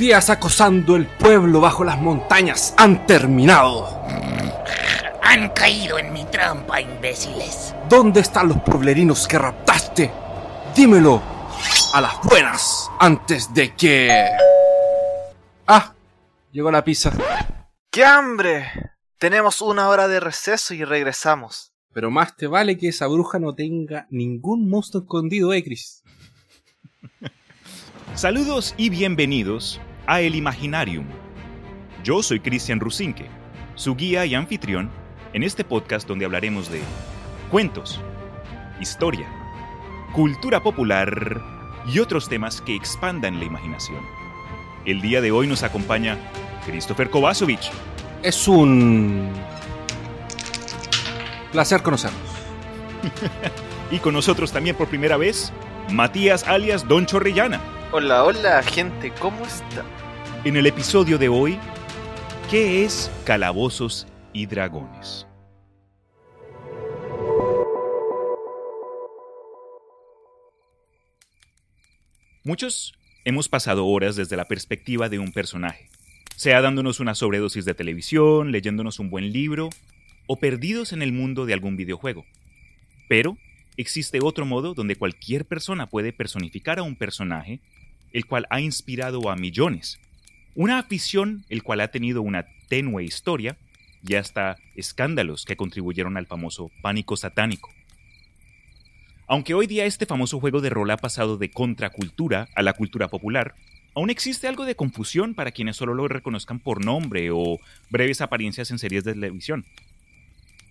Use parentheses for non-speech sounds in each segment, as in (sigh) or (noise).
Días acosando el pueblo bajo las montañas han terminado. Han caído en mi trampa, imbéciles. ¿Dónde están los pueblerinos que raptaste? Dímelo a las buenas antes de que... Ah, llegó la pizza. ¡Qué hambre! Tenemos una hora de receso y regresamos. Pero más te vale que esa bruja no tenga ningún monstruo escondido, eh, Chris. (laughs) Saludos y bienvenidos a El Imaginarium. Yo soy Cristian Rusinque, su guía y anfitrión en este podcast donde hablaremos de cuentos, historia, cultura popular y otros temas que expandan la imaginación. El día de hoy nos acompaña Christopher Kovacevic. Es un placer conocernos. (laughs) y con nosotros también por primera vez, Matías alias Don Chorrellana. Hola, hola gente, ¿cómo está? En el episodio de hoy, ¿qué es Calabozos y Dragones? Muchos hemos pasado horas desde la perspectiva de un personaje, sea dándonos una sobredosis de televisión, leyéndonos un buen libro o perdidos en el mundo de algún videojuego. Pero existe otro modo donde cualquier persona puede personificar a un personaje, el cual ha inspirado a millones. Una afición el cual ha tenido una tenue historia y hasta escándalos que contribuyeron al famoso pánico satánico. Aunque hoy día este famoso juego de rol ha pasado de contracultura a la cultura popular, aún existe algo de confusión para quienes solo lo reconozcan por nombre o breves apariencias en series de televisión.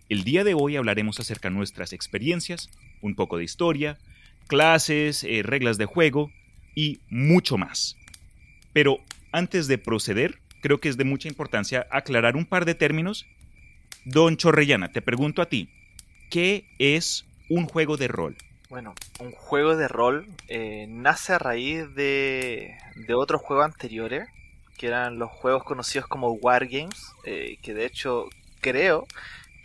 El día de hoy hablaremos acerca de nuestras experiencias, un poco de historia, clases, eh, reglas de juego y mucho más. Pero antes de proceder, creo que es de mucha importancia aclarar un par de términos. Don Chorrellana, te pregunto a ti, ¿qué es un juego de rol? Bueno, un juego de rol eh, nace a raíz de, de otros juegos anteriores, que eran los juegos conocidos como Wargames, eh, que de hecho creo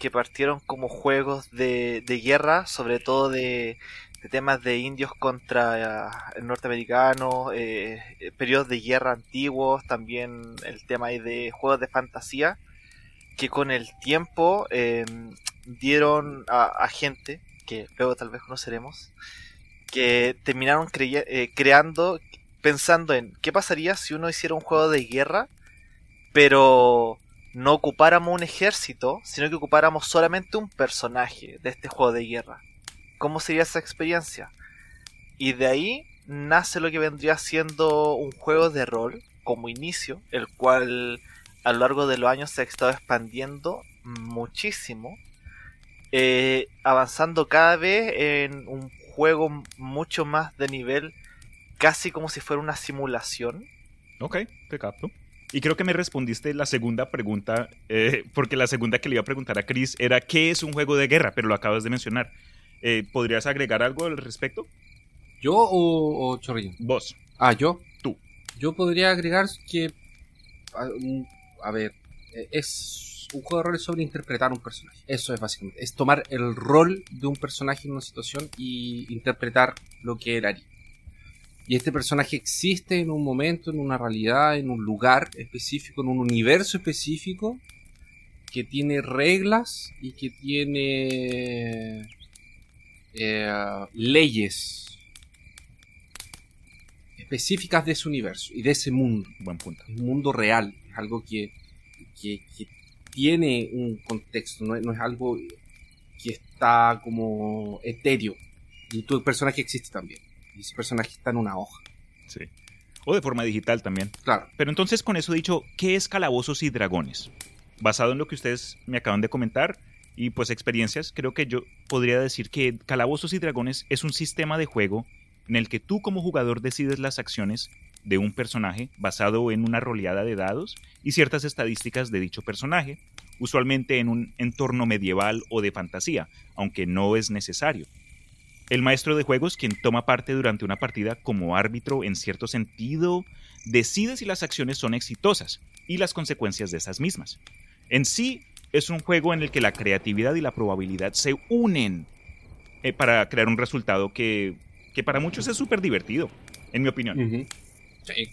que partieron como juegos de, de guerra, sobre todo de, de temas de indios contra eh, norteamericanos, eh, periodos de guerra antiguos, también el tema de juegos de fantasía, que con el tiempo eh, dieron a, a gente que luego tal vez conoceremos, que terminaron eh, creando, pensando en qué pasaría si uno hiciera un juego de guerra, pero no ocupáramos un ejército, sino que ocupáramos solamente un personaje de este juego de guerra. ¿Cómo sería esa experiencia? Y de ahí nace lo que vendría siendo un juego de rol como inicio, el cual a lo largo de los años se ha estado expandiendo muchísimo eh, avanzando cada vez en un juego mucho más de nivel, casi como si fuera una simulación. Ok, te capto. Y creo que me respondiste la segunda pregunta, eh, porque la segunda que le iba a preguntar a Chris era ¿qué es un juego de guerra? Pero lo acabas de mencionar. Eh, ¿Podrías agregar algo al respecto? ¿Yo o, o Chorrillo? Vos. Ah, ¿yo? Tú. Yo podría agregar que... A, a ver, es un juego de rol es sobre interpretar un personaje. Eso es básicamente. Es tomar el rol de un personaje en una situación y interpretar lo que él haría. Y este personaje existe en un momento, en una realidad, en un lugar específico, en un universo específico, que tiene reglas y que tiene eh, leyes específicas de ese universo y de ese mundo. Buen punto. Un mundo real, es algo que, que, que tiene un contexto, no, no, es algo que está como etéreo. Y tu personaje existe también. Y ese personaje está en una hoja. Sí. O de forma digital también. Claro. Pero entonces, con eso dicho, ¿qué es Calabozos y Dragones? Basado en lo que ustedes me acaban de comentar y pues experiencias, creo que yo podría decir que Calabozos y Dragones es un sistema de juego en el que tú como jugador decides las acciones de un personaje basado en una roleada de dados y ciertas estadísticas de dicho personaje, usualmente en un entorno medieval o de fantasía, aunque no es necesario. El maestro de juegos, quien toma parte durante una partida como árbitro en cierto sentido, decide si las acciones son exitosas y las consecuencias de esas mismas. En sí, es un juego en el que la creatividad y la probabilidad se unen eh, para crear un resultado que, que para muchos es súper divertido, en mi opinión. Uh -huh. Sí.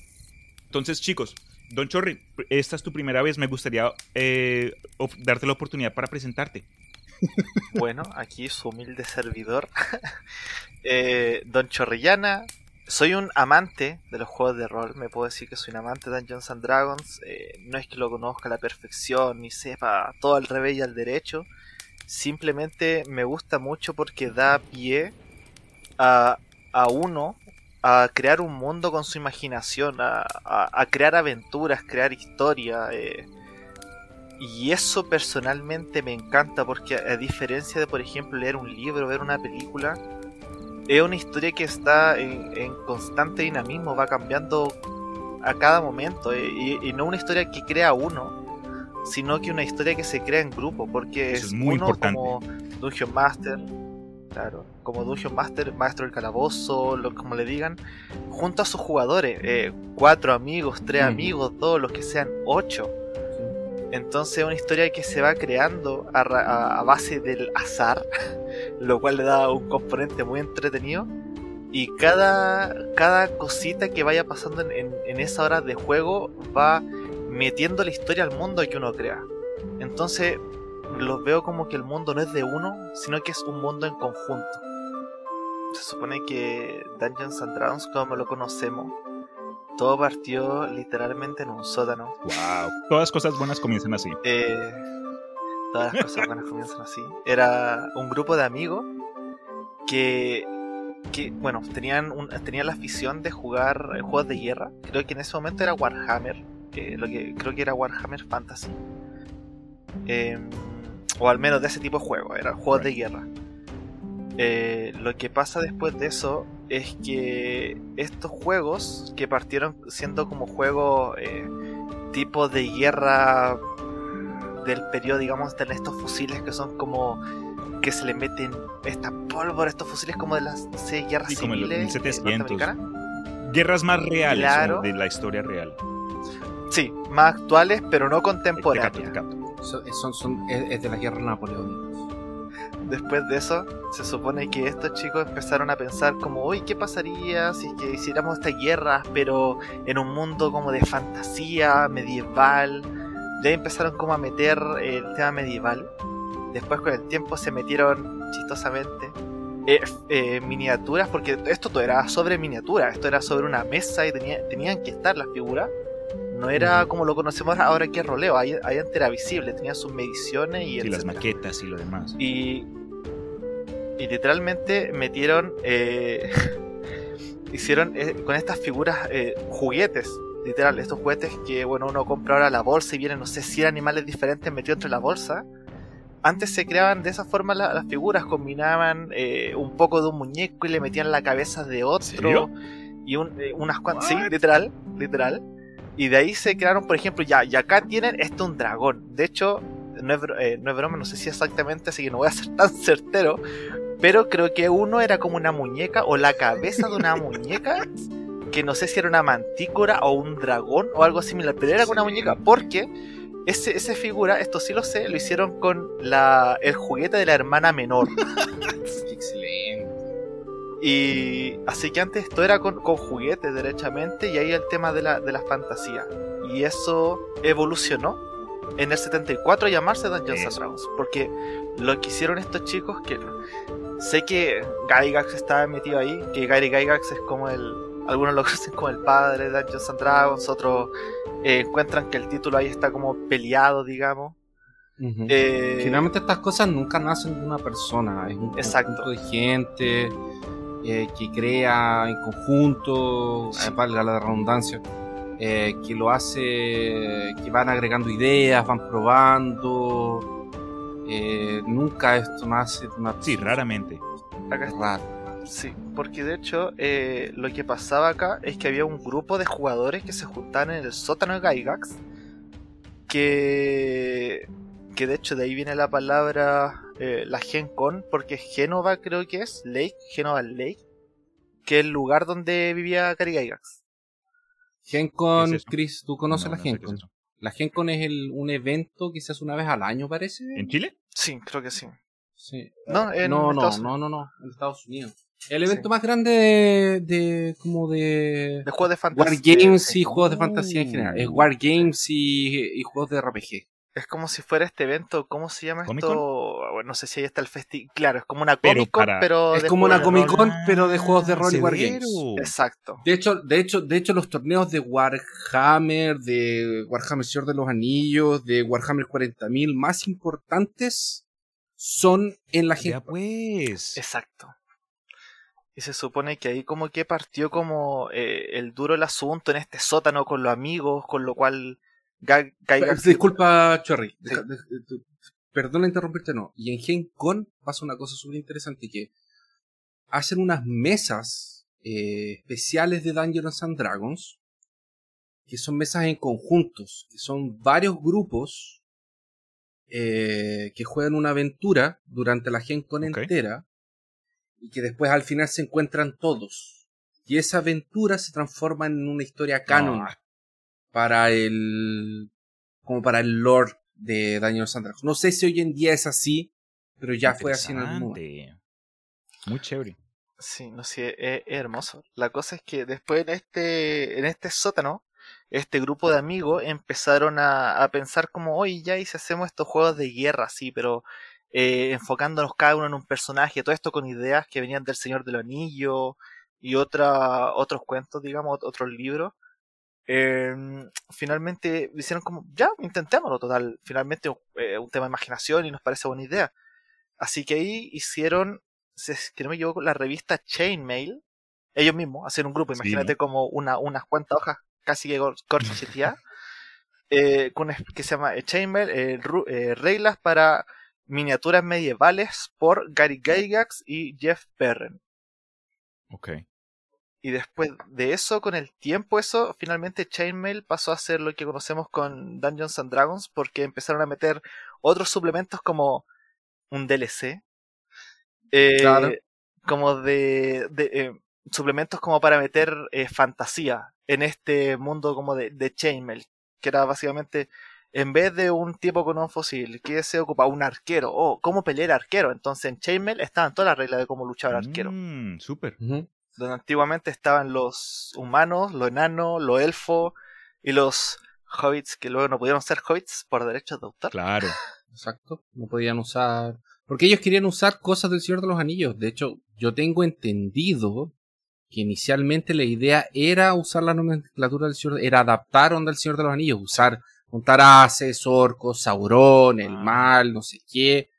Entonces, chicos, Don Chorri, esta es tu primera vez. Me gustaría eh, darte la oportunidad para presentarte. Bueno, aquí su humilde servidor, (laughs) eh, Don Chorrillana. Soy un amante de los juegos de rol, me puedo decir que soy un amante de Dungeons and Dragons. eh, no es que lo conozca a la perfección ni sepa todo al revés y al derecho. Simplemente me gusta mucho porque da pie a, a uno a crear un mundo con su imaginación, a, a- crear aventuras, crear historia. eh, y eso personalmente me encanta porque a, a diferencia de, por ejemplo, leer un libro, ver una película, es una historia que está en, en constante dinamismo, va cambiando a cada momento. eh, y, y no una historia que crea uno, sino que una historia que se crea en grupo, porque Eso es muy uno importante. como Dungeon Master, claro, como Dungeon Master, maestro del calabozo, lo, como le digan, junto a sus jugadores, eh, cuatro amigos, tres Mm. amigos, dos, los que sean ocho. Entonces es una historia que se va creando a, base del azar, (laughs) lo cual le da un componente muy entretenido. Y cada, cada cosita que vaya pasando en, en, en esa hora de juego va metiendo la historia al mundo que uno crea. Entonces los veo como que el mundo no es de uno, sino que es un mundo en conjunto. Se supone que Dungeons and Dragons, como lo conocemos, todo partió literalmente en un sótano. Wow. Todas cosas buenas comienzan así. Eh, todas las cosas buenas comienzan así. Era un grupo de amigos que, que bueno, tenían, un, tenían la afición de jugar juegos de guerra. Creo que en ese momento era Warhammer. eh, lo que creo que era Warhammer Fantasy. Eh, o al menos de ese tipo de juegos, eran juegos de guerra. Eh, lo que pasa después de eso es que estos juegos que partieron siendo como juegos eh, tipo de guerra del periodo, digamos, de estos fusiles que son como que se le meten esta pólvora, estos fusiles como de las sé, guerras Sí, como civiles eh, 1700. norteamericanas. Guerras más reales Claro. de la historia real. Sí, más actuales, pero no Te capto, contemporáneas. te capto. Son, son- es, es de la guerra napoleónica. Después de eso, se supone que estos chicos empezaron a pensar como, uy, ¿qué pasaría si es que hiciéramos estas guerras, pero en un mundo como de fantasía, medieval? Ya empezaron como a meter el tema medieval. Después con el tiempo se metieron, chistosamente, eh, eh, miniaturas, porque esto todo era sobre miniaturas, esto era sobre una mesa y tenía- tenían que estar las figuras. No era como lo conocemos ahora que es roleo, ahí, ahí antes era visible, tenía sus mediciones y Y las maquetas y lo demás. Y, y literalmente metieron, eh, (laughs) hicieron eh, con estas figuras eh, juguetes, literal, estos juguetes que bueno uno compra ahora la bolsa y vienen no sé 100 animales diferentes metidos entre la bolsa. Antes se creaban de esa forma la- las figuras, combinaban un poco de un muñeco y le metían la cabeza de otro. ¿Serio? Y un- unas cuantas, sí, literal, literal. Y de ahí se crearon, por ejemplo, ya, y acá tienen esto un dragón. De hecho, no es, eh, no es broma, no sé si exactamente, así que no voy a (laughs) ser tan certero. Pero creo que uno era como una muñeca o la cabeza de una muñeca. Que no sé si era una mantícora o un dragón o algo similar, pero era una muñeca. Porque ese, esa figura, esto sí lo sé, lo hicieron con la, el juguete de la hermana menor. (laughs) Excelente. Y así que antes esto era con, con juguetes derechamente y ahí el tema de la, de la fantasía. Y eso evolucionó en el 74 a llamarse Dungeons and. Dragons. Porque lo que hicieron estos chicos, que sé que Gygax estaba metido ahí, que Gary Gygax es como el... Algunos lo (laughs) conocen como el padre de Dungeons and Dragons, otros eh, encuentran que el título ahí está como peleado, digamos. Ujú. Eh, Finalmente estas cosas nunca nacen de una persona, es un Exacto. de gente eh, que crea en conjunto, Sí. eh, valga la redundancia, eh, que lo hace, que van agregando ideas, van probando. eh, nunca esto nace de una Sí, raramente. acá. Raro. Sí, porque de hecho lo que pasaba acá es que había un grupo de jugadores que se juntaban en el sótano de Gygax que que de hecho de ahí viene la palabra eh, la Gen Con porque Génova creo que es Lake, Génova Lake, que es el lugar donde vivía Gary Gygax. GenCon, ¿Qué es eso? Chris, ¿tú conoces No, la no es GenCon? eso. la GenCon es el, un evento que se hace una vez al año, parece. ¿En Chile? Sí, creo que sí. Sí. No, en no, no, no, no, no, en Estados Unidos. El evento Sí. más grande de, de- como de De juegos de fantasía. Wargames sí. y juegos de fantasía en general. Es Oh. Wargames y, y juegos de RPG. Es como si fuera este evento, ¿cómo se llama ¿Comic esto? Bueno, no sé si ahí está el festival. Claro, es como una Comic Con, para- pero. Es de como una Comic rol. Con, pero de juegos de rol y. Wargames. Exacto. De hecho, de hecho, de hecho, los torneos de Warhammer, de Warhammer Señor de los Anillos, de Warhammer 40.000 más importantes son en la Ya gente. pues. Exacto. Y se supone que ahí como que partió como eh, el duro el asunto en este sótano con los amigos, con lo cual Ga- Disculpa, Chorri. Sí. Perdona interrumpirte, no. Y en Gen Con pasa una cosa súper interesante que hacen unas mesas eh, especiales de Dungeons and Dragons que son mesas en conjuntos, que son varios grupos eh, que juegan una aventura durante la Gen Con entera y que después al final se encuentran todos. Y esa aventura se transforma en una historia canon Ah. Para el como para el lore de Dungeons and Dragons. No sé si hoy en día es así, pero ya fue así en algún momento. Interesante. Muy chévere. Sí, no sé, es, es hermoso. La cosa es que después en este, en este sótano, este grupo de amigos empezaron a, a pensar como, oye, ya y si hacemos estos juegos de guerra, sí, pero eh, enfocándonos cada uno en un personaje, todo esto con ideas que venían del Señor del Anillo y otra, otros cuentos, digamos, ot- otros libros. Eh, finalmente hicieron como, ya, intentémoslo, total. Finalmente eh, un tema de imaginación y nos parece buena idea. Así que ahí hicieron, si es que no me equivoco, la revista Chainmail. Ellos mismos, hacer un grupo, Sí, imagínate ¿no? como una, unas cuantas hojas casi que cor- corcheteadas, (laughs) eh, con, que se llama eh, Chainmail, eh, ru- eh, reglas para miniaturas medievales por Gary Gygax y Jeff Perren. Ok. Y después de eso, con el tiempo, eso, finalmente Chainmail pasó a ser lo que conocemos con Dungeons and Dragons, porque empezaron a meter otros suplementos como un DLC. eh, Claro. Como de, de, eh, suplementos como para meter eh, fantasía en este mundo como de, de Chainmail, que era básicamente, en vez de un tipo con un fusil, que se ocupa un arquero, o cómo pelear arquero. Entonces en Chainmail estaban todas las reglas de cómo luchar arquero Mm, súper. Ujú. Donde antiguamente estaban los humanos, los enanos, los elfos y los hobbits que luego no pudieron ser hobbits por derechos de autor. Claro. (laughs) Exacto. No podían usar. Porque ellos querían usar cosas del Señor de los Anillos. De hecho, yo tengo entendido que inicialmente la idea era usar la nomenclatura del Señor, era adaptar onda del Señor de los Anillos, usar Montaraces, orcos, Sauron, el Ah. mal, no sé qué,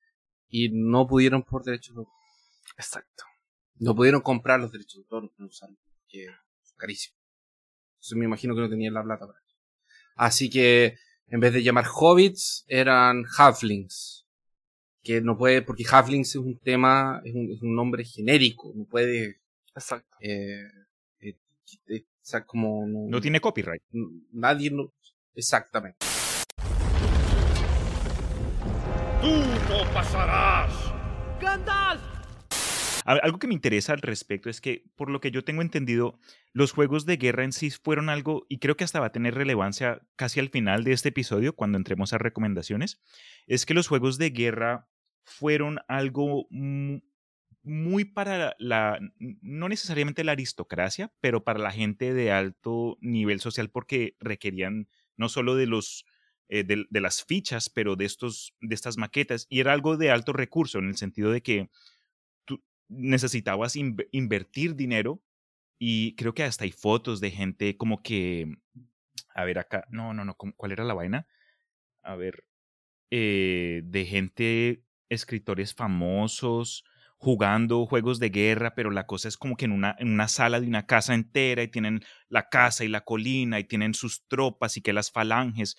y no pudieron por derechos de autor. Exacto. No pudieron comprar los derechos de autor, no que es carísimo. Entonces me imagino que no tenían la plata para eso. Así que en vez de llamar hobbits, eran halflings. Que no puede, porque halflings es un tema, es un, es un nombre genérico, no puede, Exacto. eh, eh, eh, o sea, como no, No tiene copyright. nadie no, exactamente. ¡Tú no pasarás! Algo que me interesa al respecto es que, por lo que yo tengo entendido, los juegos de guerra en sí fueron algo, y creo que hasta va a tener relevancia casi al final de este episodio, cuando entremos a recomendaciones, es que los juegos de guerra fueron algo mu- muy para la, no necesariamente la aristocracia, pero para la gente de alto nivel social, porque requerían no solo de los eh, de, las fichas, pero de estos, de estas maquetas, y era algo de alto recurso, en el sentido de que necesitabas inv- invertir dinero y creo que hasta hay fotos de gente como que, a ver acá, no, no, no, ¿cómo- ¿cuál era la vaina? A ver, eh, de gente, escritores famosos jugando juegos de guerra, pero la cosa es como que en una, en una sala de una casa entera y tienen la casa y la colina y tienen sus tropas y que las falanges,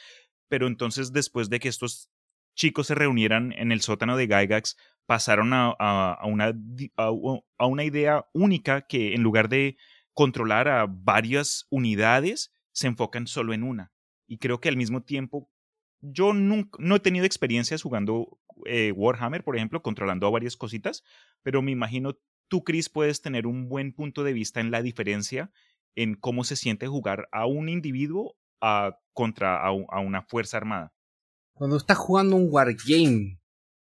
pero entonces después de que estos chicos se reunieran en el sótano de Gygax, pasaron a, a- una, a una idea única que en lugar de controlar a varias unidades, se enfocan solo en una. Y creo que al mismo tiempo, yo nunca, no he tenido experiencias jugando eh, Warhammer, por ejemplo, controlando a varias cositas, pero me imagino tú, Chris, puedes tener un buen punto de vista en la diferencia en cómo se siente jugar a un individuo a, contra a una fuerza armada. Cuando estás jugando un wargame,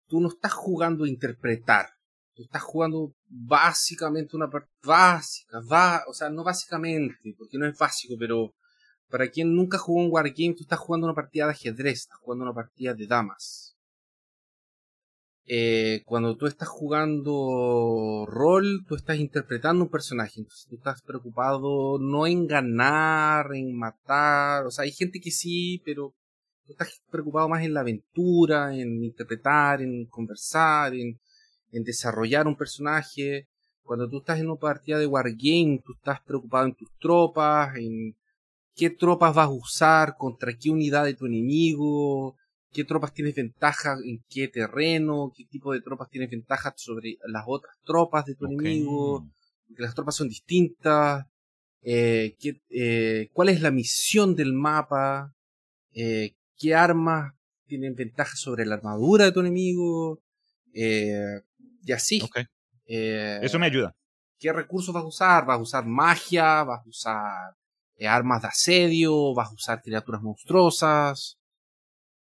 tú no estás jugando a interpretar. Tú estás jugando básicamente una partida básica, va, o sea, no básicamente, porque no es básico, pero para quien nunca jugó un Wargame, tú estás jugando una partida de ajedrez, estás jugando una partida de damas. Eh, cuando tú estás jugando rol, tú estás interpretando un personaje, entonces tú estás preocupado no en ganar, en matar, o sea, hay gente que sí, pero tú estás preocupado más en la aventura, en interpretar, en conversar, en en desarrollar un personaje. Cuando tú estás en una partida de Wargame, tú estás preocupado en tus tropas, en qué tropas vas a usar, contra qué unidad de tu enemigo, qué tropas tienes ventaja en qué terreno, qué tipo de tropas tienes ventaja sobre las otras tropas de tu enemigo, porque las tropas son distintas, eh, qué, eh, cuál es la misión del mapa, eh, qué armas tienen ventaja sobre la armadura de tu enemigo, eh, y así. Eh, Eso me ayuda. ¿Qué recursos vas a usar? ¿Vas a usar magia? ¿Vas a usar eh, armas de asedio? ¿Vas a usar criaturas monstruosas?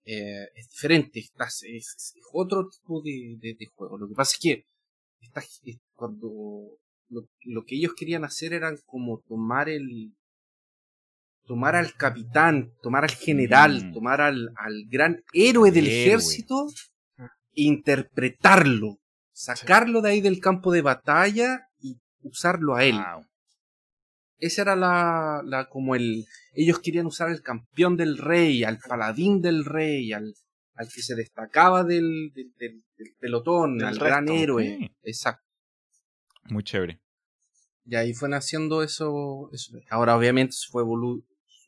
Eh, es diferente, es, es, otro tipo de, de, juego. Lo que pasa es que cuando lo, que ellos querían hacer era como tomar el tomar al capitán, tomar al general, mm. tomar al, al, gran héroe del ejército e interpretarlo sacarlo de ahí del campo de batalla y usarlo a él. Esa era la, la, como el, ellos querían usar el campeón del rey, al paladín del rey, al, al que se destacaba del, del, pelotón, al gran héroe. Exacto. Muy chévere. Y ahí fue naciendo eso, eso. Ahora obviamente se fue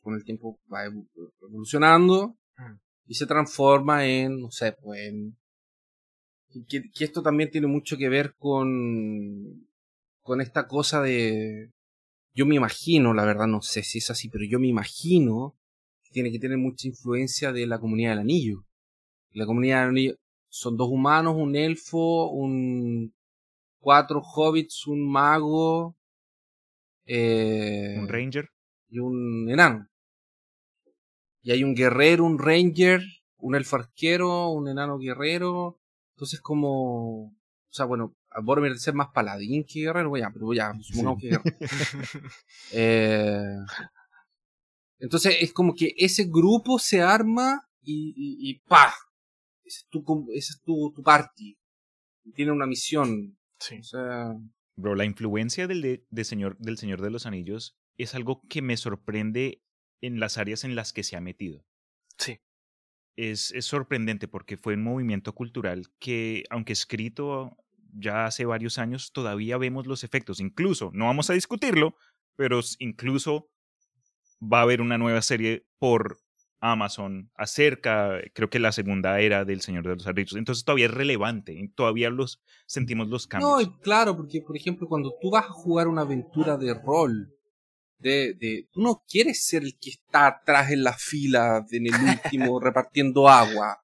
con el tiempo va evolucionando y se transforma en, no sé, pues en que, esto también tiene mucho que ver con, con esta cosa de, yo me imagino, la verdad no sé si es así, pero yo me imagino que tiene que tener mucha influencia de la comunidad del anillo. La comunidad del anillo son dos humanos, un elfo, un cuatro hobbits, un mago, eh, un ranger y un enano. Y hay un guerrero, un ranger, un elfo arquero, un enano guerrero, entonces, como. O sea, bueno, Boromir ser más paladín que guerrero, ya, pero ya, supongamos que (laughs) eh, entonces, es como que ese grupo se arma y, y, ¡pa! Ese es tu, ese es tu, tu party. Tiene una misión. Sí. O sea. Bro, la influencia del, de, señor, del Señor de los Anillos es algo que me sorprende en las áreas en las que se ha metido. Sí es, sorprendente porque fue un movimiento cultural que, aunque escrito ya hace varios años, todavía vemos los efectos. Incluso, no vamos a discutirlo, pero incluso va a haber una nueva serie por Amazon acerca, creo que la segunda era del Señor de los Anillos. Entonces todavía es relevante, todavía los sentimos los cambios. No, claro, porque por ejemplo, cuando tú vas a jugar una aventura de rol, de, de, tú no quieres ser el que está atrás en la fila, en el último, (laughs) repartiendo agua.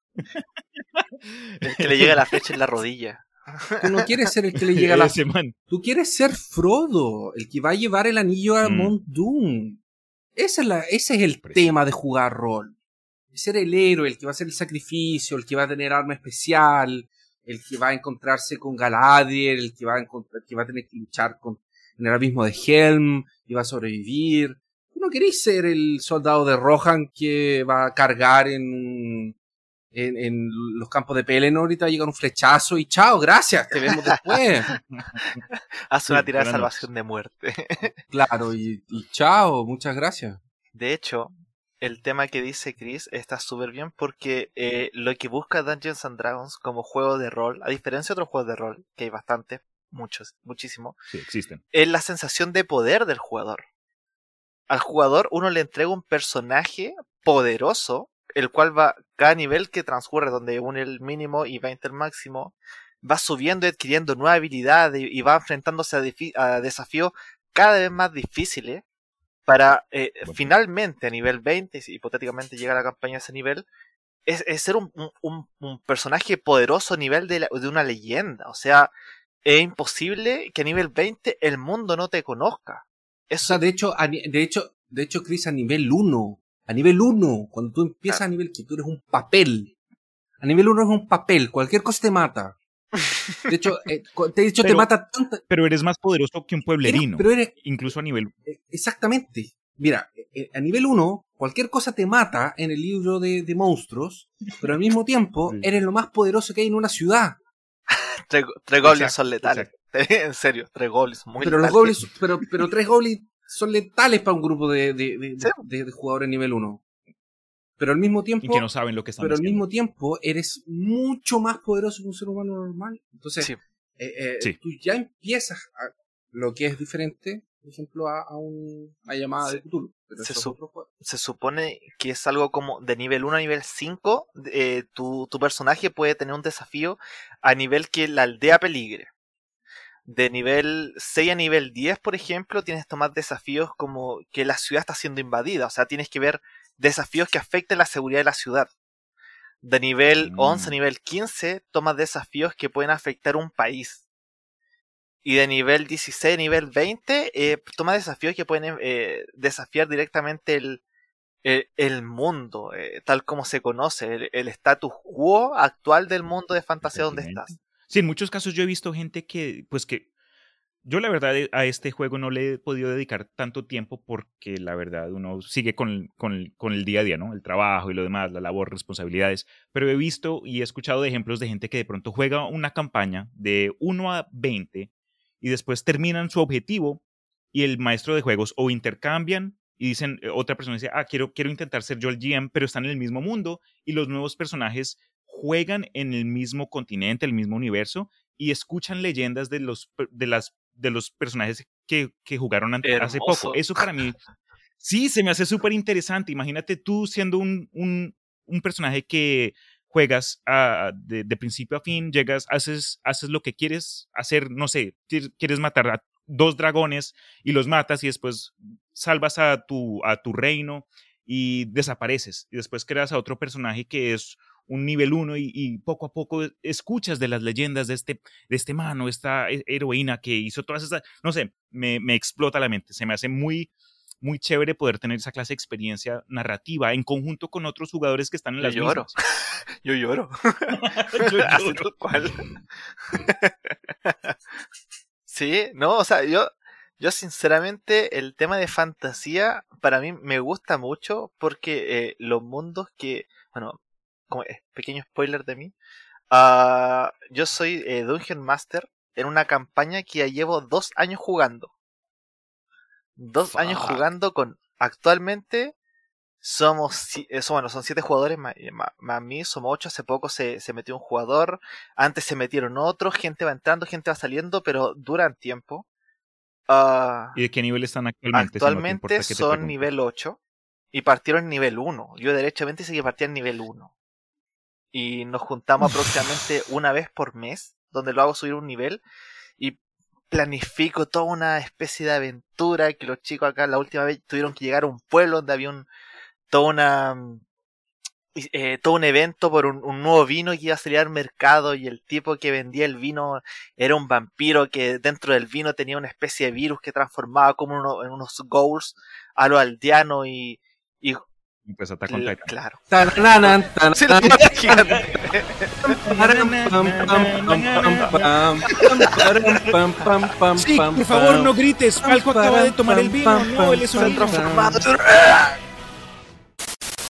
El que le llega la flecha en la rodilla. Tú no quieres ser el que le (laughs) llega la Tú quieres ser Frodo, el que va a llevar el anillo a mm. Mount Doom. Ese es, la, ese es el tema de jugar rol. Ser el héroe, el que va a hacer el sacrificio, el que va a tener arma especial, el que va a encontrarse con Galadriel, el que va a, encontrar, que va a tener que luchar con, en el abismo de Helm, y va a sobrevivir. Tú no queréis ser el soldado de Rohan que va a cargar en, en, en los campos de Pelennor ahorita llega un flechazo y chao, gracias, te vemos después. (laughs) Haz una tirada de salvación de muerte. (laughs) claro, y, y chao, muchas gracias. De hecho, el tema que dice Chris está súper bien porque eh, lo que busca Dungeons and Dragons como juego de rol, a diferencia de otros juegos de rol, que hay bastantes, muchos, muchísimo. Sí, existen. Es la sensación de poder del jugador. Al jugador uno le entrega un personaje poderoso, el cual va, cada nivel que transcurre, donde une el mínimo y va el máximo, va subiendo y adquiriendo nuevas habilidades y va enfrentándose a, desafíos cada vez más difíciles para eh, finalmente a nivel 20, si hipotéticamente llega la campaña a ese nivel, es, ser un, un, personaje poderoso a nivel de, de, una leyenda. O sea, es imposible que a nivel 20 el mundo no te conozca. Eso... O sea, de hecho, de hecho, de hecho, Chris, a nivel 1, a nivel 1, cuando tú empiezas a nivel que tú eres un papel, a nivel 1 es un papel, cualquier cosa te mata. De hecho, (laughs) eh, de hecho te Pero- mata tanta. Pero eres más poderoso que un pueblerino. Pero eres. Incluso a nivel. eh, Exactamente. Mira, eh, a nivel 1, cualquier cosa te mata en el libro de, de monstruos, pero al mismo tiempo Sí. (laughs) eres lo más poderoso que hay en una ciudad. (laughs) Tres, tres goblins Exacto, son letales. (laughs) en serio, tres goblins muy pero los letales. goblins, pero, pero tres goblins son letales para un grupo de, de, de- Sí. de- de jugadores nivel 1. Pero al mismo Y tiempo, que no saben lo que están pero al mismo tiempo eres mucho más poderoso que un ser humano normal. Entonces, Sí. eh, eh, Sí. tú ya empiezas a lo que es diferente, por ejemplo, a, a un- una llamada de Se- Cthulhu. Otro juego. se supone que es algo como de nivel 1 a nivel 5, eh, tu, tu personaje puede tener un desafío a nivel que la aldea peligre. De nivel 6 a nivel 10, por ejemplo, tienes que tomar desafíos como que la ciudad está siendo invadida, o sea, tienes que ver desafíos que afecten la seguridad de la ciudad. De nivel Mm. 11 a nivel 15, tomas desafíos que pueden afectar un país. Y de nivel 16 a nivel 20, eh, toma desafíos que pueden eh, desafiar directamente el, el, el mundo, eh, tal como se conoce, el, el status quo actual del mundo de fantasía donde estás. Sí, en muchos casos yo he visto gente que, pues que, yo la verdad eh, a este juego no le he podido dedicar tanto tiempo porque la verdad uno sigue con, con, con el día a día, ¿no? El trabajo y lo demás, la labor, responsabilidades. Pero he visto y he escuchado de ejemplos de gente que de pronto juega una campaña de 1 a 20 y después terminan su objetivo y el maestro de juegos o intercambian y dicen, eh, otra persona dice, ah, quiero, quiero intentar ser yo el GM, pero están en el mismo mundo y los nuevos personajes juegan en el mismo continente, el mismo universo y escuchan leyendas de los, de las, de los personajes que, que jugaron ante- hace poco. Eso para mí, sí, se me hace súper interesante. Imagínate tú siendo un, un, un personaje que juegas de, principio a fin, llegas, haces, haces lo que quieres hacer, no sé, quieres- matar a dos dragones y los matas y después salvas a tu, a tu reino y desapareces. Y después creas a otro personaje que es un nivel 1 y, y poco a poco escuchas de las leyendas de este, de este mano, esta he- heroína que hizo todas esas, no sé, me, me explota la mente, se me hace muy, muy chévere poder tener esa clase de experiencia narrativa en conjunto con otros jugadores que están en Yo las lloro. (laughs) (laughs) Yo lloro. (laughs) Yo lloro. cual. sí, no, o sea, yo, yo sinceramente el tema de fantasía para mí me gusta mucho porque eh, los mundos que, bueno, como eh, pequeño spoiler de mí, ah, yo soy eh, Dungeon Master en una campaña que ya llevo dos años jugando. Dos años jugando con actualmente somos, si- eh, bueno, son siete jugadores más, más, más mí, somos ocho, hace poco se, se metió un jugador, antes se metieron otros, gente va entrando, gente va saliendo, pero duran tiempo. Ah, ¿Y de qué nivel están actualmente? si no actualmente son nivel 8 y partieron nivel 1. Yo derechamente sé que partían en nivel 1. Y nos juntamos aproximadamente (laughs) una vez por mes, donde lo hago subir un nivel y planifico toda una especie de aventura que los chicos acá la última vez tuvieron que llegar a un pueblo donde había un toda una mm, eh, todo un evento por un, un nuevo vino que iba a salir al mercado y el tipo que vendía el vino era un vampiro que dentro del vino tenía una especie de virus que transformaba como uno- en unos ghouls a los aldeanos y, y Y pues Attack on Titan. claro (laughs) Sí, por favor, no grites. Falco acaba de tomar el vino. No, él es un transformado.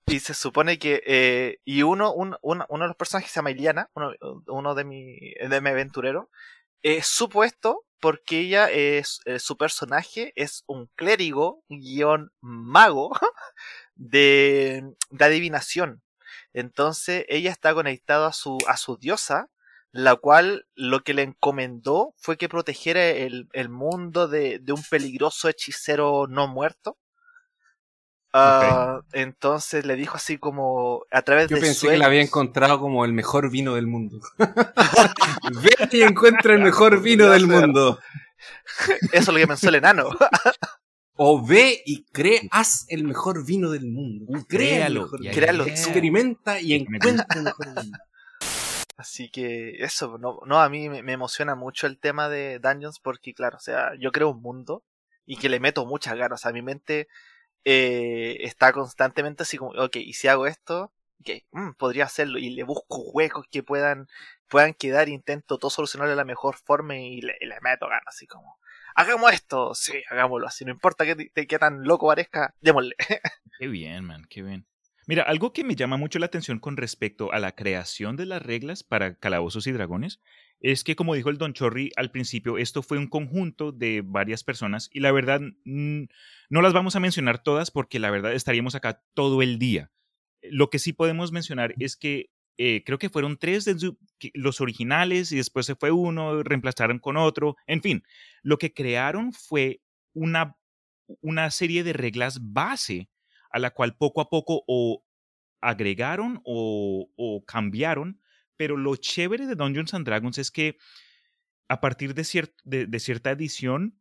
Y se supone que. eh, y uno, un- un- uno de los personajes se llama Iliana, uno, uno de mi, de mi aventurero, es supuesto porque ella es. eh, su personaje es un clérigo guion mago (laughs) de, de adivinación. Entonces ella está conectada a su, a su diosa, la cual lo que le encomendó fue que protegiera el, el mundo de, de un peligroso hechicero no muerto. Ah, Entonces le dijo así como a través Yo de pensé que la había encontrado como el mejor vino del mundo. (laughs) Ve y encuentra el mejor (laughs) vino del mundo. (laughs) Eso es lo que pensó el enano. O ve y creas el mejor vino del mundo. Créalo. Experimenta y encuentra el mejor vino. Así que eso, no, no a mí me, me emociona mucho el tema de Dungeons porque, claro, o sea, yo creo un mundo y que le meto muchas ganas. O sea, mi mente eh, está constantemente así como, ok, y si hago esto, ok, mm, podría hacerlo y le busco huecos que puedan puedan quedar, intento todo solucionar de la mejor forma y le, y le meto ganas, así como, hagamos esto, sí, hagámoslo así, no importa que, te- que tan loco parezca, démosle. (laughs) Qué bien, man, qué bien. Mira, algo que me llama mucho la atención con respecto a la creación de las reglas para calabozos y dragones es que, como dijo el Don Chorri al principio, esto fue un conjunto de varias personas y la verdad mm, no las vamos a mencionar todas porque la verdad estaríamos acá todo el día. Lo que sí podemos mencionar es que eh, creo que fueron tres de su- los originales y después se fue uno, reemplazaron con otro, en fin, lo que crearon fue una, una serie de reglas base a la cual poco a poco o agregaron o, o cambiaron, pero lo chévere de Dungeons and Dragons es que a partir de, cier- de- de cierta edición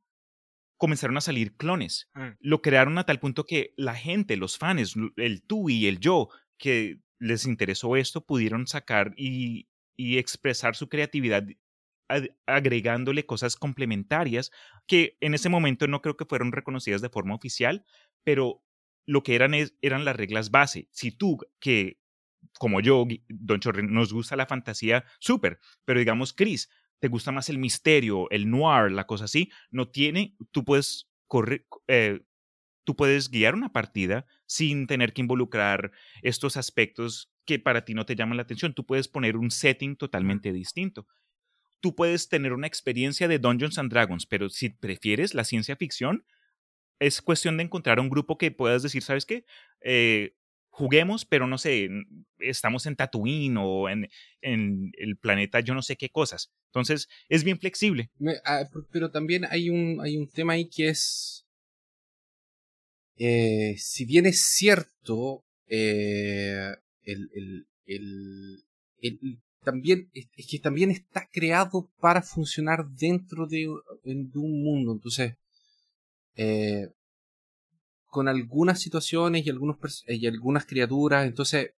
comenzaron a salir clones. Mm. Lo crearon a tal punto que la gente, los fans, el tú y el yo, que les interesó esto, pudieron sacar y, y expresar su creatividad ag- agregándole cosas complementarias que en ese momento no creo que fueron reconocidas de forma oficial, pero lo que eran es- eran las reglas base. Si tú, que como yo, Don Chorri, nos gusta la fantasía, súper, pero digamos, Chris, te gusta más el misterio, el noir, la cosa así, no tiene, tú puedes correr, eh, tú puedes guiar una partida sin tener que involucrar estos aspectos que para ti no te llaman la atención. Tú puedes poner un setting totalmente distinto. Tú puedes tener una experiencia de Dungeons and Dragons, pero si prefieres la ciencia ficción, es cuestión de encontrar un grupo que puedas decir, ¿sabes qué? Eh, juguemos, pero no sé, estamos en Tatooine o en, el planeta yo no sé qué cosas. Entonces, es bien flexible. Ah, pero también hay un, hay un tema ahí que es. Eh, si bien es cierto, eh, también es, que también está creado para funcionar dentro de, un mundo. Entonces, eh, con algunas situaciones y, y algunas criaturas, entonces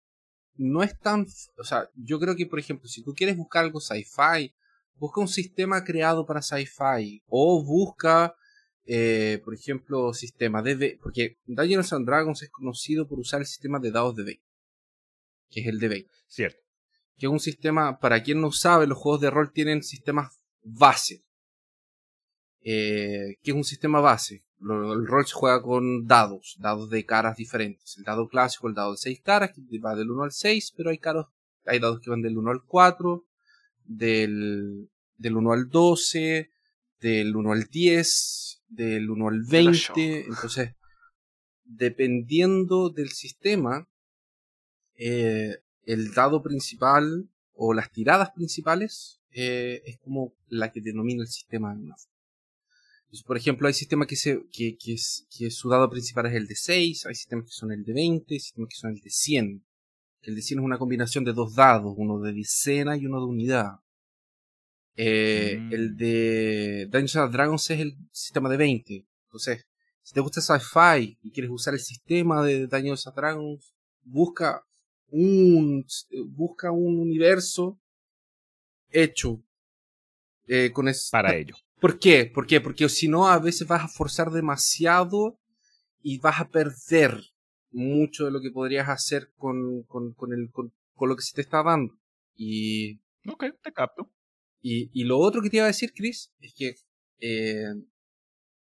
no es tan. O sea, yo creo que, por ejemplo, si tú quieres buscar algo sci-fi, busca un sistema creado para sci-fi o busca, eh, por ejemplo, sistemas de... Porque Dungeons and Dragons es conocido por usar el sistema de dados de 20, que es el de 20, Cierto. que es un sistema, para quien no sabe, los juegos de rol tienen sistemas base, eh, que es un sistema base. El rol se juega con dados, dados de caras diferentes. El dado clásico, el dado de 6 caras, que va del 1 al 6, pero hay, caros, hay dados que van del 1 al 4, del, del 1 al 12, del 1 al 10, del 1 al De los 20. Entonces, dependiendo del sistema, eh, el dado principal o las tiradas principales eh, es como la que denomina el sistema de alguna forma. Entonces, por ejemplo, hay sistemas que, se, que, que su dado principal es el de 6, hay sistemas que son el de 20, hay sistemas que son el de 100. El de 100 es una combinación de dos dados, uno de decena y uno de unidad. Eh, Mm. El de Dungeons and Dragons es el sistema de 20. Entonces, si te gusta sci-fi y quieres usar el sistema de Dungeons and Dragons, busca un, busca un universo hecho eh, con es- Para ello. ¿Por qué? ¿Por qué? Porque si no, a veces vas a forzar demasiado y vas a perder mucho de lo que podrías hacer con, con, con, el, con, con lo que se te está dando. Y, Ok, te capto. Y, y lo otro que te iba a decir, Chris, es que, eh,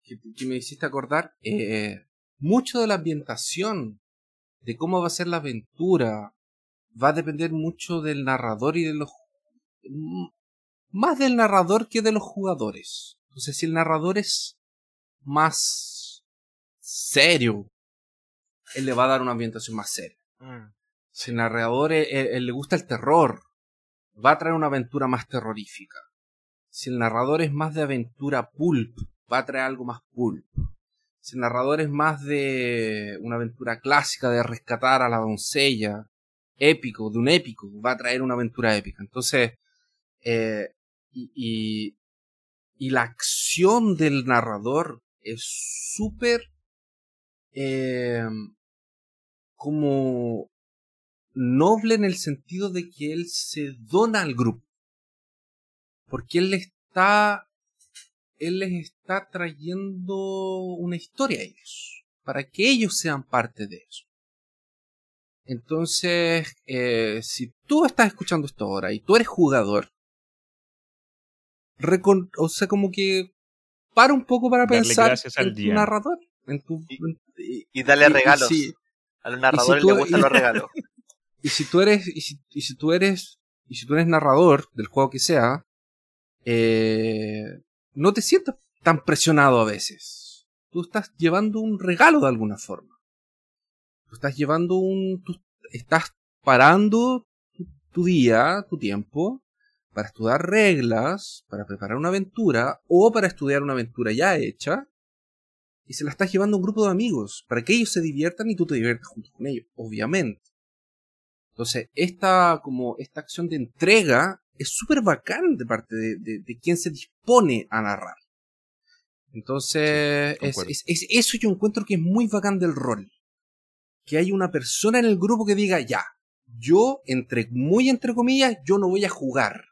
que, que me hiciste acordar, eh, mucho de la ambientación, de cómo va a ser la aventura, va a depender mucho del narrador y de los... Más del narrador que de los jugadores. Entonces, si el narrador es más serio, él le va a dar una ambientación más seria. Mm. Si el narrador eh, eh, le gusta el terror, va a traer una aventura más terrorífica. Si el narrador es más de aventura pulp, va a traer algo más pulp. Si el narrador es más de una aventura clásica de rescatar a la doncella, épico, de un épico, va a traer una aventura épica. Entonces, eh, y, la acción del narrador es súper eh, como noble en el sentido de que él se dona al grupo. Porque él le está. Él les está trayendo una historia a ellos. Para que ellos sean parte de eso. Entonces, eh, si tú estás escuchando esto ahora y tú eres jugador, recon- o sea, como que para un poco para Darle pensar al en tu narrador. En tu, Y- en- y- Y darle y- y regalos. si- A los narradores tú- les gustan los regalos. (laughs) y si tú eres, y si, tú eres, y si tú eres narrador del juego que sea, eh, no te sientas tan presionado a veces. Tú estás llevando un regalo de alguna forma. Tú estás llevando un, tú estás parando tu, tu día, tu tiempo, para estudiar reglas, para preparar una aventura, o para estudiar una aventura ya hecha, y se la estás llevando a un grupo de amigos, para que ellos se diviertan y tú te diviertas junto con ellos, obviamente. Entonces, esta, como, esta acción de entrega es súper bacán de parte de, de, de quien se dispone a narrar. Entonces, Sí, es, concuerdo. es- es- eso yo encuentro que es muy bacán del rol. Que hay una persona en el grupo que diga, ya, yo, entre, muy entre comillas, yo no voy a jugar.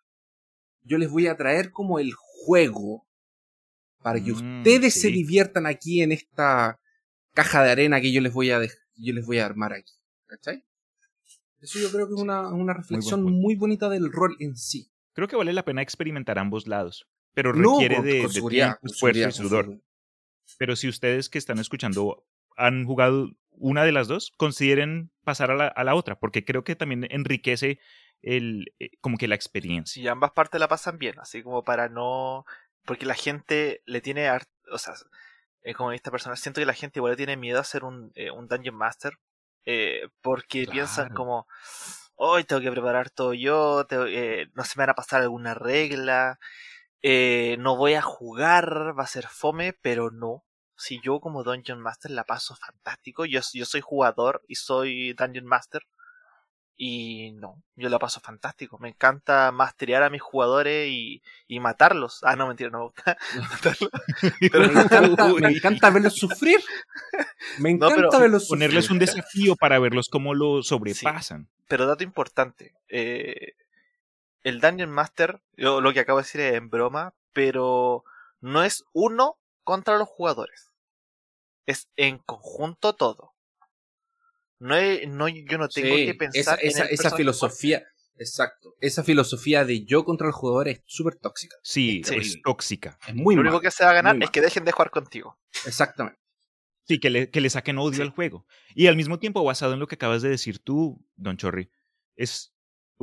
Yo les voy a traer como el juego para que Mm, ustedes se diviertan aquí en esta caja de arena que yo les voy a, yo les voy a armar aquí. ¿Cachai? Eso yo creo que es una, una reflexión muy bonita del rol en sí. Creo que vale la pena experimentar ambos lados, pero No, requiere con- de, con de seguridad, tiempo, esfuerzo y seguridad, sudor. seguridad. Pero si ustedes que están escuchando han jugado una de las dos, consideren pasar a la, a la otra, porque creo que también enriquece el, eh, como que la experiencia. Si ambas partes la pasan bien, así como para no. Porque la gente le tiene. har- O sea, eh, como esta persona, siento que la gente igual le tiene miedo a ser un, eh, un Dungeon Master. Eh, porque piensan como. Hoy tengo que preparar todo yo, tengo- eh, no se me van a pasar alguna regla, eh, no voy a jugar, va a ser fome, pero no. Si yo como Dungeon Master la paso fantástico, yo, yo soy jugador y soy Dungeon Master, y no, yo la paso fantástico. Me encanta masterear a mis jugadores y, y matarlos. Ah, no, mentira, no me (laughs) gusta matarlos. (laughs) Me encanta, me encanta verlos sufrir. Me No, encanta pero verlos sufrir. Ponerles un desafío para verlos cómo lo sobrepasan. Pero dato importante, eh, el Dungeon Master, yo lo que acabo de decir es en broma, pero no es uno contra los jugadores. Es en conjunto todo. No, es- no yo no tengo Sí, que pensar esa, esa, en el esa personaje filosofía, exacto. Esa filosofía de yo contra el jugador es súper tóxica. Sí, Sí. es tóxica. Es muy Lo único que se va a ganar es que dejen de jugar contigo. Exactamente. Sí, que le, que le saquen odio Sí. al juego. Y al mismo tiempo, basado en lo que acabas de decir tú, Don Chorri, es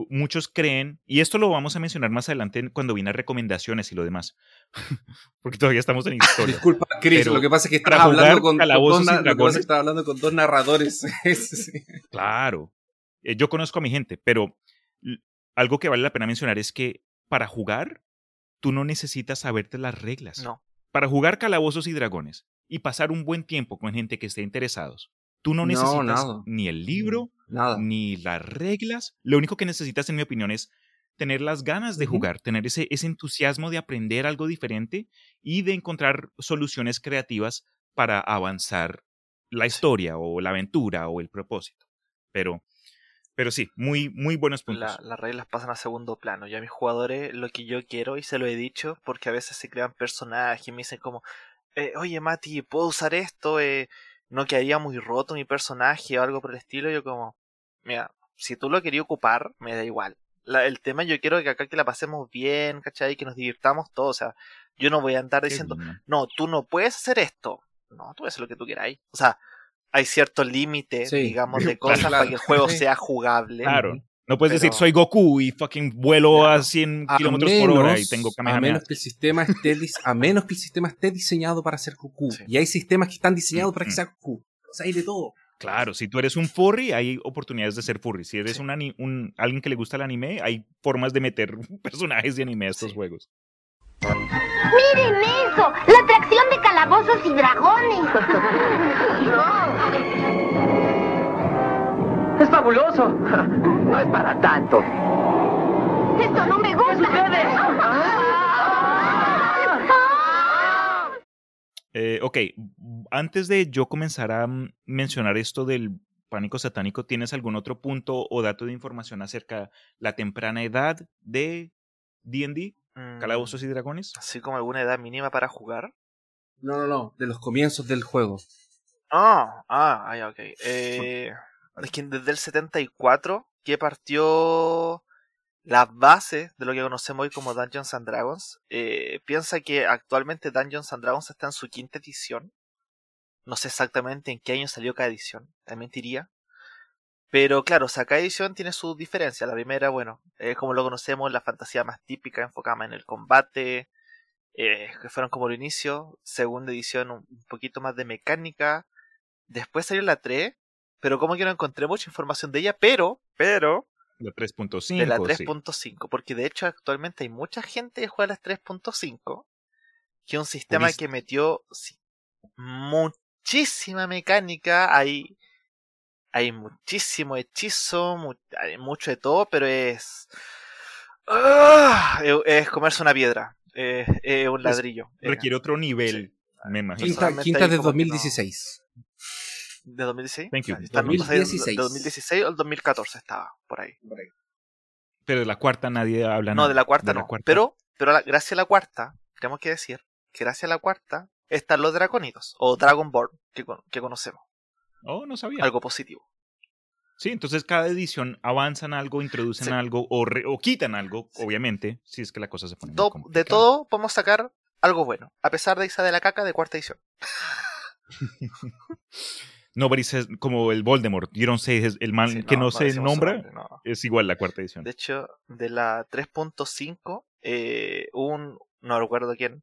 muchos creen, y esto lo vamos a mencionar más adelante cuando vienen recomendaciones y lo demás, (laughs) porque todavía estamos en (laughs) historia. Disculpa, Chris, Pero lo que pasa es que estás hablando con, dos, y na- lo que pasa es Dragones- que estás hablando con dos narradores. (laughs) Claro. Eh, yo conozco a mi gente, pero algo que vale la pena mencionar es que para jugar, tú no necesitas saberte las reglas. No. Para jugar calabozos y dragones y pasar un buen tiempo con gente que esté interesados, tú no necesitas ni el libro, Nada. ni las reglas. Lo único que necesitas, en mi opinión, es tener las ganas de jugar, tener ese, ese entusiasmo de aprender algo diferente y de encontrar soluciones creativas para avanzar la historia o la aventura o el propósito. Pero, pero sí, muy, muy buenos puntos. La- las reglas pasan a segundo plano. Yo a mis jugadores lo que yo quiero, y se lo he dicho, porque a veces se crean personajes y me dicen como, eh, oye Mati, ¿puedo usar esto? Eh, ¿No quedaría muy roto mi personaje o algo por el estilo? Yo como, mira, si tú lo querías ocupar, me da igual. La- el tema yo quiero que acá que la pasemos bien, ¿cachai? Que nos divirtamos todos. O sea, yo no voy a andar diciendo, no, tú no puedes hacer esto. No, tú puedes hacer lo que tú quieras. O sea, hay cierto límite, Sí. digamos, (laughs) de Claro, cosas para que el juego Sí. sea jugable. Claro. No puedes decir soy Goku y fucking vuelo Claro. a 100 A kilómetros por hora y tengo a Kamehameha. menos que el sistema esté a menos que el sistema esté diseñado para ser Goku. Sí. Y hay sistemas que están diseñados para que Mm, sea Goku. O sea, hay de todo. Claro, si tú eres un furry, hay oportunidades de ser furry. Si eres Sí. un, un- alguien que le gusta el anime, hay formas de meter (laughs) personajes de anime a estos Sí. juegos. ¡Miren eso! ¡La atracción de calabozos y dragones! (laughs) ¡Es fabuloso! No es para tanto. ¡Esto no me gusta! Eh, ok, antes de yo comenzar a mencionar esto del pánico satánico, ¿tienes algún otro punto o dato de información acerca de la temprana edad de D&D, Mm, Calabozos y Dragones? Así como alguna edad mínima para jugar. No, no, no. De los comienzos del juego. Ah, ah, ah, ya, ok. Eh, es que desde el 74 que partió las bases de lo que conocemos hoy como Dungeons and Dragons. Eh, piensa que actualmente Dungeons and Dragons está en su quinta edición. No sé exactamente en qué año salió cada edición, también mentiría. Pero claro, o sea, cada edición tiene sus diferencias. La primera, bueno, es como lo conocemos, la fantasía más típica, enfocada en el combate, eh, que fueron como el inicio. Segunda edición, un poquito más de mecánica. Después salió la 3, pero como que no encontré mucha información de ella, pero, pero, La 3.5. de la sí. 3.5, porque de hecho actualmente hay mucha gente que juega las 3.5, que es un sistema Purista. que metió sí, muchísima mecánica, hay, hay muchísimo hechizo, mu- hay mucho de todo, pero es... ¡Ah! es, es comerse una piedra, es, es un ladrillo. Requiere otro nivel, me imagino. Quinta, quinta de como que no. 2016. ¿De 2016? Thank you. Ah, está- no sé, 2016. De 2016 o el 2014 estaba, por ahí. Pero de la cuarta nadie habla No, nada. de la cuarta no. cuarta. Pero, pero la- gracias a la cuarta, tenemos que decir que gracias a la cuarta están los draconitos, o Dragonborn, que, que conocemos. Oh, no sabía. Algo positivo. Sí, entonces cada edición avanzan algo, introducen Sí. algo o, re- o quitan algo, Sí. obviamente, si es que la cosa se pone muy To- de todo podemos sacar algo bueno, a pesar de Isa de la caca de cuarta edición. (laughs) (laughs) Nobody says, como el Voldemort, you don't say el man Sí, que no, se nombra, nombre, no. es igual la cuarta edición. De hecho, de la 3.5, eh, un, no recuerdo quién,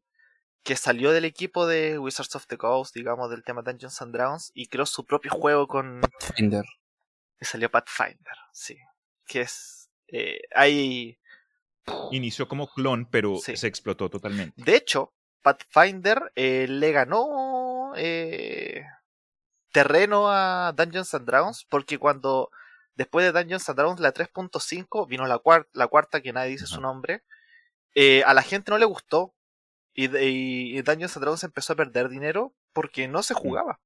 que salió del equipo de Wizards of the Coast, digamos, del tema Dungeons and Dragons, y creó su propio juego con Finder. y salió Pathfinder, sí. Que es. Eh, hay. Inició como clon, pero Sí. se explotó totalmente. De hecho, Pathfinder eh, le ganó eh, terreno a Dungeons and Dragons porque cuando después de Dungeons and Dragons la 3.5 vino la, cuar- la cuarta que nadie dice su nombre, eh, a la gente no le gustó y, Dungeons and Dragons empezó a perder dinero porque no se jugaba.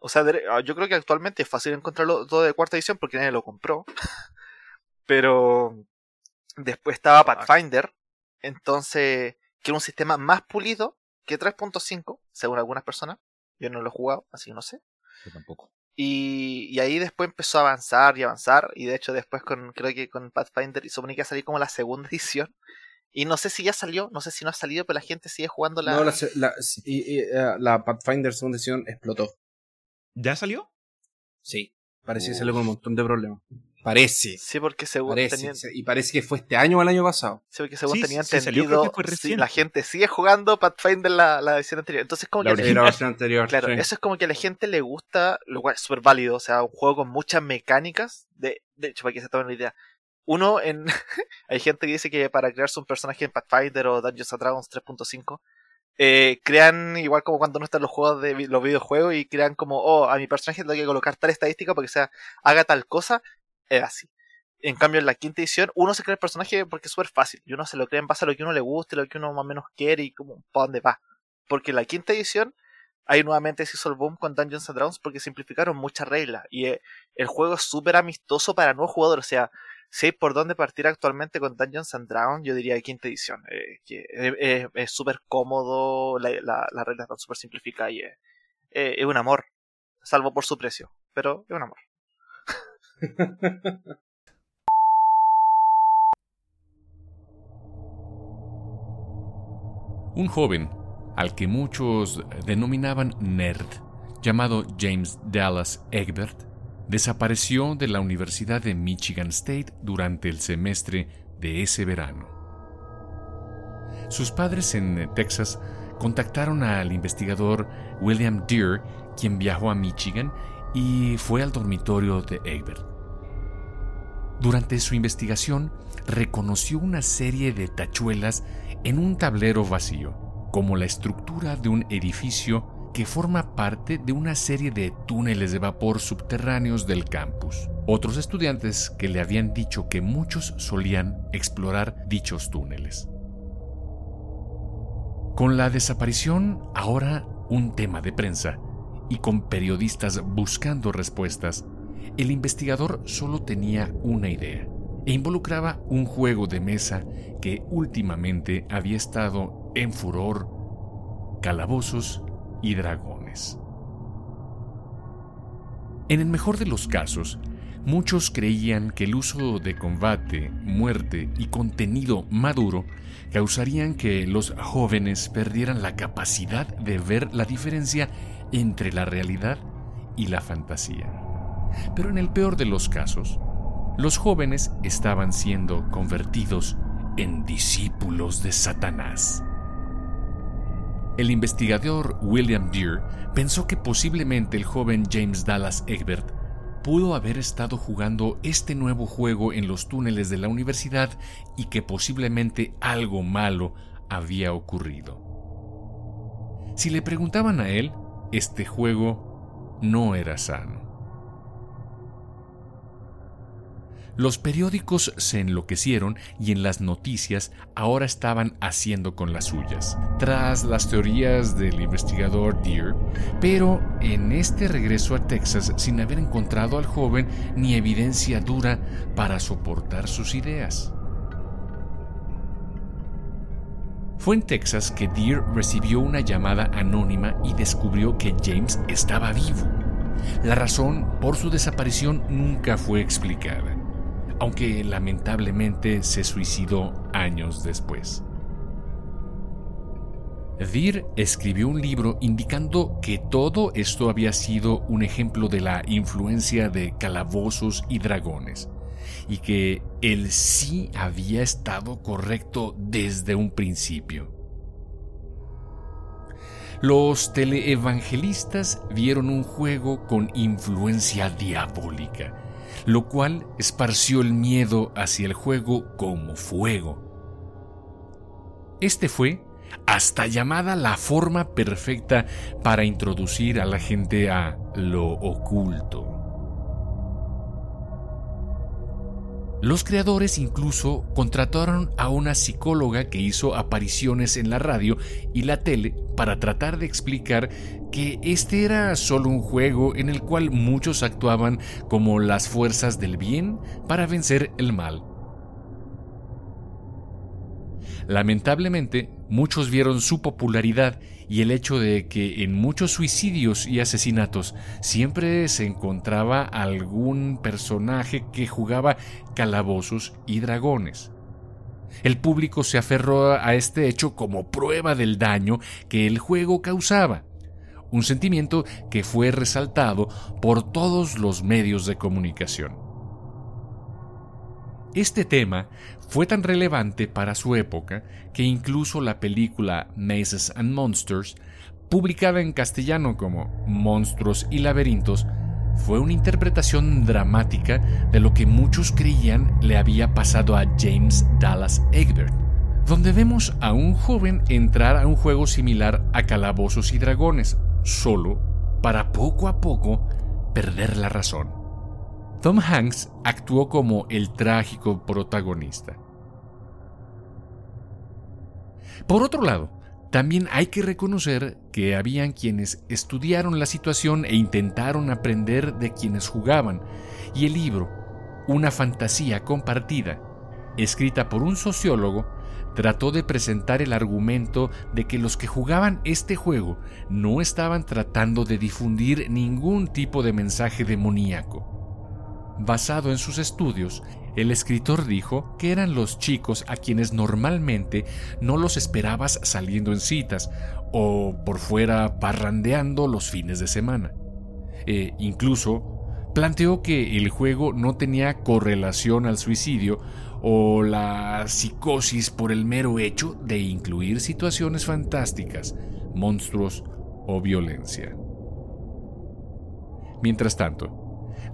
O sea, ah, yo creo que actualmente es fácil encontrarlo todo de cuarta edición porque nadie lo compró. (laughs) Pero después estaba Pathfinder, entonces, que era un sistema más pulido que 3.5, según algunas personas. Yo no lo he jugado, así que no sé. Yo tampoco. Y, y ahí después empezó a avanzar y avanzar. Y de hecho, después con creo que con Pathfinder y supone que iba a salir como la segunda (laughs) edición. Y no sé si ya salió, no sé si no ha salido, pero la gente sigue jugando la. No, la, y- y, eh, la Pathfinder segunda edición explotó. ¿Ya salió? Sí. Parece que Uf. salió con un montón de problemas. Parece. Sí, porque según Parece. tenían, Y parece que fue este año o el año pasado. sí, porque según Sí, tenía sí, entendido, sí, la gente sigue jugando Pathfinder la, la edición anterior. Entonces, como La que la versión anterior. Claro, sí. eso es como que a la gente le gusta, lo cual es súper válido, o sea, un juego con muchas mecánicas. De, de hecho, para que se tomen una idea. Uno, en (laughs) hay gente que dice que para crearse un personaje en Pathfinder o Dungeons and Dragons 3.5, eh, crean igual como cuando no están los juegos de los videojuegos y crean como, oh, a mi personaje le tengo que colocar tal estadística para que sea, haga tal cosa, es así. En cambio, en la quinta edición, uno se crea el personaje porque es súper fácil. Y uno se lo crea en base a lo que uno le guste, lo que uno más o menos quiere y como para dónde va. Porque en la quinta edición, ahí nuevamente se hizo el boom con Dungeons and Dragons porque simplificaron muchas reglas. Y eh, el juego es súper amistoso para nuevos jugadores. O sea, si hay por dónde partir actualmente con Dungeons and Dragons, yo diría quinta edición. eh, eh, es súper cómodo, la, la, las reglas están súper simplificadas y es un amor. Salvo por su precio. Pero es un amor. Un joven, al que muchos denominaban nerd, llamado James Dallas Egbert, desapareció de la Universidad de Michigan State durante el semestre de ese verano. Sus padres en Texas contactaron al investigador William Deere, quien viajó a Michigan y fue al dormitorio de Egbert. Durante su investigación, reconoció una serie de tachuelas en un tablero vacío, como la estructura de un edificio que forma parte de una serie de túneles de vapor subterráneos del campus. Otros estudiantes que le habían dicho que muchos solían explorar dichos túneles. Con la desaparición, ahora un tema de prensa, y con periodistas buscando respuestas, el investigador solo tenía una idea, e involucraba un juego de mesa que últimamente había estado en furor, calabozos y dragones. En el mejor de los casos, muchos creían que el uso de combate, muerte y contenido maduro causarían que los jóvenes perdieran la capacidad de ver la diferencia entre la realidad y la fantasía. Pero en el peor de los casos, los jóvenes estaban siendo convertidos en discípulos de Satanás. El investigador William Deere pensó que posiblemente el joven James Dallas Egbert pudo haber estado jugando este nuevo juego en los túneles de la universidad y que posiblemente algo malo había ocurrido. Si le preguntaban a él, este juego no era sano. Los periódicos se enloquecieron y en las noticias ahora estaban haciendo con las suyas, tras las teorías del investigador Deere, pero en este regreso a Texas sin haber encontrado al joven ni evidencia dura para soportar sus ideas. Fue en Texas que Deere recibió una llamada anónima y descubrió que James estaba vivo. La razón por su desaparición nunca fue explicada aunque lamentablemente se suicidó años después. Deer escribió un libro indicando que todo esto había sido un ejemplo de la influencia de calabozos y dragones, y que él sí había estado correcto desde un principio. Los teleevangelistas vieron un juego con influencia diabólica, lo cual esparció el miedo hacia el juego como fuego. Este fue hasta llamada la forma perfecta para introducir a la gente a lo oculto. Los creadores incluso contrataron a una psicóloga que hizo apariciones en la radio y la tele para tratar de explicar que este era solo un juego en el cual muchos actuaban como las fuerzas del bien para vencer el mal. Lamentablemente, muchos vieron su popularidad y el hecho de que en muchos suicidios y asesinatos siempre se encontraba algún personaje que jugaba calabozos y dragones. El público se aferró a este hecho como prueba del daño que el juego causaba, un sentimiento que fue resaltado por todos los medios de comunicación. Este tema fue tan relevante para su época que incluso la película Mazes and Monsters, publicada en castellano como Monstruos y Laberintos, fue una interpretación dramática de lo que muchos creían le había pasado a James Dallas Egbert, donde vemos a un joven entrar a un juego similar a Calabozos y Dragones, solo para poco a poco perder la razón. Tom Hanks actuó como el trágico protagonista. Por otro lado, también hay que reconocer que habían quienes estudiaron la situación e intentaron aprender de quienes jugaban, y el libro, Una fantasía compartida, escrita por un sociólogo, trató de presentar el argumento de que los que jugaban este juego no estaban tratando de difundir ningún tipo de mensaje demoníaco Basado en sus estudios, el escritor dijo que eran los chicos a quienes normalmente no los esperabas saliendo en citas o por fuera parrandeando los fines de semana. E incluso planteó que el juego no tenía correlación al suicidio o la psicosis por el mero hecho de incluir situaciones fantásticas, monstruos o violencia. Mientras tanto,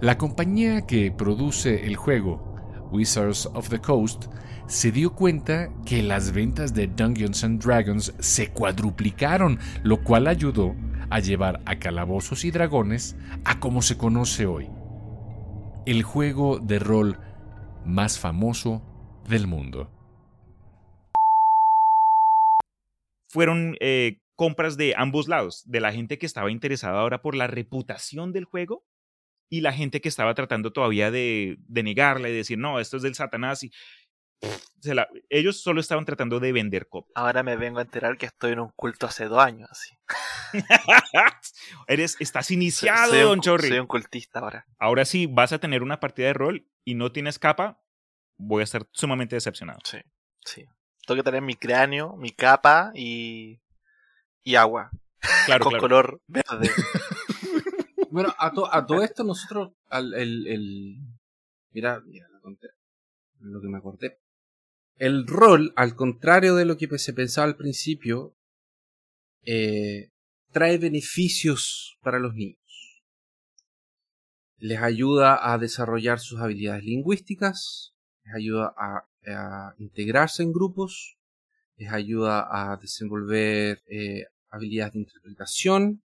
la compañía que produce el juego, Wizards of the Coast, se dio cuenta que las ventas de Dungeons and Dragons se cuadruplicaron, lo cual ayudó a llevar a Calabozos y Dragones a como se conoce hoy, el juego de rol más famoso del mundo. Fueron eh, compras de ambos lados, de la gente que estaba interesada ahora por la reputación del juego y la gente que estaba tratando todavía de, de negarla y decir, no, esto es del Satanás. Y se la- ellos solo estaban tratando de vender copias. Ahora me vengo a enterar que estoy en un culto hace dos años. Así. (laughs) Eres, estás Soy- iniciado, soy un- don Chorri. Soy un cultista ahora. Ahora sí, vas a tener una partida de rol y no tienes capa, voy a estar sumamente decepcionado. Sí, sí. Tengo que tener mi cráneo, mi capa y, y agua. Claro, con claro. color verde. (laughs) Bueno, a, to- a todo esto nosotros, el, mira, mira, lo, que me acordé. El rol, al contrario de lo que se pensaba al principio, eh, trae beneficios para los niños. Les ayuda a desarrollar sus habilidades lingüísticas, les ayuda a, a integrarse en grupos, les ayuda a desenvolver eh, habilidades de interpretación,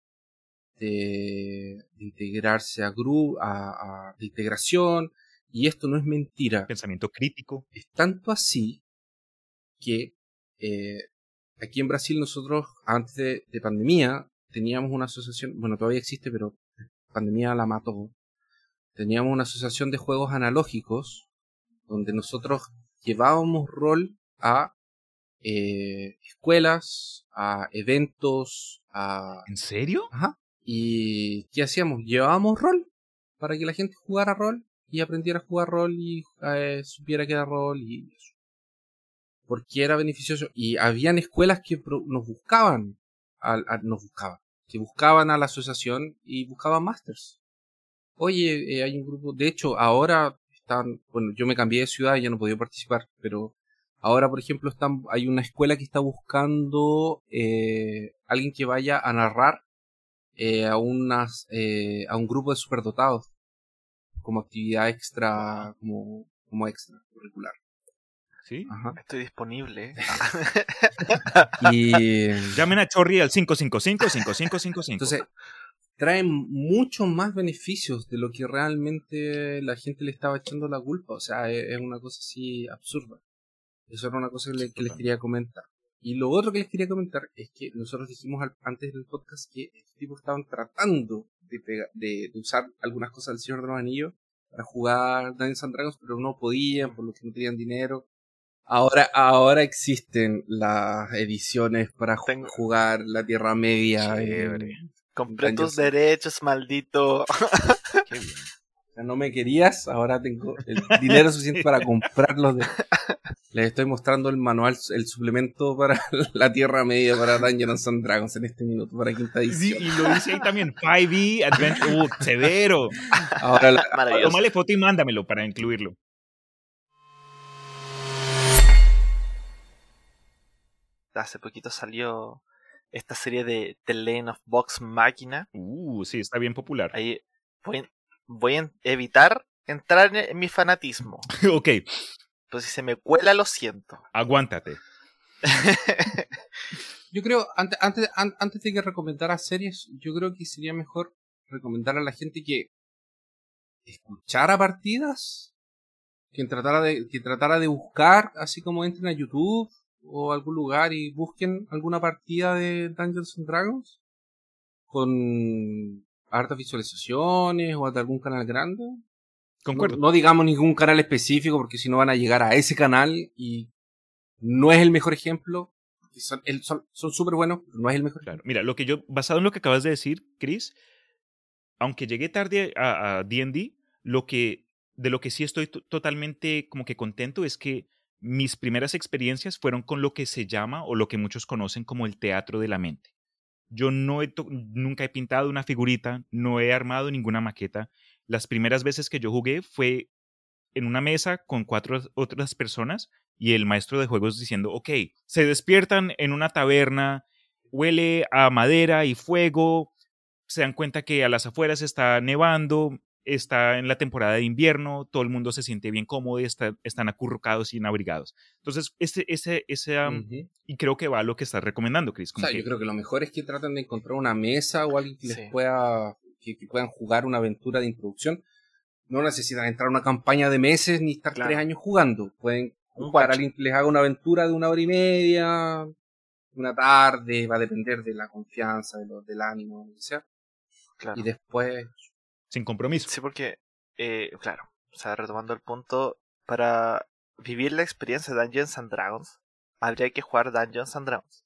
de, de integrarse a grupo, a, a- de integración, y esto no es mentira. Pensamiento crítico. Es tanto así que eh, aquí en Brasil nosotros, antes de, de pandemia, teníamos una asociación, bueno, todavía existe, pero pandemia la mató. Teníamos una asociación de juegos analógicos donde nosotros llevábamos rol a eh, escuelas, a eventos, a ¿En serio? Ajá. ¿Y qué hacíamos? Llevábamos rol para que la gente jugara rol y aprendiera a jugar rol y eh, supiera que era rol y eso. Porque era beneficioso. Y habían escuelas que nos buscaban, a- nos buscaban, que buscaban a la asociación y buscaban masters. Oye, eh, hay un grupo, de hecho, ahora están, bueno, yo me cambié de ciudad y ya no podía participar, pero ahora, por ejemplo, están, hay una escuela que está buscando eh, alguien que vaya a narrar eh, a unas eh, a un grupo de superdotados como actividad extra como como extra curricular Sí. Ajá. Estoy disponible. (laughs) y Llamen a Chorri al 555-5555. entonces traen muchos más beneficios de lo que realmente la gente le estaba echando la culpa o sea es, es una cosa así absurda eso era una cosa que, le- que les quería comentar y lo otro que les quería comentar es que nosotros dijimos al- antes del podcast que estos tipos estaban tratando de, pega- de, de usar algunas cosas del Señor de los Anillos para jugar Dungeons and Dragons, pero no podían por lo que no tenían dinero. Ahora, ahora existen las ediciones para Tengo- jugar la Tierra Media. en- Chévere. Compré Dungeons tus derechos, maldito. Qué bien. O sea, no me querías, ahora tengo el dinero suficiente para (laughs) comprarlos. De... Les estoy mostrando el manual, el suplemento para (laughs) la Tierra Media para Dungeons and Dragons en este minuto, para quinta Sí, edición. y lo dice ahí también. 5e Adventure. Uh, severo. Ahora la- Maravilloso. Tómale foto y mándamelo para incluirlo. Hace poquito salió esta serie de The Lane of Box Máquina. Uh, sí, está bien popular. Ahí voy, voy a evitar entrar en, en mi fanatismo. (laughs) ok, Si se me cuela, lo siento. aguántate. (laughs) Yo creo, antes, antes, an- antes de que recomendara series, yo creo que sería mejor recomendar a la gente que escuchara partidas, que tratara de, que tratara de buscar, así como entren a YouTube o algún lugar y busquen alguna partida de Dungeons and Dragons con hartas visualizaciones o de algún canal grande. Concuerdo. No, no digamos ningún canal específico porque si no van a llegar a ese canal y no es el mejor ejemplo. Son súper buenos, pero no es el mejor Claro. Mira, lo que yo, basado en lo que acabas de decir, Chris, aunque llegué tarde a D&D, lo que, de lo que sí estoy to- totalmente como que contento es que mis primeras experiencias fueron con lo que se llama o lo que muchos conocen como el teatro de la mente. Yo no he nunca he pintado una figurita, no he armado ninguna maqueta. Las primeras veces que yo jugué fue en una mesa con cuatro otras personas y el maestro de juegos diciendo, ok, se despiertan en una taberna, huele a madera y fuego, se dan cuenta que a las afueras está nevando, está en la temporada de invierno, todo el mundo se siente bien cómodo, y está- están acurrucados y abrigados. Entonces, ese, ese, ese, um, y creo que va a lo que estás recomendando, Chris. O como sea, que- yo creo que lo mejor es que traten de encontrar una mesa o alguien que Sí. les pueda, que, que puedan jugar una aventura de introducción. No necesitan entrar a una campaña de meses ni estar Claro. tres años jugando. Pueden buscar a alguien que les haga una aventura de una hora y media, una tarde, va a depender de la confianza, de lo, del ánimo, lo que sea. Claro. Y después, sin compromiso. Sí, porque, eh, claro, o sea, retomando el punto, para vivir la experiencia de Dungeons and Dragons, habría que jugar Dungeons and Dragons.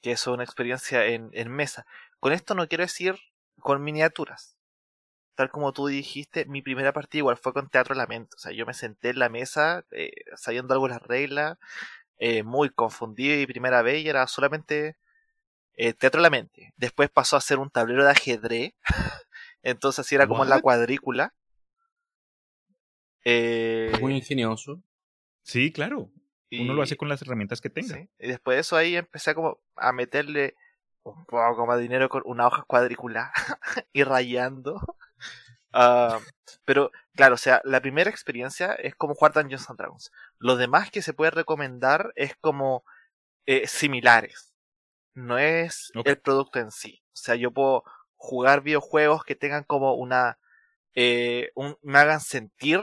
Que es una experiencia en, en mesa. Con esto no quiero decir con miniaturas. Tal como tú dijiste, mi primera partida igual fue con Teatro Lamento. O sea, yo me senté en la mesa, eh, sabiendo algo de las reglas, eh, muy confundido y primera vez y era solamente eh, Teatro Lamento. Después pasó a ser un tablero de ajedrez. (laughs) Entonces así era como en la What? cuadrícula. Eh, Muy ingenioso. Sí, claro. Uno lo hace con las herramientas que tenga. Sí, Y después de eso ahí empecé como a meterle un poco más de dinero con una hoja cuadriculada (laughs) y rayando. Ah, pero claro, o sea, la primera experiencia es como jugar Dungeons and Dragons. Lo demás que se puede recomendar es como eh, similares. No es el producto en sí. O sea, yo puedo jugar videojuegos que tengan como una... eh, un- me hagan sentir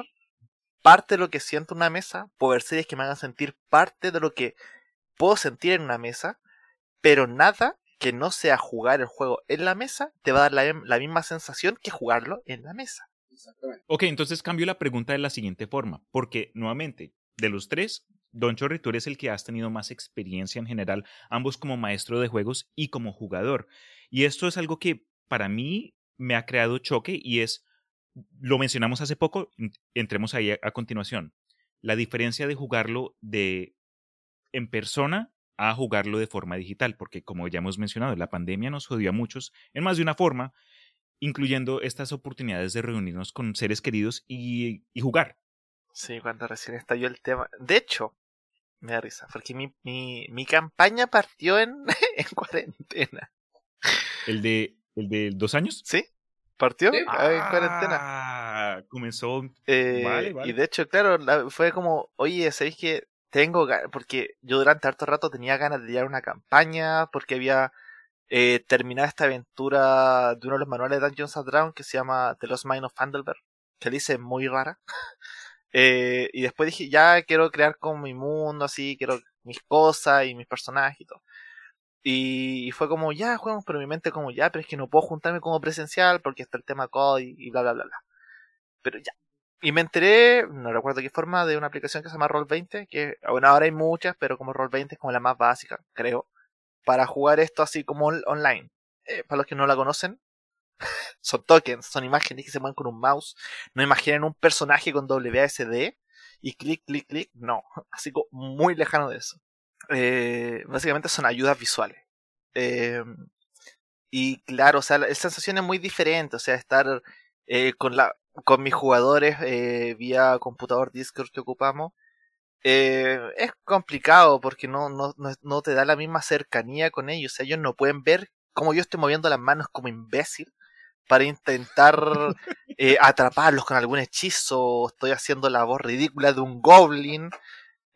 parte de lo que siento en una mesa. Puedo ver series que me hagan sentir parte de lo que puedo sentir en una mesa. Pero nada que no sea jugar el juego en la mesa te va a dar la, la misma sensación que jugarlo en la mesa. Exactamente. Ok, entonces cambio la pregunta de la siguiente forma, porque nuevamente, de los tres, Don Chorri, tú eres el que has tenido más experiencia en general, ambos como maestro de juegos y como jugador. Y esto es algo que para mí me ha creado choque y es, lo mencionamos hace poco, en- entremos ahí a, a continuación, la diferencia de jugarlo de en persona a jugarlo de forma digital, porque como ya hemos mencionado, la pandemia nos jodió a muchos en más de una forma, incluyendo estas oportunidades de reunirnos con seres queridos y, y jugar. Sí, cuando recién estalló el tema. De hecho, me da risa, porque mi, mi, mi campaña partió en, (laughs) en cuarentena. El de, el de dos años. ¿Sí? ¿Partió? Sí. Ah, en cuarentena. Ah, comenzó. Eh, Vale, vale. Y de hecho, claro, la- fue como, oye, ¿sabéis que tengo? Porque yo durante harto rato tenía ganas de llevar una campaña, porque había eh, terminado esta aventura de uno de los manuales de Dungeons and Dragons que se llama The Lost Mine of Fandelver, que dice muy rara. (laughs) Eh, y después dije, ya quiero crear como mi mundo, así, quiero mis cosas y mis personajes y todo. Y fue como, ya, juegos, pero mi mente como, ya, pero es que no puedo juntarme como presencial porque está el tema COD y, y bla, bla, bla, bla. Pero ya. Y me enteré, no recuerdo qué forma, de una aplicación que se llama Roll20, que bueno, ahora hay muchas, pero como Roll20 es como la más básica, creo, para jugar esto así como on- online. Eh, para los que no la conocen, (laughs) son tokens, son imágenes que se mueven con un mouse. No imaginen un personaje con WASD y clic, clic, clic. No, (laughs) así como muy lejano de eso. Eh, básicamente son ayudas visuales. Eh, y claro, o sea, la, la sensación es muy diferente. O sea, estar eh, con, la, con mis jugadores eh, vía computador Discord que ocupamos. eh, es complicado porque no, no, no, no te da la misma cercanía con ellos. O sea, ellos no pueden ver cómo yo estoy moviendo las manos como imbécil para intentar (laughs) eh, atraparlos con algún hechizo. Estoy haciendo la voz ridícula de un goblin.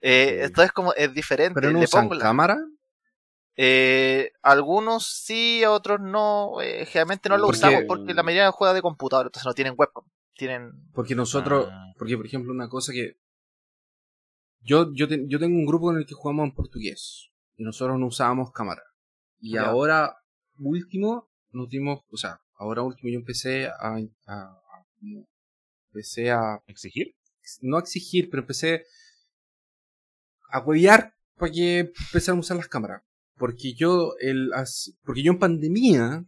Eh, Ok. Esto es como, es diferente. Pero no Le usan pongo la- cámara. eh, algunos sí, otros no. Eh, generalmente no lo usamos porque la mayoría juega de computador, entonces no tienen webcam. Tienen. Porque nosotros, Ah. porque por ejemplo una cosa que yo yo, te- yo tengo un grupo en el que jugamos en portugués y nosotros no usábamos cámara. Y Ya. ahora último nos dimos, o sea, ahora último yo empecé a, a, a- como- empecé a ¿Exigir? no a exigir, pero empecé a huevear para que empezaran a usar las cámaras. Porque yo, el, porque yo en pandemia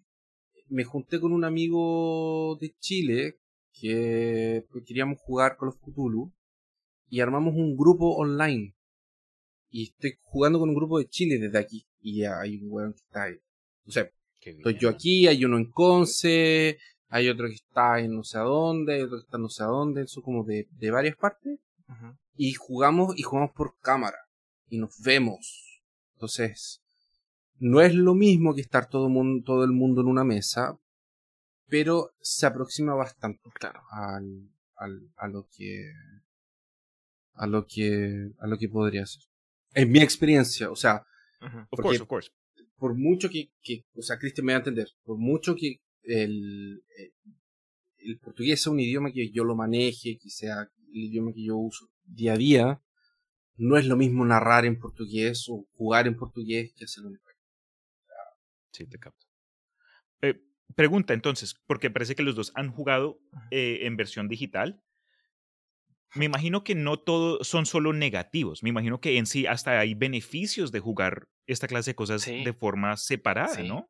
me junté con un amigo de Chile que queríamos jugar con los Cthulhu y armamos un grupo online. Y estoy jugando con un grupo de Chile desde aquí. Y hay un weón que está ahí. O sea, Qué bien. Estoy yo aquí, hay uno en Conce, hay otro que está en no sé a dónde, hay otro que está en no sé a dónde, eso como de, de varias partes. Y jugamos y jugamos por cámara. Y nos vemos. Entonces, no es lo mismo que estar todo, mundo, todo el mundo en una mesa, pero se aproxima bastante Claro. al, al, a lo que a lo que a lo que podría ser. En mi experiencia, o sea. Of course, of course. por mucho que, que o sea, Cristian me va a entender, por mucho que el, eh, el portugués sea un idioma que yo lo maneje, que sea el idioma que yo uso día a día, no es lo mismo narrar en portugués o jugar en portugués que hacerlo en español. Sí, te capto. Eh, pregunta entonces, porque parece que los dos han jugado eh, en versión digital. me imagino que no todos son solo negativos. Me imagino que en sí hasta hay beneficios de jugar esta clase de cosas Sí. de forma separada, Sí. ¿no?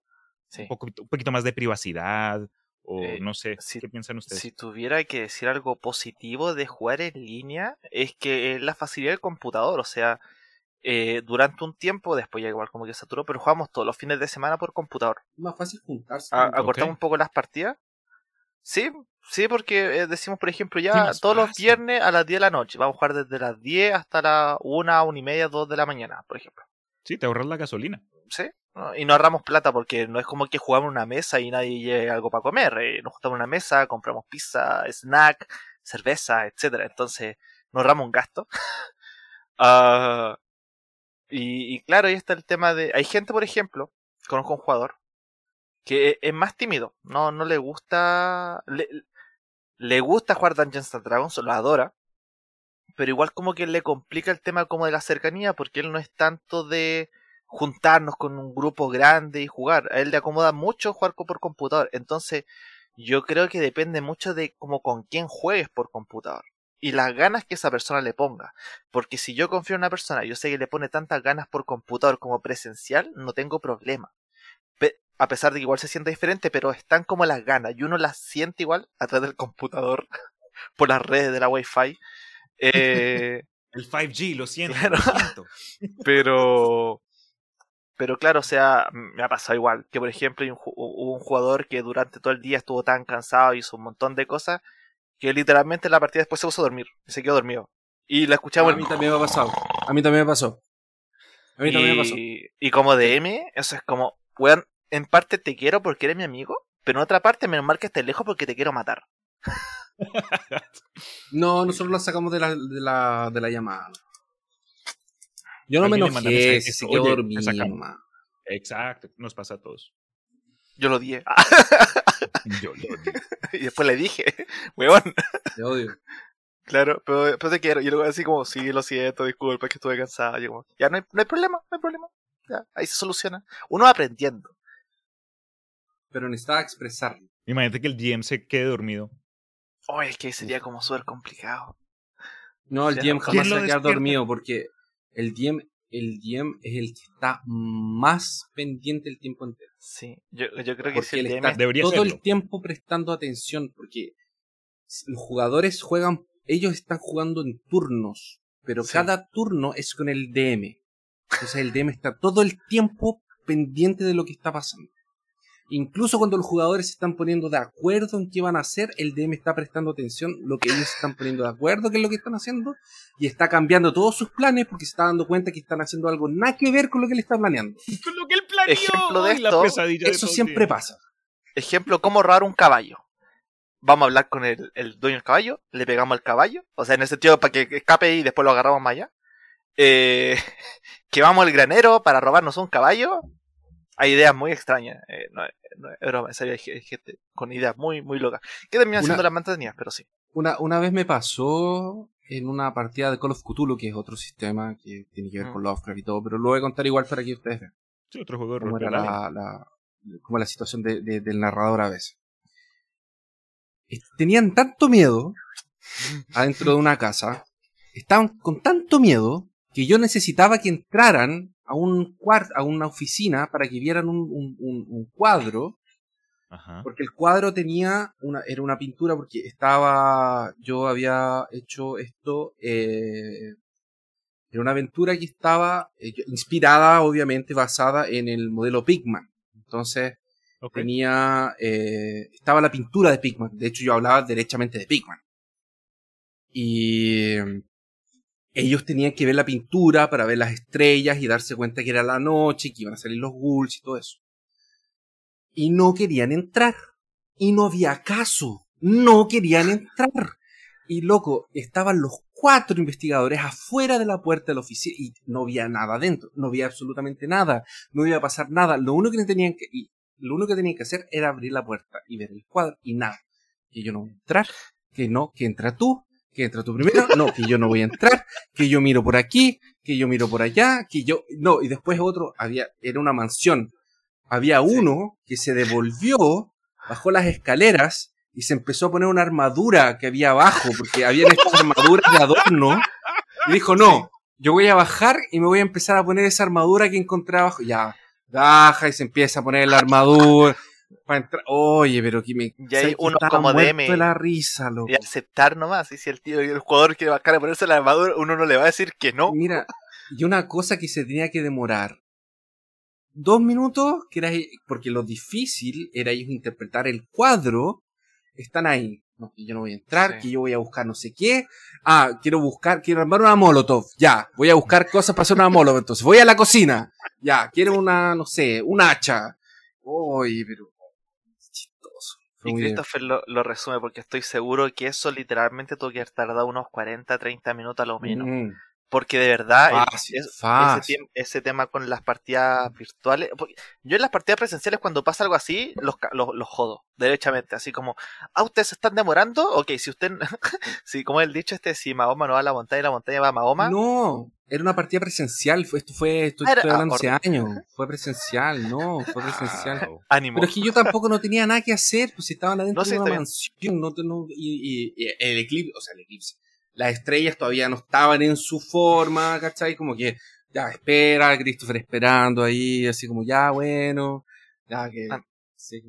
Sí. Un, poco- un poquito más de privacidad o Eh, no sé. si- ¿Qué piensan ustedes? Si tuviera que decir algo positivo de jugar en línea, es que es la facilidad del computador. O sea, eh, durante un tiempo, después ya igual como que saturó, pero jugamos todos los fines de semana por computador. Más fácil juntarse. A- acortamos Ok. un poco las partidas. Sí, sí, porque eh, decimos, por ejemplo, ya todos los viernes a las 10 de la noche. Vamos a jugar desde las 10 hasta las 1, 1 y media, 2 de la mañana, por ejemplo. Sí, te ahorras la gasolina. ¿Sí? ¿no? Y no ahorramos plata porque no es como que jugamos en una mesa y nadie lleve algo para comer. eh, Nos juntamos en una mesa, compramos pizza, snack, cerveza, etcétera. Entonces, nos ahorramos un gasto. (laughs) Ah, y, y claro, ahí está el tema de. Hay gente, por ejemplo, conozco un jugador que es más tímido. No, no le gusta. Le, le gusta jugar Dungeons and Dragons, lo adora. Pero igual como que le complica el tema como de la cercanía, porque él no es tanto de juntarnos con un grupo grande y jugar. A él le acomoda mucho jugar por computador. Entonces, yo creo que depende mucho de como con quién juegues por computador. Y las ganas que esa persona le ponga. Porque si yo confío en una persona, yo sé que le pone tantas ganas por computador como presencial, no tengo problema. Pe- a pesar de que igual se sienta diferente, pero están como las ganas. Y uno las siente igual a través del computador, (laughs) por las redes de la Wi-Fi. Eh, (laughs) El 5G, lo siento, Claro. lo siento. (laughs) pero pero claro, o sea, me ha pasado igual, que por ejemplo hubo un jugador que durante todo el día estuvo tan cansado y hizo un montón de cosas que literalmente en la partida después se puso a dormir, y se quedó dormido. Y la escuchamos a mí también me ha pasado. A mí también me pasó. A mí también me pasó. y, y como DM, eso es como, weón, en parte te quiero porque eres mi amigo, pero en otra parte menos mal que estés lejos porque te quiero matar. (laughs) No, nosotros la sacamos de la, de la, de la llamada. Yo no me enojé, si quedó dormido. Exacto, nos pasa a todos. Yo lo odié. (laughs) Yo lo digo. (laughs) y después le dije, weón, Te odio. Claro, pero después te quiero. Y luego así como, sí, lo siento, disculpa, es que estuve cansado. Yo como, ya no hay, no hay problema, no hay problema. Ya, ahí se soluciona. Uno va aprendiendo. Pero necesitaba expresarlo. Imagínate que el GM se quede dormido. Oh, es que sería como súper complicado. No, el ¿quién jamás se va a quedar dormido porque el DM, el DM es el que está más pendiente el tiempo entero. Sí, yo, yo creo que si el está Debería todo serlo. el tiempo prestando atención porque los jugadores juegan, ellos están jugando en turnos, pero Sí. cada turno es con el DM. Entonces el DM está todo el tiempo pendiente de lo que está pasando. Incluso cuando los jugadores se están poniendo de acuerdo en qué van a hacer, el DM está prestando atención lo que ellos se están poniendo de acuerdo, qué es lo que están haciendo, y está cambiando todos sus planes porque se está dando cuenta que están haciendo algo nada que ver con lo que él está planeando. (laughs) Con lo que él planeó. Ejemplo de la esto, de Eso siempre día. pasa. ejemplo, cómo robar un caballo. Vamos a hablar con el, el dueño del caballo, le pegamos al caballo, o sea, en el sentido para que escape y después lo agarramos más allá. Eh, (laughs) que vamos al granero para robarnos un caballo. Hay ideas muy extrañas. Eh, no, no es broma, hay gente con ideas muy, muy locas. Que terminan siendo las mantenidas, pero sí. Una, una vez me pasó en una partida de Call of Cthulhu, que es otro sistema que tiene que ver Mm. con Lovecraft y todo, pero lo voy a contar igual para que ustedes vean Sí, otro juego de roleplay. la, la, cómo la situación de- de- del narrador a veces. Es- Tenían tanto miedo adentro de una casa, estaban con tanto miedo que yo necesitaba que entraran a un cuarto, a una oficina para que vieran un, un- un- un cuadro Ajá. porque el cuadro tenía una, era una pintura porque estaba, yo había hecho esto, eh, era una aventura que estaba eh, inspirada, obviamente, basada en el modelo Pigman. Entonces, tenía, eh, estaba la pintura de Pigman. De hecho, yo hablaba derechamente de Pigman. Y ellos tenían que ver la pintura para ver las estrellas y darse cuenta que era la noche, que iban a salir los ghouls y todo eso y no querían entrar. Y no había caso. No querían entrar. Y loco, estaban los cuatro investigadores afuera de la puerta de la oficina y no había nada adentro. No había absolutamente nada. No iba a pasar nada. Lo único que tenían que, lo único que tenían que hacer era abrir la puerta y ver el cuadro y nada. Que yo no voy a entrar. Que no, que entra tú. Que entra tú primero. No, que yo no voy a entrar. Que yo miro por aquí. Que yo miro por allá. Que yo, no, y después otro, había, era una mansión había uno que se devolvió, bajó las escaleras y y se empezó a poner una armadura que había abajo, porque había estas armaduras de adorno. Y dijo, no, yo voy a bajar y me voy a empezar a poner esa armadura que encontré abajo. Ya, baja y se empieza a poner la armadura. Para entrar. Oye, pero que me. Y hay ¿sabes que uno como DM. de la risa, loco. Y aceptar nomás. Y si el tío y el jugador quiere bajar a ponerse la armadura, uno no le va a decir que no. Mira, y una cosa que se tenía que demorar dos minutos, que era porque lo difícil era ellos interpretar el cuadro, están ahí. No, que yo no voy a entrar, Sí. que yo voy a buscar no sé qué. Ah, quiero buscar, quiero armar una molotov. Ya, voy a buscar cosas para hacer una molotov. Entonces, voy a la cocina. Ya, quiero una, no sé, un hacha. Oye, pero Y Christopher lo, lo resume porque estoy seguro que eso literalmente tuvo que haber tardado unos 40, 30 minutos a lo menos. Mm, Porque de verdad, el- Fácil, es- ese, ese tema con las partidas virtuales. Yo en las partidas presenciales, cuando pasa algo así, los, los, los jodo, derechamente. Así como, ah, ustedes se están demorando. Ok, si usted. (laughs) si, como el dicho este, si Mahoma no va a la montaña, la montaña va a Mahoma. No, era una partida presencial. Esto fue, estoy, Ah, era- estoy hablando ah, hace años. Fue presencial, no, fue presencial. (laughs) Ánimo. Pero es que yo tampoco no tenía nada que hacer, pues estaban adentro No, sí, de una mansión, no, no- y, y- y el eclipse, o sea, el eclipse, las estrellas todavía no estaban en su forma, ¿cachai? Como que, ya, espera, Christopher esperando ahí, así como, ya, bueno, ya que... Ah. sí.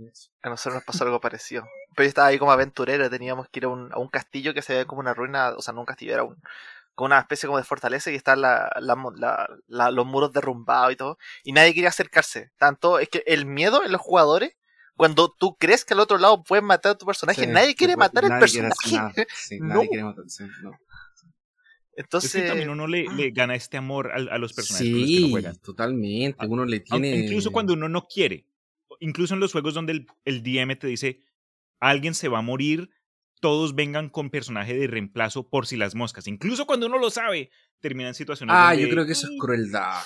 A nosotros nos pasó algo parecido. Pero yo estaba ahí como aventurero, teníamos que ir a un, a un castillo que se ve como una ruina, o sea, no un castillo, era un, como una especie como de fortaleza y están la, la, mo- la- la- los muros derrumbados y todo. Y nadie quería acercarse. Tanto, es que el miedo en los jugadores, cuando tú crees que al otro lado pueden matar a tu personaje, Sí, nadie sí, quiere pues, matar al nadie personaje. hacer nada, sí, (laughs) No. nadie quiere matar, sí, no. Entonces, es que también uno le, le gana este amor a, a los personajes con los que Sí, uno juega. totalmente, uno le tiene... Incluso cuando uno no quiere. Incluso en los juegos donde el, el DM te dice, alguien se va a morir, todos vengan con personaje de reemplazo por si las moscas. Incluso cuando uno lo sabe, termina en situaciones Ah, donde- yo creo que eso es crueldad.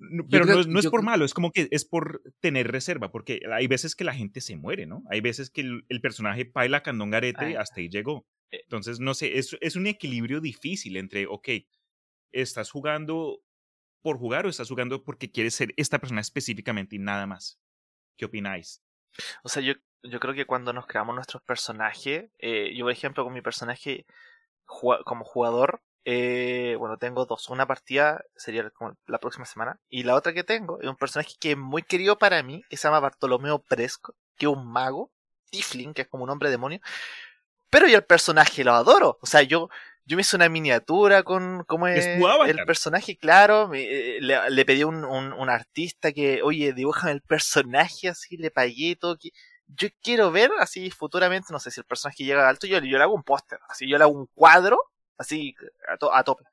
No, pero creo- no, es- no es yo por malo, es como que es por tener reserva, porque hay veces que la gente se muere, ¿no? Hay veces que el, el personaje paila candongarete Ay. hasta ahí llegó. Eh. Entonces, no sé, es, es un equilibrio difícil entre, ok, ¿estás jugando por jugar o estás jugando porque quieres ser esta persona específicamente y nada más? ¿Qué opináis? O sea, yo, yo creo que cuando nos creamos nuestros personajes, eh, yo por ejemplo con mi personaje como jugador, eh, bueno, tengo dos. Una partida sería como la próxima semana. Y la otra que tengo es un personaje que es muy querido para mí, que se llama Bartolomeo Presco, que es un mago, Tifling, que es como un hombre demonio. Pero yo el personaje lo adoro. O sea, yo, yo me hice una miniatura con cómo Es es el personaje, claro. me- eh, le, le pedí a un, un, un artista que, oye, dibújame el personaje así, le pagué todo. Que, yo quiero ver así futuramente, no sé si el personaje llega alto, yo, yo le hago un póster, así yo le hago un cuadro, así a, to- a tope.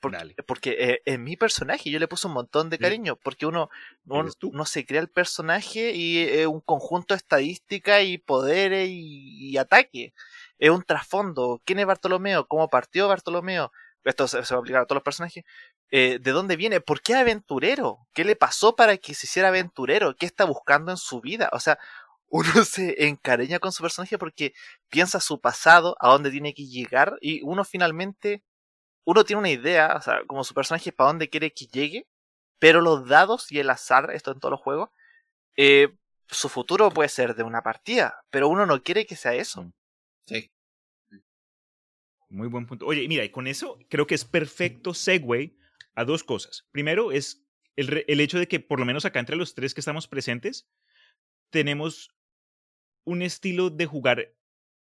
Porque, porque eh, en mi personaje yo le puse un montón de Sí. cariño, porque uno, uno, se crea el personaje y es un conjunto de estadísticas y poderes y, y ataque. Es un trasfondo. ¿Quién es Bartolomeo? ¿Cómo partió Bartolomeo? Esto se, se va a aplicar a todos los personajes. Eh, ¿De dónde viene? ¿Por qué aventurero? ¿Qué le pasó para que se hiciera aventurero? ¿Qué está buscando en su vida? O sea, uno (laughs) se encariña con su personaje porque piensa su pasado, a dónde tiene que llegar y uno finalmente, uno tiene una idea, o sea, como su personaje para dónde quiere que llegue, pero los dados y el azar, esto en todos los juegos, eh, su futuro puede ser de una partida, pero uno no quiere que sea eso. Sí. Muy buen punto. Oye, mira, y con eso creo que es perfecto segue a dos cosas. Primero es el, el hecho de que por lo menos acá entre los tres que estamos presentes, tenemos un estilo de jugar,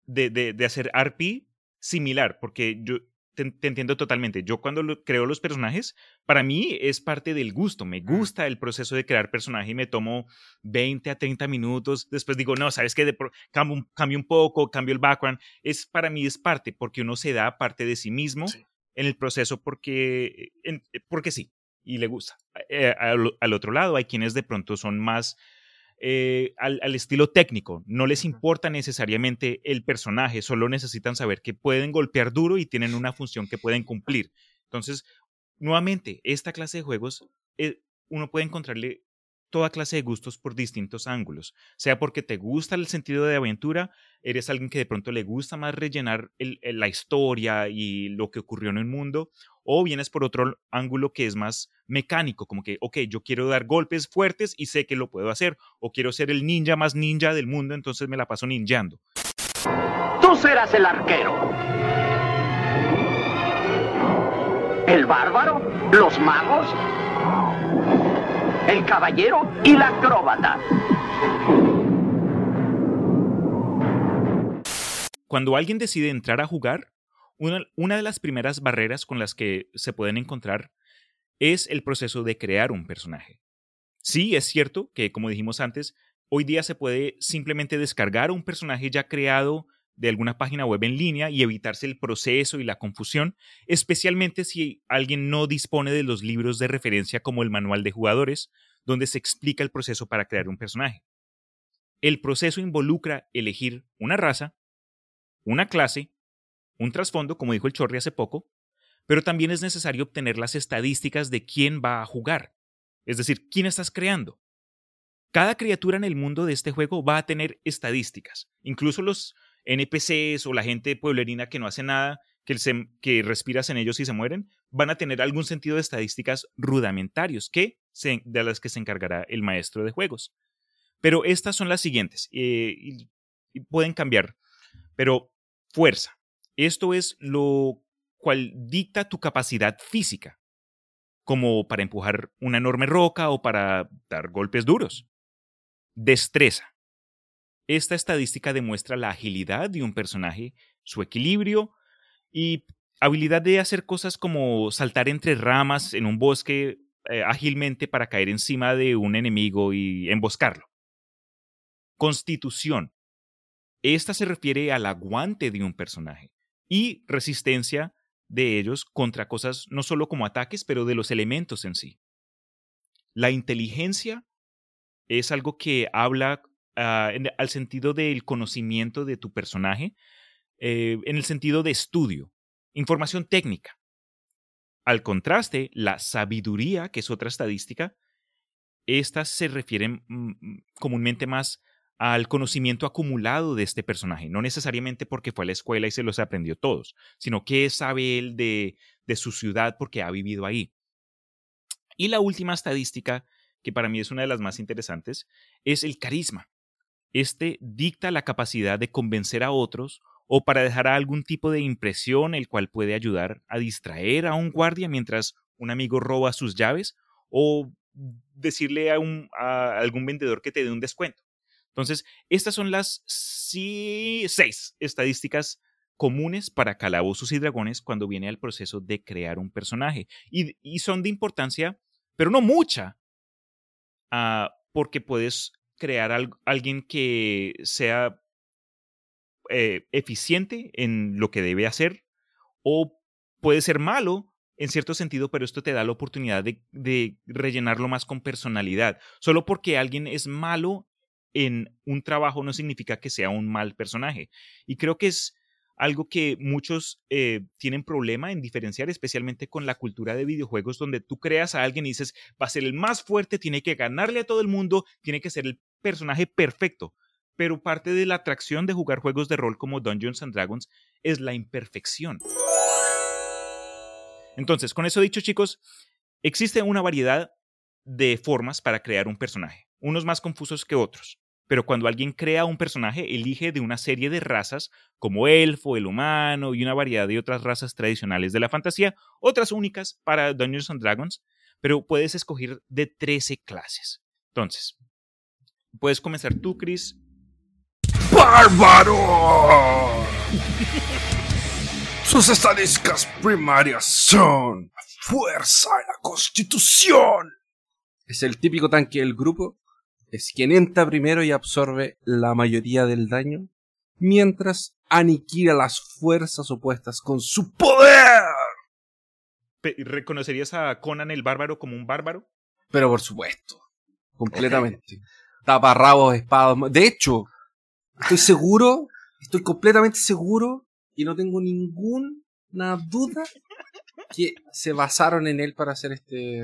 de, de, de hacer RP similar, porque yo te, te entiendo totalmente. Yo cuando lo- creo los personajes, para mí es parte del gusto. Me gusta el proceso de crear personaje y me tomo 20 a 30 minutos. Después digo, no, sabes que cambio, un- cambio un poco, cambio el background. Es para mí es parte, porque uno se da parte de sí mismo Sí. en el proceso porque, en- porque sí, y le gusta. Eh, al, al otro lado hay quienes de pronto son más eh, al, al estilo técnico. No les importa necesariamente el personaje, solo necesitan saber que pueden golpear duro y tienen una función que pueden cumplir. Entonces, nuevamente, esta clase de juegos, eh, uno puede encontrarle toda clase de gustos por distintos ángulos, sea porque te gusta el sentido de aventura, eres alguien que de pronto le gusta más rellenar el- el- la historia y lo que ocurrió en el mundo, o vienes por otro ángulo que es más mecánico, como que, ok, yo quiero dar golpes fuertes y sé que lo puedo hacer, o quiero ser el ninja más ninja del mundo, entonces me la paso ninjando. Tú serás el arquero. El bárbaro, los magos, el caballero y la acróbata. Cuando alguien decide entrar a jugar, una, una de las primeras barreras con las que se pueden encontrar es el proceso de crear un personaje. Sí, es cierto que, como dijimos antes, hoy día se puede simplemente descargar un personaje ya creado de alguna página web en línea y evitarse el proceso y la confusión, especialmente si alguien no dispone de los libros de referencia como el manual de jugadores, donde se explica el proceso para crear un personaje. El proceso involucra elegir una raza, una clase, un trasfondo, como dijo el Chorri hace poco, pero también es necesario obtener las estadísticas de quién va a jugar, es decir, quién estás creando. Cada criatura en el mundo de este juego va a tener estadísticas, incluso los NPCs o la gente pueblerina que no hace nada, que, se, que respiras en ellos y se mueren, van a tener algún sentido de estadísticas rudimentarios que de las que se encargará el maestro de juegos. Pero estas son las siguientes eh, y pueden cambiar. Pero fuerza. Esto es lo cual dicta tu capacidad física, como para empujar una enorme roca o para dar golpes duros. Destreza. Esta estadística demuestra la agilidad de un personaje, su equilibrio y habilidad de hacer cosas como saltar entre ramas en un bosque eh, ágilmente para caer encima de un enemigo y emboscarlo. Constitución. Esta se refiere al aguante de un personaje y resistencia de ellos contra cosas no solo como ataques, pero de los elementos en sí. La inteligencia es algo que habla en, al sentido del conocimiento de tu personaje, eh, en el sentido de estudio, información técnica. Al contraste, la sabiduría, que es otra estadística, estas se refieren mm, comúnmente más al conocimiento acumulado de este personaje, no necesariamente porque fue a la escuela y se los aprendió todos, sino qué sabe él de, de su ciudad porque ha vivido ahí. Y la última estadística, que para mí es una de las más interesantes, es el carisma. Este dicta la capacidad de convencer a otros o para dejar algún tipo de impresión, el cual puede ayudar a distraer a un guardia mientras un amigo roba sus llaves o decirle a, algún vendedor que te dé un descuento. Entonces, estas son las seis estadísticas comunes para calabozos y dragones cuando viene al proceso de crear un personaje. Y, y son de importancia, pero no mucha, uh, porque puedes crear alguien que sea eh, eficiente en lo que debe hacer o puede ser malo en cierto sentido, pero esto te da la oportunidad de, de, rellenarlo más con personalidad. Solo porque alguien es malo en un trabajo no significa que sea un mal personaje. Y creo que es algo que muchos eh, tienen problema en diferenciar, especialmente con la cultura de videojuegos, donde tú creas a alguien y dices, va a ser el más fuerte, tiene que ganarle a todo el mundo, tiene que ser el personaje perfecto. Pero parte de la atracción de jugar juegos de rol como Dungeons and Dragons es la imperfección. Entonces, con eso dicho, chicos, existe una variedad de formas para crear un personaje, unos más confusos que otros. Pero cuando alguien crea un personaje, elige de una serie de razas como elfo, el humano y una variedad de otras razas tradicionales de la fantasía, otras únicas para Dungeons and Dragons, pero puedes escoger de 13 clases. Entonces, puedes comenzar tú, Chris. ¡Bárbaro! Sus estadísticas primarias son fuerza y la constitución. Es el típico tanque del grupo. Es quien entra primero y absorbe la mayoría del daño, mientras aniquila las fuerzas opuestas con su poder. ¿Reconocerías a Conan el bárbaro como un bárbaro? Pero por supuesto, completamente. Taparrabos, espadas. De hecho, estoy seguro, estoy completamente seguro y no tengo ninguna duda que se basaron en él para hacer este,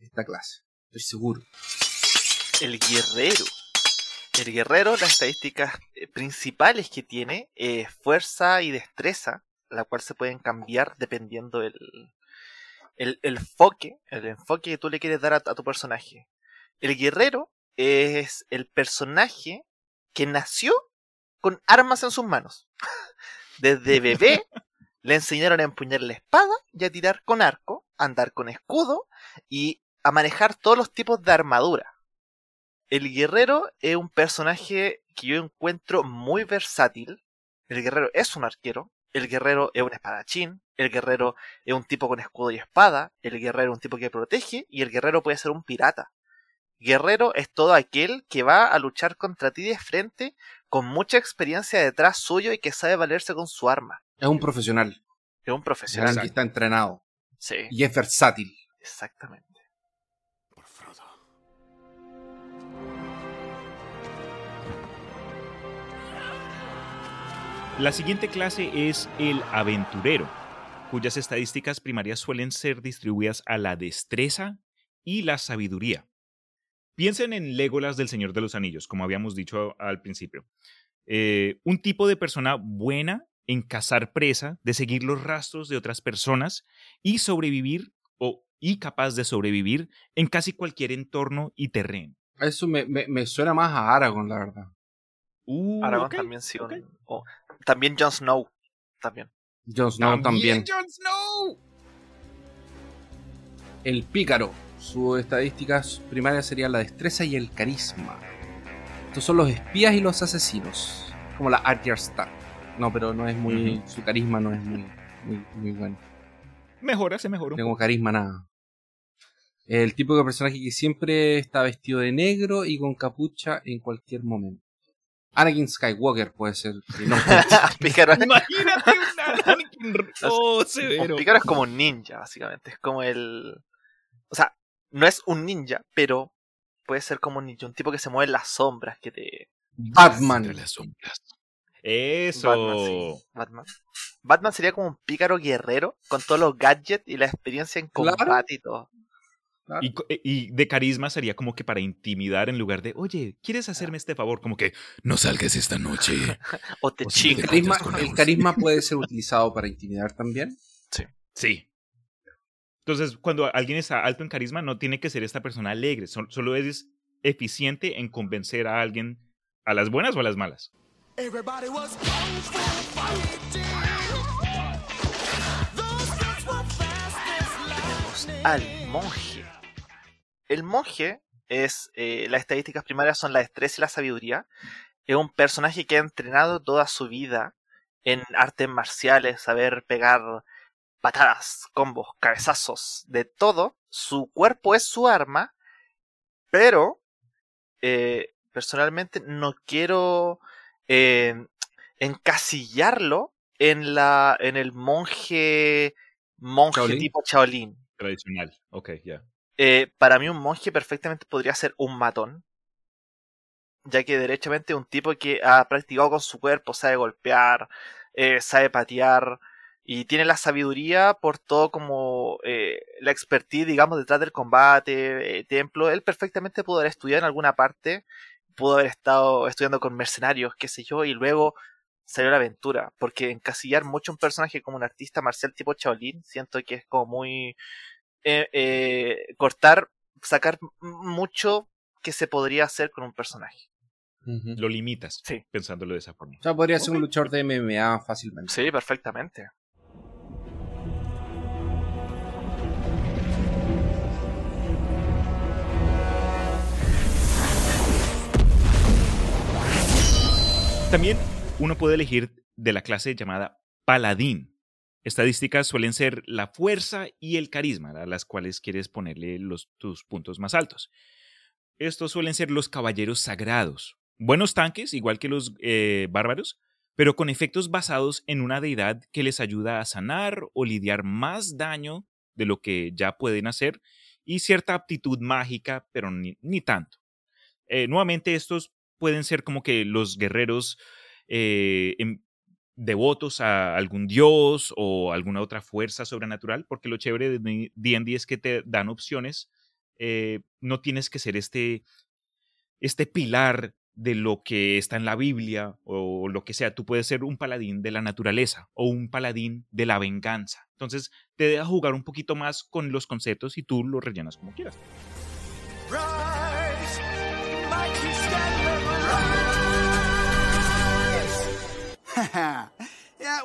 esta clase. Estoy seguro. El guerrero. El guerrero, las estadísticas eh, principales que tiene es fuerza y destreza, la cual se pueden cambiar dependiendo el, el, el enfoque, el enfoque que tú le quieres dar a, a tu personaje. El guerrero es el personaje que nació con armas en sus manos. (laughs) Desde bebé (laughs) le enseñaron a empuñar la espada y a tirar con arco, a andar con escudo y a manejar todos los tipos de armadura. El guerrero es un personaje que yo encuentro muy versátil. El guerrero es un arquero, el guerrero es un espadachín, el guerrero es un tipo con escudo y espada, el guerrero es un tipo que protege y el guerrero puede ser un pirata. Guerrero es todo aquel que va a luchar contra ti de frente con mucha experiencia detrás suyo y que sabe valerse con su arma. Es un profesional. Es un Es profesional. alguien que está entrenado. Sí, Y es versátil. exactamente. La siguiente clase es el aventurero, cuyas estadísticas primarias suelen ser distribuidas a la destreza y la sabiduría. Piensen en Legolas del Señor de los Anillos, como habíamos dicho al principio. Eh, un tipo de persona buena en cazar presa, de seguir los rastros de otras personas y sobrevivir o y capaz de sobrevivir en casi cualquier entorno y terreno. Eso me, me, me suena más a Aragorn, la verdad. Uh, Aragorn también sí. un- ok. o- también Jon Snow. También. Jon Snow también. Jon Snow! El pícaro. Sus estadísticas primarias serían la destreza y el carisma. Estos son los espías y los asesinos. Como la Archer Stark. No, pero no es muy. Su carisma no es muy, muy, muy bueno. Mejora, se. No un tengo carisma nada. El tipo de personaje que siempre está vestido de negro y con capucha en cualquier momento. Anakin Skywalker puede ser. no- (laughs) Imagínate un (laughs) Anakin- Oh, un severo. pícaro es como un ninja, básicamente. Es como el. O sea, no es un ninja, pero puede ser como un ninja. Un tipo que se mueve en las sombras, que te. Batman. Las sombras. Eso. Batman, sí. Batman. Batman sería como un pícaro guerrero con todos los gadgets y la experiencia en Claro. combate y todo. Claro. Y, de carisma sería como que para intimidar en lugar de, oye, ¿quieres hacerme este favor? Como que, No salgas esta noche. (laughs) O te O si te Carisma- el carisma (laughs) puede ser utilizado para intimidar también. sí. Entonces, cuando alguien está alto en carisma, no tiene que ser esta persona alegre, sol- solo es eficiente en convencer a alguien a las buenas o a las malas. Tenemos al monje. El monje es. eh, las estadísticas primarias son la destreza y la sabiduría. Es un personaje que ha entrenado toda su vida en artes marciales, saber pegar patadas, combos, cabezazos, de todo. Su cuerpo es su arma, pero eh, personalmente no quiero eh, encasillarlo en la en el monje monje Shaolin. tipo Shaolin. Tradicional. Ok, ya. Eh, para mí un monje perfectamente podría ser un matón, ya que derechamente un tipo que ha practicado con su cuerpo, sabe golpear, eh, sabe patear y tiene la sabiduría por todo como eh, la expertise, digamos, detrás del combate, eh, templo. Él perfectamente pudo haber estudiado en alguna parte, pudo haber estado estudiando con mercenarios, qué sé yo, y luego salió la aventura, porque encasillar mucho un personaje como un artista marcial tipo Shaolin, siento que es como muy eh, eh, cortar, sacar mucho que se podría hacer con un personaje. Lo limitas, Sí. pensándolo de esa forma. O sea, podría ser un luchador de MMA fácilmente. Sí, perfectamente. También uno puede elegir de la clase llamada paladín. Estadísticas suelen ser la fuerza y el carisma, a las cuales quieres ponerle los, tus puntos más altos. Estos suelen ser los caballeros sagrados. Buenos tanques, igual que los eh, bárbaros, pero con efectos basados en una deidad que les ayuda a sanar o lidiar más daño de lo que ya pueden hacer y cierta aptitud mágica, pero ni, tanto. Eh, nuevamente, estos pueden ser como que los guerreros eh, em- devotos a algún dios o alguna otra fuerza sobrenatural, porque lo chévere de D&D es que te dan opciones. eh, no tienes que ser este este pilar de lo que está en la Biblia o lo que sea. Tú puedes ser un paladín de la naturaleza o un paladín de la venganza. Entonces te deja jugar un poquito más con los conceptos y tú lo rellenas como quieras. (laughs) yeah,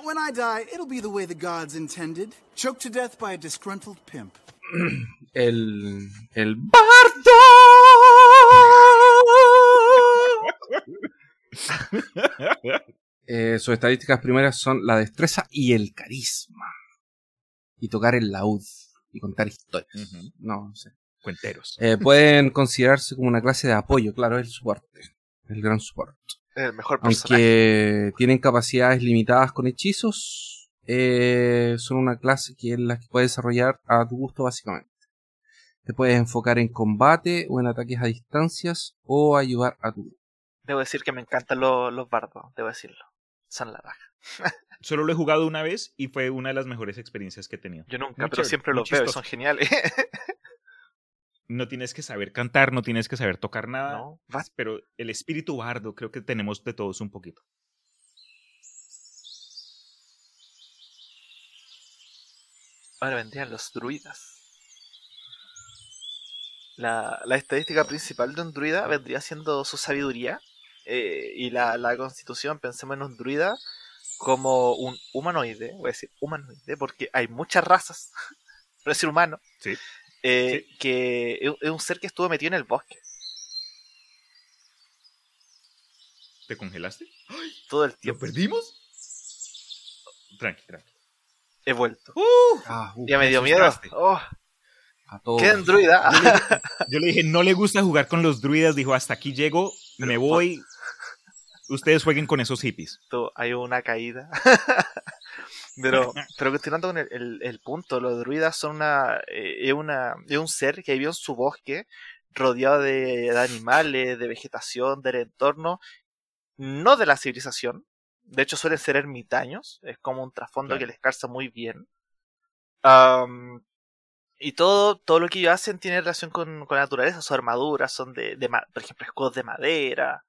when I die, it'll be the way the gods intended. Choked to death by a disgruntled pimp. (clears throat) El. El. ¡Bardo! Eh, sus estadísticas primarias son la destreza y el carisma. Y tocar el laúd. Y contar historias. No, no sé. Cuenteros. Eh, pueden considerarse como una clase de apoyo, claro, es el soporte. El gran soporte. El mejor personaje. Aunque tienen capacidades limitadas con hechizos, eh, son una clase que es la que puedes desarrollar a tu gusto básicamente. Te puedes enfocar en combate o en ataques a distancias o ayudar a tu. Debo decir que me encantan los, los bardos, debo decirlo. Son la raja. (laughs) Solo lo he jugado una vez y fue una de las mejores experiencias que he tenido. Yo nunca, Muy pero chévere, siempre los veo y son geniales. (laughs) No tienes que saber cantar, no tienes que saber tocar nada, no, pero el espíritu bardo creo que tenemos de todos un poquito. Ahora vendrían los druidas. La, la estadística principal de un druida vendría siendo su sabiduría. eh, y la, la constitución, pensemos en un druida como un humanoide, voy a decir humanoide, porque hay muchas razas, (laughs) pero decir humano, Sí. Eh, que es un ser que estuvo metido en el bosque ¿Te congelaste? todo el ¿Lo tiempo. perdimos? Tranqui, tranqui. He vuelto. Ah, uh, Ya me dio miedo. Oh, a todos. ¿Qué druida? Yo le dije, no le gusta jugar con los druidas, dijo, hasta aquí llego, me voy. Ustedes jueguen con esos hippies. Hay una caída. Pero, (laughs) pero continuando con el, el- el punto, los druidas son una, eh, es una, es un ser que vivió en su bosque, rodeado de, de animales, de vegetación, del entorno, no de la civilización. De hecho, suelen ser ermitaños. Es como un trasfondo Claro. que les calza muy bien. Y todo, todo lo que ellos hacen tiene relación con, con la naturaleza. Sus armaduras son de, de por ejemplo, escudos de madera.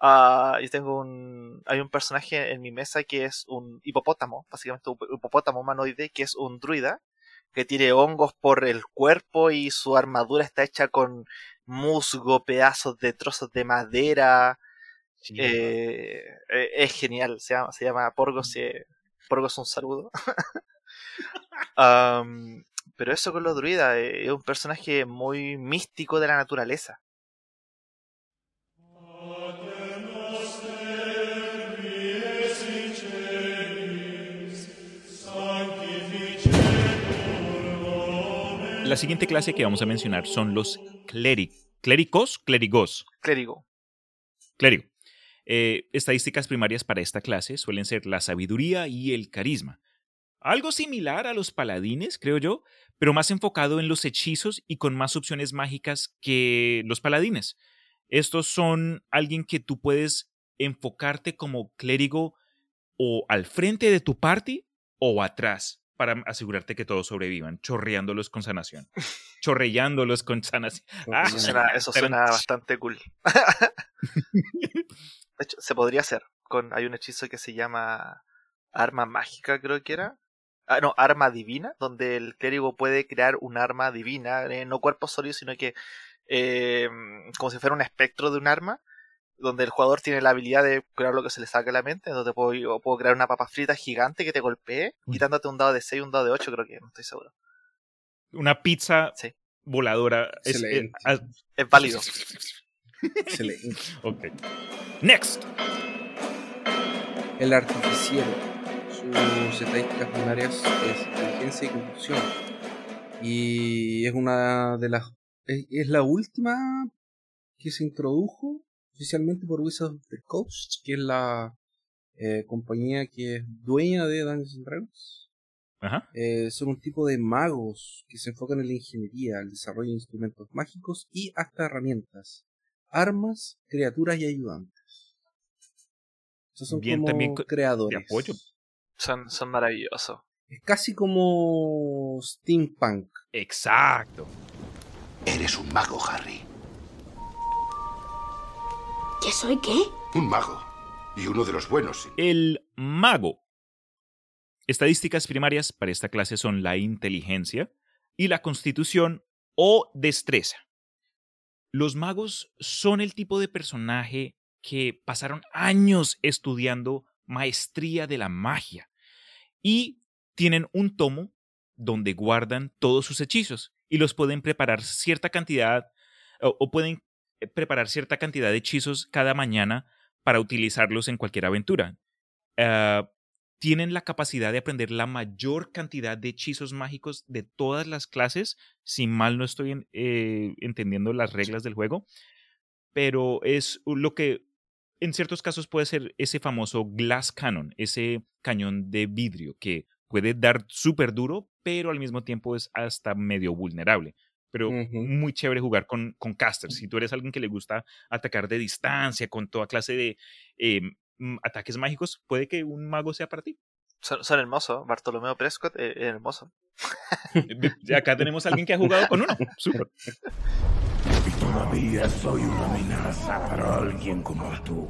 Ah, yo tengo un. Hay un personaje en mi mesa que es un hipopótamo, básicamente un hipopótamo humanoide, que es un druida, que tiene hongos por el cuerpo y su armadura está hecha con musgo, pedazos de trozos de madera. Eh, eh, es genial, se llama, se llama Porgos. eh, Porgos un saludo. (laughs) Am, pero eso con los druidas, eh, es un personaje muy místico de la naturaleza. La siguiente clase que vamos a mencionar son los cléric- clérigos, clérigos, Clérigo. clérigo. Eh, estadísticas primarias para esta clase suelen ser la sabiduría y el carisma. Algo similar a los paladines, creo yo, pero más enfocado en los hechizos y con más opciones mágicas que los paladines. Estos son alguien que tú puedes enfocarte como clérigo o al frente de tu party o atrás para asegurarte que todos sobrevivan, chorreándolos con sanación. Chorreándolos con sanación. (laughs) Ah, Eso suena, eso pero- suena bastante cool. (laughs) De hecho, se podría hacer. Con, hay un hechizo que se llama Arma Mágica, creo que era. Ah, no, Arma Divina, donde el clérigo puede crear un arma divina, eh, no cuerpo sólido, sino que eh, como si fuera un espectro de un arma, donde el jugador tiene la habilidad de crear lo que se le saque a la mente. Entonces puedo, yo puedo crear una papa frita gigante que te golpee, quitándote un dado de 6 y un dado de 8, creo que, no estoy seguro. Una pizza Sí. voladora. Es- Excelente. eh, ah, Es válido. Excelente. (laughs) ok. Next. El artificiero. Sus estadísticas primarias es inteligencia y conducción. Y es una de las. Es, es la última que se introdujo oficialmente por Wizards of the Coast, que es la eh, compañía que es dueña de Dungeons and Dragons. Ajá. Eh, son un tipo de magos que se enfocan en la ingeniería, el desarrollo de instrumentos mágicos y hasta herramientas, armas, criaturas y ayudantes. Esos son Bien, como también creadores. de apoyo. Son, son maravillosos. Es casi como steampunk. Exacto. Eres un mago, Harry. ¿Que soy qué? Un mago. Y uno de los buenos. sí. El mago. Estadísticas primarias para esta clase son la inteligencia y la constitución o destreza. Los magos son el tipo de personaje que pasaron años estudiando maestría de la magia y tienen un tomo donde guardan todos sus hechizos y los pueden preparar cierta cantidad o, pueden preparar cierta cantidad de hechizos cada mañana para utilizarlos en cualquier aventura. Ah, tienen la capacidad de aprender la mayor cantidad de hechizos mágicos de todas las clases, si mal no estoy en- eh, entendiendo las reglas del juego, pero es lo que en ciertos casos puede ser ese famoso glass cannon, ese cañón de vidrio que puede dar súper duro, pero al mismo tiempo es hasta medio vulnerable. Pero muy chévere jugar con, con casters. Si tú eres alguien que le gusta atacar de distancia, con toda clase de eh, mm, ataques mágicos, puede que un mago sea para ti. Son, son hermosos. Bartolomeo Prescott eh, es hermoso. (laughs) Acá tenemos a alguien que ha jugado con uno. Súper. (laughs) Todavía soy una amenaza para alguien como tú.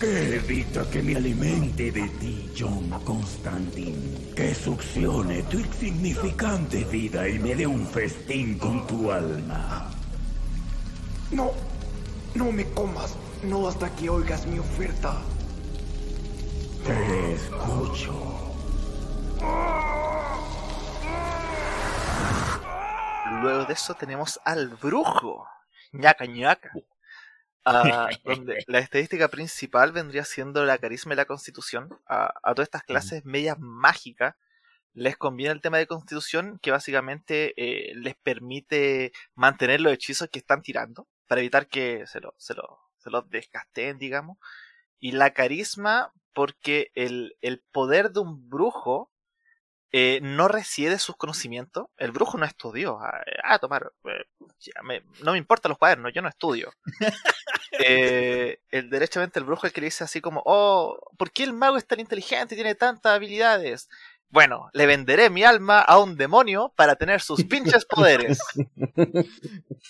Que evita que me alimente de ti, John Constantine. Que succione tu insignificante vida y me dé un festín con tu alma. No, no me comas. No hasta que oigas mi oferta. Te escucho. Luego de eso tenemos al brujo. Ñaca ñaca. Ah, (laughs) donde la estadística principal vendría siendo la carisma y la constitución. A, a todas estas clases medias mágicas les conviene el tema de constitución que básicamente eh, les permite mantener los hechizos que están tirando para evitar que se, lo, se, lo, se los descasteen, digamos. Y la carisma porque el, el poder de un brujo eh, no reside en sus conocimientos. El brujo no estudió. Ah, ah, tomar. eh, ya me- no me importan los cuadernos, yo no estudio. (laughs) Eh, el, derechamente el brujo es el que le dice así como, oh, ¿por qué el mago es tan inteligente y tiene tantas habilidades? Bueno, le venderé mi alma a un demonio para tener sus pinches poderes.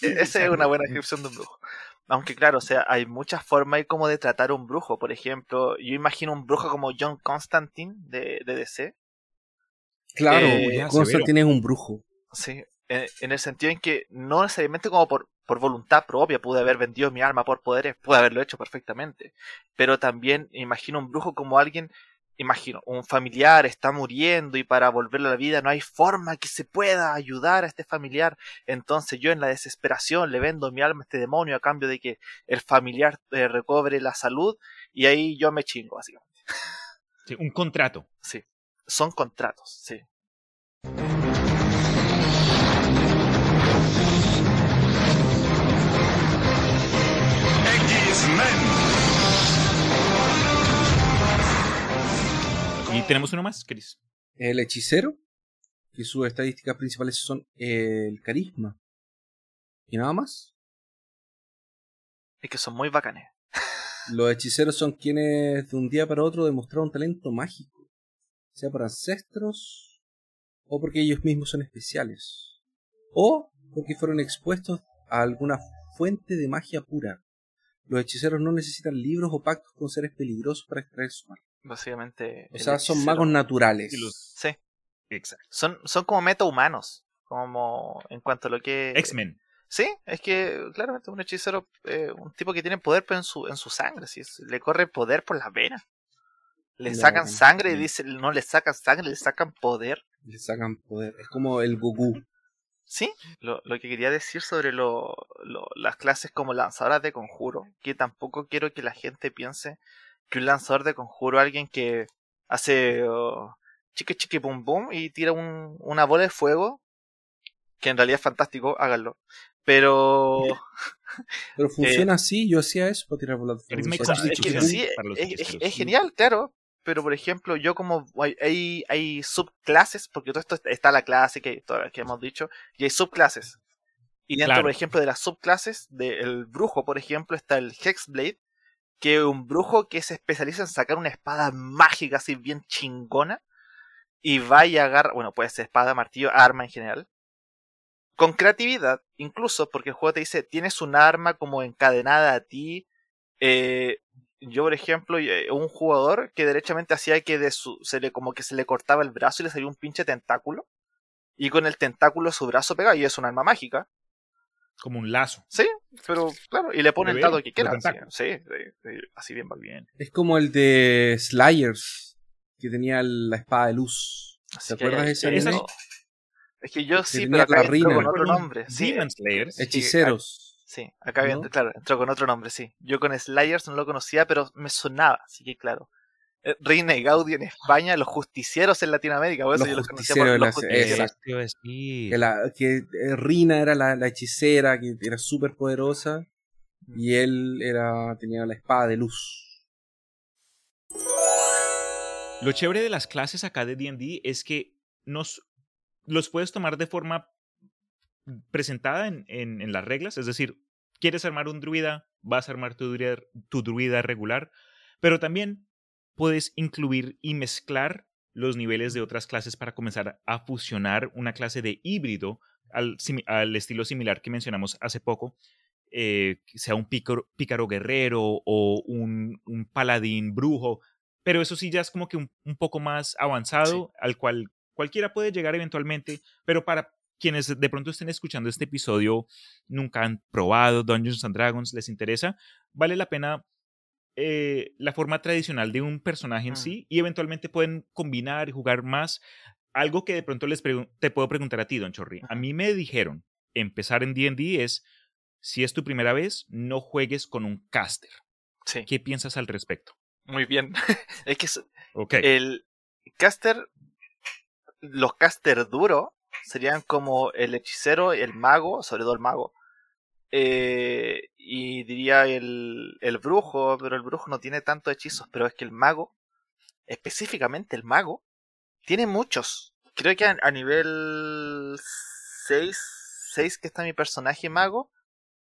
E- Esa es una buena descripción de un brujo. Aunque claro, o sea, hay muchas formas ahí como de tratar a un brujo. Por ejemplo, yo imagino un brujo como John Constantine de, de DC. Claro, Eh, Constantine es un brujo. Sí, en, en el sentido en que no necesariamente como por, por voluntad propia pude haber vendido mi alma por poderes, pude haberlo hecho perfectamente. Pero también imagino un brujo como alguien, imagino, un familiar está muriendo y para volverlo a la vida no hay forma que se pueda ayudar a este familiar. Entonces yo en la desesperación le vendo mi alma a este demonio a cambio de que el familiar eh, recobre la salud y ahí yo me chingo, básicamente. Sí, un contrato. Sí, son contratos, sí. Y tenemos uno más, Chris. El hechicero, que sus estadísticas principales son el carisma. Y nada más. Es que son muy bacanes. Los hechiceros son quienes de un día para otro demostraron talento mágico, sea por ancestros o porque ellos mismos son especiales, o porque fueron expuestos a alguna fuente de magia pura. Los hechiceros no necesitan libros o pactos con seres peligrosos para extraer su magia. Básicamente. O sea, son magos naturales. Sí. Exacto. Son, son como metahumanos. Como en cuanto a lo que. X-Men. Sí, es que claramente un hechicero, eh, un tipo que tiene poder pero en su, en su sangre, sí, es- le corre poder por las venas. Le sacan sangre y dice, no le sacan sangre, le sacan poder. Le sacan poder. Es como el Goku. Sí, lo, lo que quería decir sobre lo, lo- las clases como lanzadoras de conjuro, que tampoco quiero que la gente piense que un lanzador de conjuro es alguien que hace oh, chique chique pum pum y tira un- una bola de fuego, que en realidad es fantástico, háganlo. Pero Pero (laughs) funciona así, yo hacía eso para tirar bolas de fuego. Que sí, es genial, claro. Pero por ejemplo, yo como hay, hay, subclases, porque todo esto está la clase que, que hemos dicho, y hay subclases. Y dentro, Claro. por ejemplo, de las subclases del brujo, por ejemplo, está el Hexblade, que es un brujo que se especializa en sacar una espada mágica así bien chingona. Y va y agarra, bueno, puede ser espada, martillo, arma en general. Con creatividad, incluso porque el juego te dice, tienes un arma como encadenada a ti eh, yo por ejemplo, eh, un jugador que derechamente hacía que de su, se le como que se le cortaba el brazo y le salía un pinche tentáculo. Y con el tentáculo su brazo pega y es un arma mágica. Como un lazo. Sí, pero claro, y le pone el dado que quiera. los Sí, así bien va bien. Es como el de Slayers, que tenía la espada de luz. Así ¿Te que acuerdas de ese anime? Es que yo Que sí, tenía pero la rina. con otro nombre. Sí, Demon Slayers. Hechiceros. Sí, acá ¿No? claro, entró con otro nombre, sí. Yo con Slayers no lo conocía, pero me sonaba, así que claro. Eh, Reina y Gaudi en España, los justicieros en Latinoamérica, por eso Los yo los conocía por los justicieros. a decir. Que, la, que eh, Rina era la, la hechicera, que era súper poderosa. Y él era tenía la espada de luz. Lo chévere de las clases acá de D&D es que nos los puedes tomar de forma presentada en, en- en las reglas, es decir, quieres armar un druida, vas a armar tu druida, tu druida regular, pero también puedes incluir y mezclar los niveles de otras clases para comenzar a fusionar una clase de híbrido al, al estilo similar que mencionamos hace poco, eh, sea un pícaro, pícaro guerrero o un, un paladín brujo, pero eso sí ya es como que un, un poco más avanzado, al cual cualquiera puede llegar eventualmente, pero para quienes de pronto estén escuchando este episodio, nunca han probado Dungeons and Dragons, les interesa, vale la pena eh, la forma tradicional de un personaje en sí y eventualmente pueden combinar y jugar más. Algo que de pronto les te puedo preguntar a ti, Don Chorri. A mí me dijeron, empezar en D&D es, si es tu primera vez, no juegues con un caster. Sí. ¿Qué piensas al respecto? Muy bien. (laughs) es que es- el caster, los caster duros serían como el hechicero, el mago, sobre todo el mago, eh, y diría el, el brujo, pero el brujo no tiene tantos hechizos, pero es que el mago, específicamente el mago, tiene muchos. Creo que a, a nivel 6, 6 que está mi personaje mago,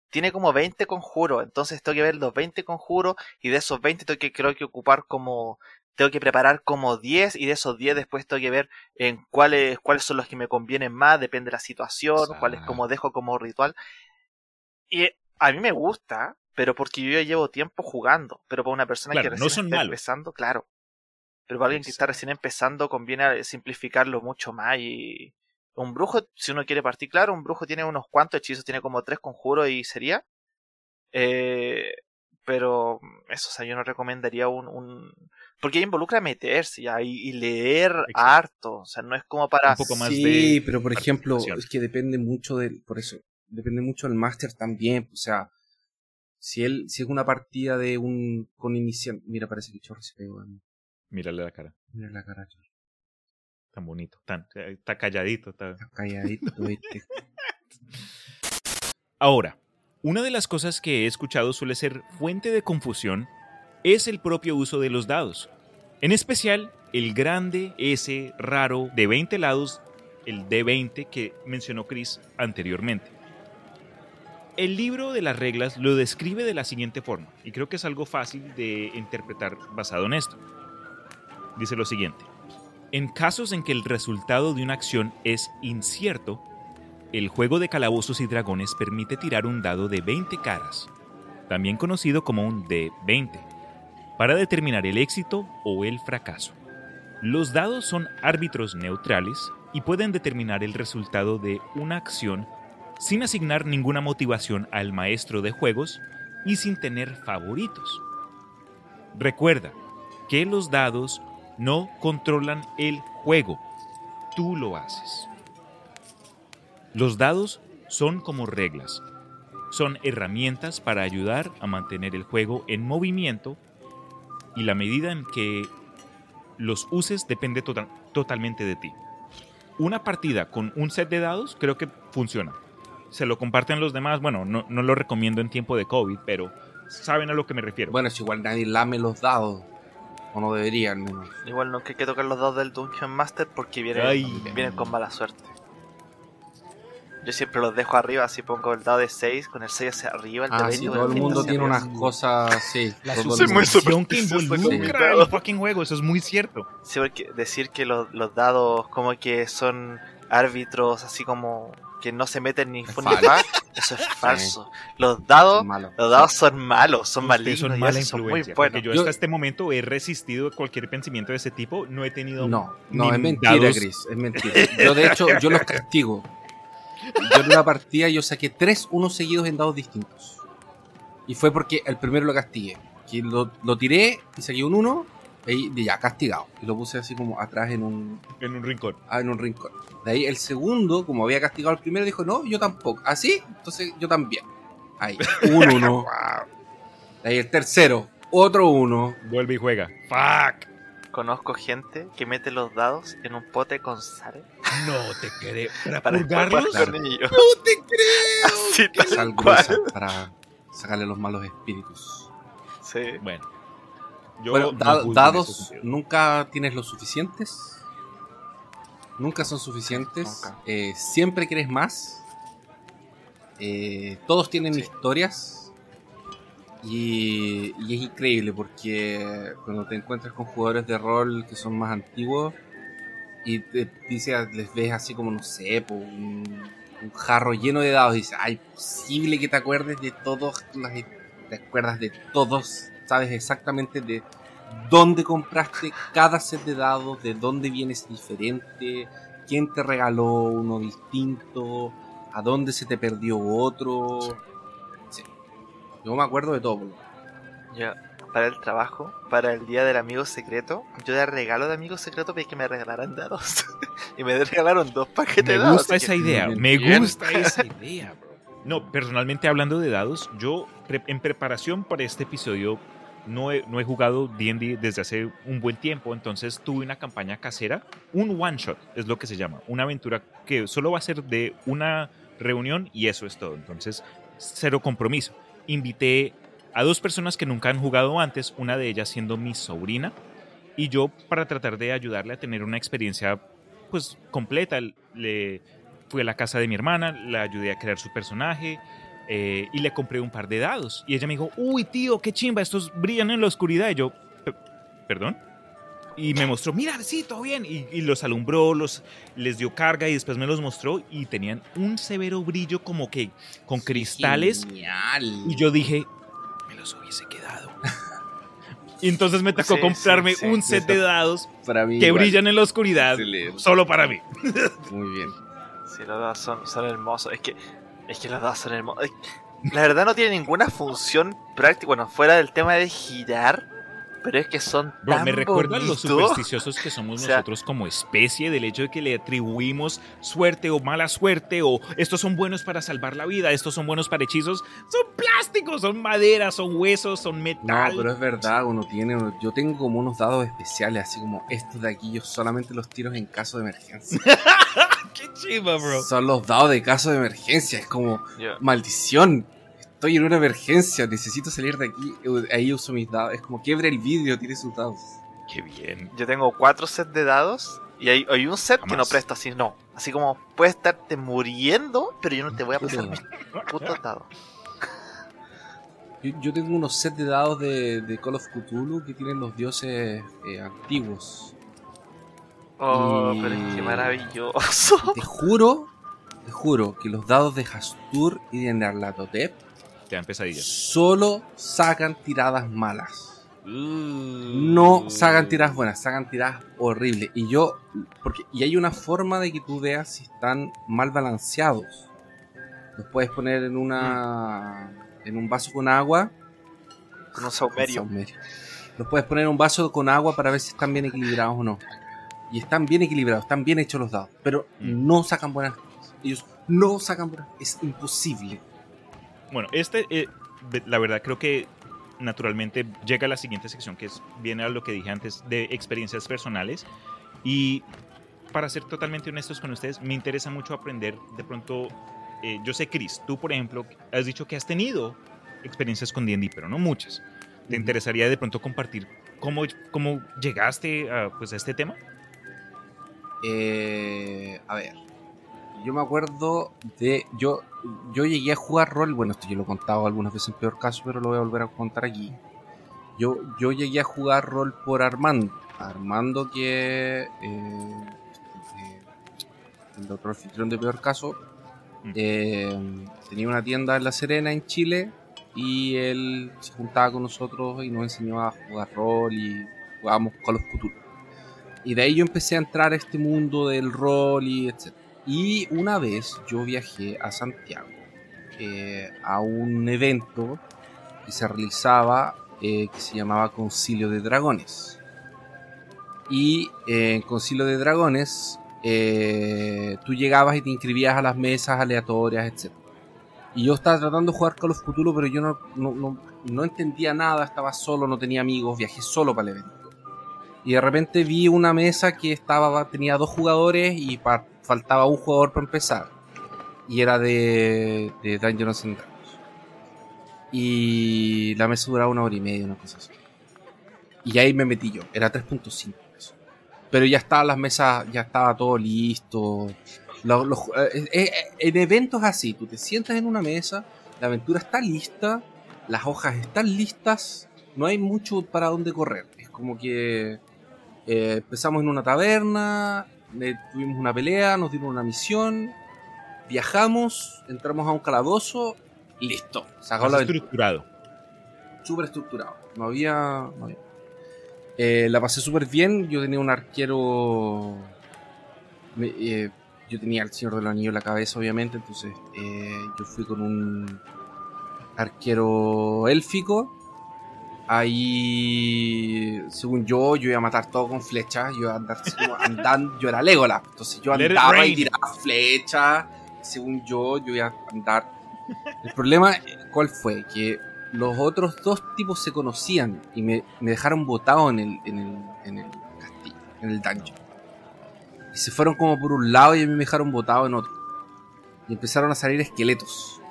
tiene como 20 conjuros, entonces tengo que ver los 20 conjuros y de esos 20 tengo que creo que ocupar como tengo que preparar como 10 y de esos 10 después tengo que ver en cuáles cuáles son los que me convienen más, depende de la situación, cuáles como dejo como ritual. Y a mí me gusta, pero porque yo ya llevo tiempo jugando, pero para una persona Claro, que no recién son está malos. empezando, claro. Pero para alguien que está recién empezando conviene simplificarlo mucho más y un brujo, si uno quiere partir claro, un brujo tiene unos cuantos hechizos, tiene como tres conjuros y sería. Eh, pero eso, o sea, yo no recomendaría un, un... porque involucra meterse ya y, y leer harto, o sea, no es como para... sí, pero por ejemplo, es que depende mucho del, por eso, depende mucho del máster también, o sea, si él, si es una partida de un, con iniciante, mira, parece que Chorri se pegó a mí. Mírale la cara. Mira la cara, Chorri. Tan bonito, tan, eh, está calladito. Está... calladito, (laughs) ¿viste? Ahora, una de las cosas que he escuchado suele ser fuente de confusión es el propio uso de los dados. En especial, el grande, ese raro de 20 lados, el D20 que mencionó Chris anteriormente. El libro de las reglas lo describe de la siguiente forma, y creo que es algo fácil de interpretar basado en esto. Dice lo siguiente. En casos en que el resultado de una acción es incierto, el juego de calabozos y dragones permite tirar un dado de 20 caras, también conocido como un D20, para determinar el éxito o el fracaso. Los dados son árbitros neutrales y pueden determinar el resultado de una acción sin asignar ninguna motivación al maestro de juegos y sin tener favoritos. Recuerda que los dados no controlan el juego, tú lo haces. Los dados son como reglas, son herramientas para ayudar a mantener el juego en movimiento y la medida en que los uses depende tota- totalmente de ti. Una partida con un set de dados creo que funciona. Se lo comparten los demás, bueno, no, no lo recomiendo en tiempo de COVID, pero saben a lo que me refiero. Bueno, es igual nadie lame los dados. O no debería, al menos. Igual nunca hay que tocar los dados del Dungeon Master porque vienen, vienen con mala suerte. Yo siempre los dejo arriba, así pongo el dado de 6, con el 6 hacia arriba, el de Ah, 20 sí, todo el el 20 mundo tiene arriba. unas cosas, sí. La superstición que involucra el fucking juego, eso es muy cierto. Sí, porque decir que los, los dados como que son árbitros así como que no se meten ni fun falso. ni (laughs) fa, eso es falso. Los dados, los dados son malos, son malignos son y mala esos son muy buenos. Porque yo, Yo- hasta este momento he resistido cualquier pensamiento de ese tipo. No he tenido. No, no, es mentira, dados- Chris, es mentira. Yo, de hecho, yo los castigo. Yo en una partida yo saqué tres unos seguidos en dados distintos. Y fue porque el primero lo castigué. Que lo, lo tiré y saqué un uno y ya, castigado. Y lo puse así como atrás en un, En un rincón. ah, en un rincón. De ahí el segundo, como había castigado al primero, dijo, no, yo tampoco. ¿Así? Entonces yo también. Ahí, (laughs) un uno. De ahí el tercero, otro uno. Vuelve y juega. ¡Fuck! Conozco gente que mete los dados en un pote con sal No te creo. ¿Para, para después purgarlos? jugar con ellos. ¡No te creo! (laughs) Así tal Sal cual. para sacarle los malos espíritus. Sí. Bueno. Yo bueno, da- dados, nunca tienes los suficientes. Nunca son suficientes. Nunca. Eh, siempre quieres más. Eh, todos tienen Sí. historias. Y, y es increíble porque cuando te encuentras con jugadores de rol que son más antiguos y te dice, les ves así como, no sé, po, un, jarro lleno de dados y dices, ay, posible que te acuerdes de todos, las- te acuerdas de todos, sabes exactamente de dónde compraste cada set de dados, de dónde vienes diferente, quién te regaló uno distinto, a dónde se te perdió otro. Yo me acuerdo de todo. Ya, para el trabajo, para el día del amigo secreto, yo de regalo de amigo secreto pedí que me regalaran dados. (laughs) y me regalaron dos paquetes Me de dados. gusta así esa que- idea. Me gusta esa idea, bro. No, personalmente hablando de dados, yo pre- en preparación para este episodio no he, no he jugado D&D desde hace un buen tiempo, entonces tuve una campaña casera, un one shot es lo que se llama, una aventura que solo va a ser de una reunión y eso es todo, entonces cero compromiso. Invité a dos personas que nunca han jugado antes, una de ellas siendo mi sobrina y yo para tratar de ayudarle a tener una experiencia pues completa, le fui a la casa de mi hermana, la ayudé a crear su personaje eh, y le compré un par de dados. Y ella me dijo, uy tío, qué chimba, estos brillan en la oscuridad. Y yo, "Pe- ¿perdón? Y me mostró, mira, sí, todo bien. Y, y los alumbró, los, les dio carga y después me los mostró y tenían un severo brillo como que con cristales. Genial. Y yo dije, me los hubiese quedado. (laughs) y entonces me tocó Sí, comprarme sí, sí. un set de dados para mí que igual. brillan en la oscuridad Excelente. solo para mí. (laughs) Muy bien. Sí, los dados son, son hermosos. Es que, es que los dados son hermosos. La verdad no tiene ninguna función práctica. Bueno, fuera del tema de girar. Pero es que son Bro, tan me recuerdan lo bonitos. supersticiosos que somos (laughs) O sea- nosotros como especie, del hecho de que le atribuimos suerte o mala suerte, o estos son buenos para salvar la vida, estos son buenos para hechizos. Son plásticos, son madera, son huesos, son No, metal. pero es verdad, uno tiene. uno- Yo tengo como unos dados especiales, así como estos de aquí. Yo solamente los tiro en caso de emergencia. (laughs) Qué chiva, bro. Son los dados de caso de emergencia. Es como, maldición. Estoy en una emergencia, necesito salir de aquí. Ahí uso mis dados. Es como quiebre el vidrio, tire sus dados. Qué bien. Yo tengo cuatro sets de dados. Y hay, hay un set que no presto así, no. Así como puedes estarte muriendo, pero yo no te voy a pasar mis putos dados. Yo, yo tengo unos sets de dados de, de Call of Cthulhu que tienen los dioses eh, antiguos. Oh, Y- pero es que maravilloso. Te juro, te juro que los dados de Hastur y de Nerlatotep Te dan pesadillas. solo sacan tiradas malas. No sacan tiradas buenas, sacan tiradas horribles. Y yo, porque, y hay una forma de que tú veas si están mal balanceados. Los puedes poner en una, en un vaso con agua. Con un saumerio. Saumerio. Los puedes poner en un vaso con agua para ver si están bien equilibrados o no. Y están bien equilibrados, están bien hechos los dados. Pero Mm. no sacan buenas. Ellos no sacan buenas. Es imposible. Bueno, este, eh, la verdad creo que naturalmente llega a la siguiente sección que es, viene a lo que dije antes de experiencias personales. Y para ser totalmente honestos con ustedes, me interesa mucho aprender de pronto, eh, yo sé Chris, tú por ejemplo has dicho que has tenido experiencias con D&D, pero no muchas. ¿Te interesaría de pronto compartir cómo, cómo llegaste a, pues, a este tema? Eh, a ver. Yo me acuerdo de. Yo, yo llegué a jugar rol. Bueno, esto yo lo he contado algunas veces en peor caso, pero lo voy a volver a contar aquí. Yo, yo llegué a jugar rol por Armando. Armando, que. eh, eh, el otro anfitrión de peor caso. Eh, tenía una tienda en La Serena, en Chile, y él se juntaba con nosotros y nos enseñó a jugar rol y jugábamos con los futuros. Y de ahí yo empecé a entrar a este mundo del rol y etc. Y una vez yo viajé a Santiago eh, a un evento que se realizaba eh, que se llamaba Concilio de Dragones. Y eh, en Concilio de Dragones tú llegabas y te inscribías a las mesas aleatorias, etc. Y yo estaba tratando de jugar con los futuros, pero yo no, no, no, entendía nada, estaba solo, no tenía amigos, viajé solo para el evento. Y de repente vi una mesa que estaba tenía dos jugadores y faltaba un jugador para empezar. Y era de, de Dungeons and Dragons. Y la mesa duraba una hora y media, una cosa así. Y ahí me metí yo, era 3.5 Pero ya estaban las mesas, ya estaba todo listo. Eh, eh, en eventos así, tú te sientas en una mesa, la aventura está lista, las hojas están listas, no hay mucho para dónde correr. Es como que eh, empezamos en una taberna, tuvimos una pelea, nos dieron una misión, viajamos, entramos a un calabozo, listo. Sacó la estructurado. Súper estructurado. No había. la pasé súper bien. Yo tenía un arquero yo tenía el Señor del Anillo en la cabeza, obviamente, entonces eh, yo fui con un arquero élfico. Ahí, según yo, yo iba a matar todo con flechas. Yo iba a andar andando, yo era Legolas. Entonces yo andaba y tiraba flechas. Según yo, yo iba a andar. El problema, ¿cuál fue? Que los otros dos tipos se conocían y me, dejaron botado en el, en el, en el castillo, en el dungeon. Y se fueron como por un lado y a mí me dejaron botado en otro. Y empezaron a salir esqueletos.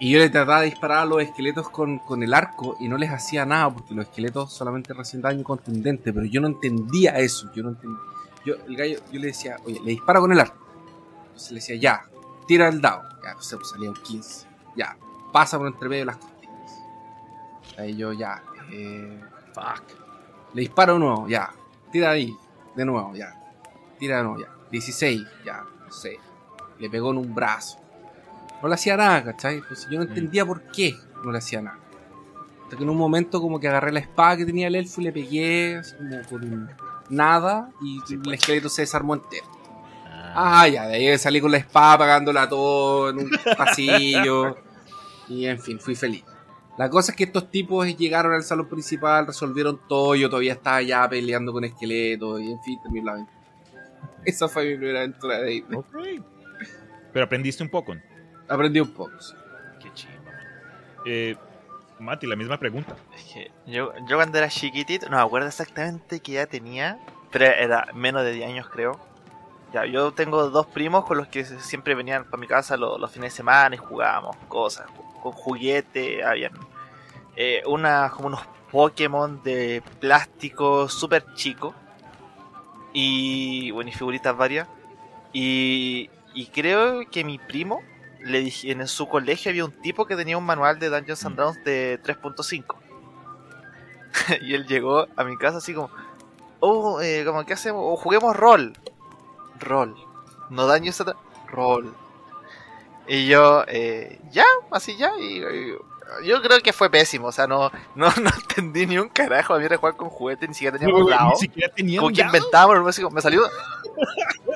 Y yo le trataba de disparar a los esqueletos con, el arco y no les hacía nada porque los esqueletos solamente recién daño contundente. Pero yo no entendía eso. Yo no entendía. Yo, el gallo, yo le decía, oye, le disparo con el arco. Entonces le decía, ya, tira el dado. Ya, no sé, pues salía un 15. Ya, pasa por entre medio de las costillas. Ahí yo, ya, eh, fuck. Le disparo uno, ya, tira ahí, de nuevo, ya tira no, ya. 16, ya, no sé. Le pegó en un brazo. No le hacía nada, ¿cachai? Pues yo no mm. entendía por qué no le hacía nada. Hasta que en un momento como que agarré la espada que tenía el elfo y le pegué así como por nada y el pues. esqueleto se desarmó entero. Ah. ah, ya, de ahí salí con la espada pagándola todo en un (laughs) pasillo. y en fin, fui feliz. La cosa es que estos tipos llegaron al salón principal, resolvieron todo, yo todavía estaba allá peleando con esqueletos y en fin, terminó la aventura. Esa fue mi primera aventura de Disney. Pero aprendiste un poco. Aprendí un poco, sí. Qué chido. Eh, Mati, la misma pregunta. Es que yo, yo cuando era chiquitito, no me acuerdo exactamente qué edad tenía, pero era menos de 10 años creo. Ya, yo tengo dos primos con los que siempre venían para mi casa los, fines de semana y jugábamos cosas, con juguetes, habían eh, una, como unos Pokémon de plástico súper chico y bueno, y figuritas varias. Y, y creo que mi primo le dije, en su colegio había un tipo que tenía un manual de Dungeons and Dragons de 3.5. (laughs) y él llegó a mi casa así como, oh, eh, como que hacemos, o juguemos rol. Rol. No Dungeons and Rol. Y yo, eh, ya, así ya, y yo creo que fue pésimo, o sea, no, no, (laughs) no entendí ni un carajo. A mí era jugar con juguetes, ni siquiera teníamos dado. Ni siquiera teníamos Como que inventábamos, me salió.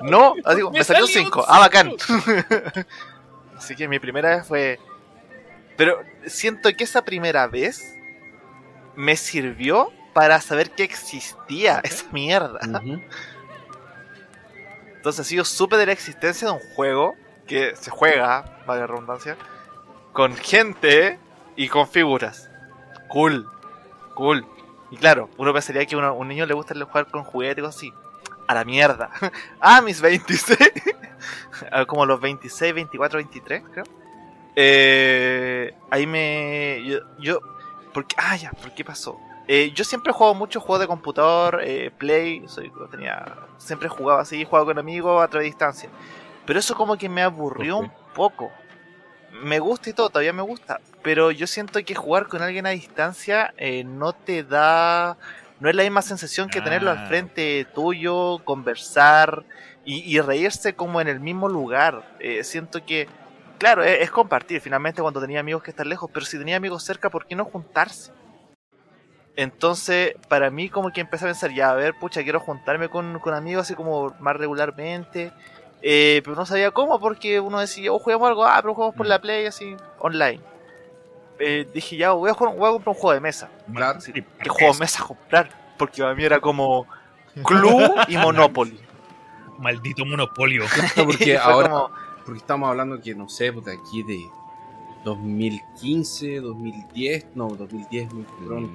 No, así, (laughs) me, salió 5. Ah, bacán. Así que mi primera vez fue. Pero siento que esa primera vez me sirvió para saber que existía esa mierda. (laughs) Entonces, así yo supe de la existencia de un juego que se juega, vaya redundancia, con gente y con figuras. Cool, cool. Y claro, uno pensaría que a un niño le gusta jugar con juguetes así. A la mierda. (laughs) ah, mis 26. (laughs) Como los 26, 24, 23, creo. Eh, ahí me. Yo. yo porque, ah, ya, ¿por qué pasó? Eh, yo siempre he jugado mucho juegos de computador, eh, Play, soy, tenía, siempre jugaba así, jugaba con amigos a otra distancia. Pero eso como que me aburrió un poco me gusta y todo, todavía me gusta, pero yo siento que jugar con alguien a distancia eh, no te da no es la misma sensación que tenerlo Ah. al frente tuyo, conversar y, y reírse como en el mismo lugar. Eh, siento que, claro, es, es compartir finalmente cuando tenía amigos que están lejos, pero si tenía amigos cerca, ¿por qué no juntarse? Entonces, para mí como que empecé a pensar, ya, a ver, pucha, quiero juntarme con, con amigos así como más regularmente. Eh, pero no sabía cómo, porque uno decía, oh, juguemos algo, ah, pero jugamos por la Play, así, online. Eh, dije, ya, voy a, jugar, voy a comprar un juego de mesa. Claro. Así, ¿Qué juego de mesa comprar? Porque para mí era como Clue y Monopoly. (laughs) Maldito monopolio. porque (laughs) ahora, como- porque estamos hablando que, no sé, de aquí de 2015, 2010, no, 2010 muy temprano.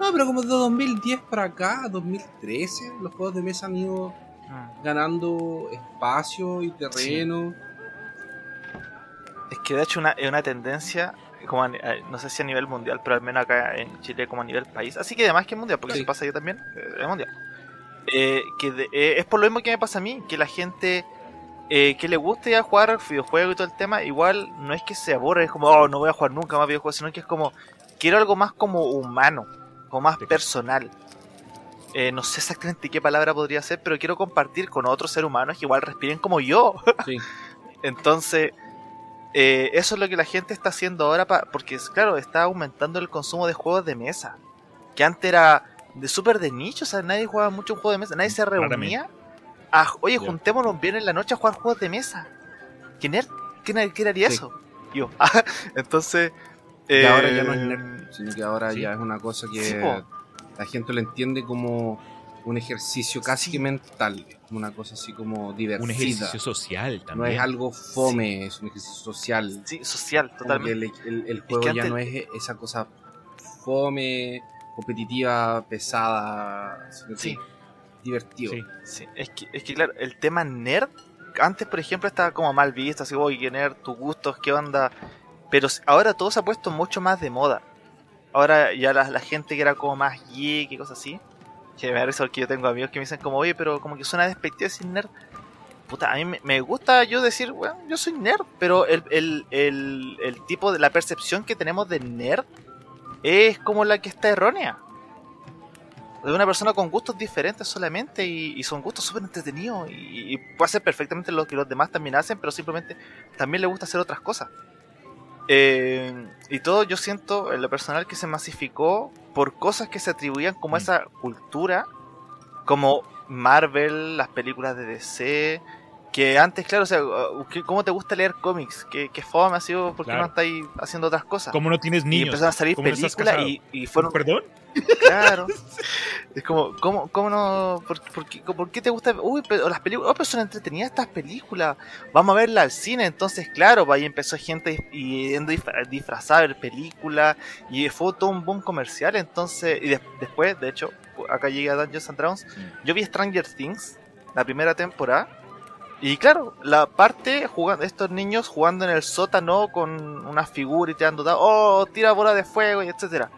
No, pero como de 2010 para acá, 2013, los juegos de mesa han ido ganando espacio y terreno. Es que de hecho una, es una tendencia, como a a- no sé si a nivel mundial, pero al menos acá en Chile como a nivel país. Así que además que mundial, porque Sí. si pasa allá también, eh, es mundial. Eh, que de- eh, es por lo mismo que me pasa a mí, que la gente eh, que le guste ya jugar videojuegos y todo el tema, igual no es que se aburre, es como, oh, no voy a jugar nunca más videojuegos, sino que es como, quiero algo más como humano, como más personal. Eh, no sé exactamente qué palabra podría ser, pero quiero compartir con otros seres humanos que igual respiren como yo. Sí. (laughs) Entonces, eh, eso es lo que la gente está haciendo ahora, pa- porque es claro, está aumentando el consumo de juegos de mesa. Que antes era de súper de nicho, o sea, nadie jugaba mucho un juego de mesa, nadie se reunía. a- oye, Ya. juntémonos bien en la noche a jugar juegos de mesa. ¿Quién, er- quién, er- quién haría Sí. eso? Yo. (laughs) Entonces. Y eh, ahora ya no es nerd, sino que ahora sí. ya es una cosa que Sí, la gente lo entiende como un ejercicio casi que mental, una cosa así como divertida. Un ejercicio social no también. es algo fome, es un ejercicio social. Sí, social, totalmente. el, el- el juego que ya no es esa cosa fome, competitiva, pesada, sino Sí. divertido. Sí. Sí, es que, es que claro, el tema nerd, antes por ejemplo estaba como mal visto, así, oye, qué nerd, tus gustos, qué onda. Pero ahora todo se ha puesto mucho más de moda. Ahora ya la, la gente que era como más geek y cosas así, que me da risa porque yo tengo amigos que me dicen como, oye, pero como que suena despectivo decir nerd. Puta, a mí me, gusta yo decir, bueno, yo soy nerd, pero el, el, el, el tipo de la percepción que tenemos de nerd es como la que está errónea de una persona con gustos diferentes solamente y, y son gustos súper entretenidos y puede hacer perfectamente lo que los demás también hacen, pero simplemente también le gusta hacer otras cosas. Eh, y todo yo siento en lo personal que se masificó por cosas que se atribuían como a esa cultura, como Marvel, las películas de DC, que antes, claro, o sea, uh, ¿qué- ¿cómo te gusta leer cómics? ¿Qué, qué fome ha sido? ¿Por qué Claro. no estáis haciendo otras cosas? ¿Cómo no tienes Y niños? empezaron a salir ¿Cómo no estás películas y, y fueron... ¿Perdón? Claro. (laughs) Es como, ¿cómo, cómo no? ¿Por, por qué, por qué te gusta? Uy, pero las películas, oh, pero son entretenidas estas películas. Vamos a verla al cine. Entonces, claro, pues ahí empezó gente y- yendo disfra- disfrazada a ver películas. Y fue todo un boom comercial. Entonces, y des- después, de hecho, acá llegué a Dungeons and Dragons. Yo vi Stranger Things, la primera temporada. Y claro, la parte jugando, estos niños jugando en el sótano con una figura y tirando dados, oh, tira bola de fuego y etcétera.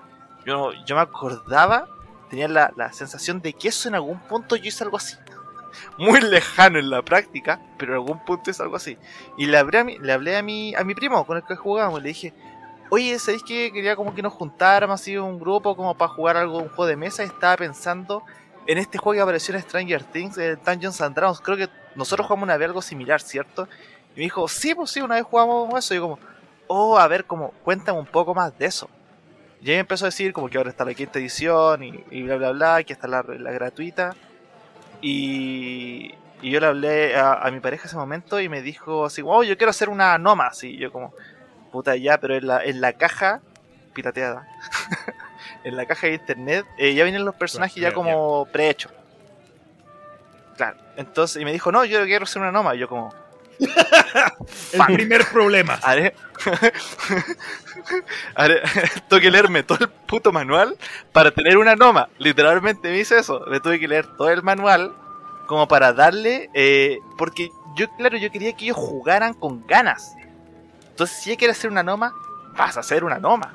Yo, yo me acordaba, tenía la, la sensación de que eso en algún punto yo hice algo así. (laughs) Muy lejano en la práctica, pero en algún punto hice algo así. Y le hablé a mi, le hablé a mi, a mi primo con el que jugábamos, le dije, oye, ¿sabéis que quería como que nos juntáramos así un grupo como para jugar algo, un juego de mesa? Y estaba pensando en este juego que apareció en Stranger Things, el Dungeons and Dragons. Creo que nosotros jugamos una vez algo similar, ¿cierto? Y me dijo, sí, pues sí, una vez jugamos eso. Y yo como, oh, a ver, como, cuéntame un poco más de eso. Y ahí empezó a decir como que ahora está la quinta edición y, bla bla bla, que está la, gratuita. Y, y yo le hablé a, mi pareja ese momento y me dijo así, oh, yo quiero hacer una Noma. Y yo como, puta ya, pero en la, en la caja pirateada, (laughs) en la caja de internet, eh, ya vienen los personajes ya como prehechos. Claro, entonces, y me dijo, no, yo quiero hacer una Noma. Y yo como, (laughs) El primer problema. (laughs) Haré. (laughs) Haré- tuve que leerme todo el puto manual para tener una noma. Literalmente me hice eso. Me tuve que leer todo el manual como para darle. eh, porque yo, claro, yo quería que ellos jugaran con ganas. Entonces, si ella quiere hacer una noma, vas a hacer una noma.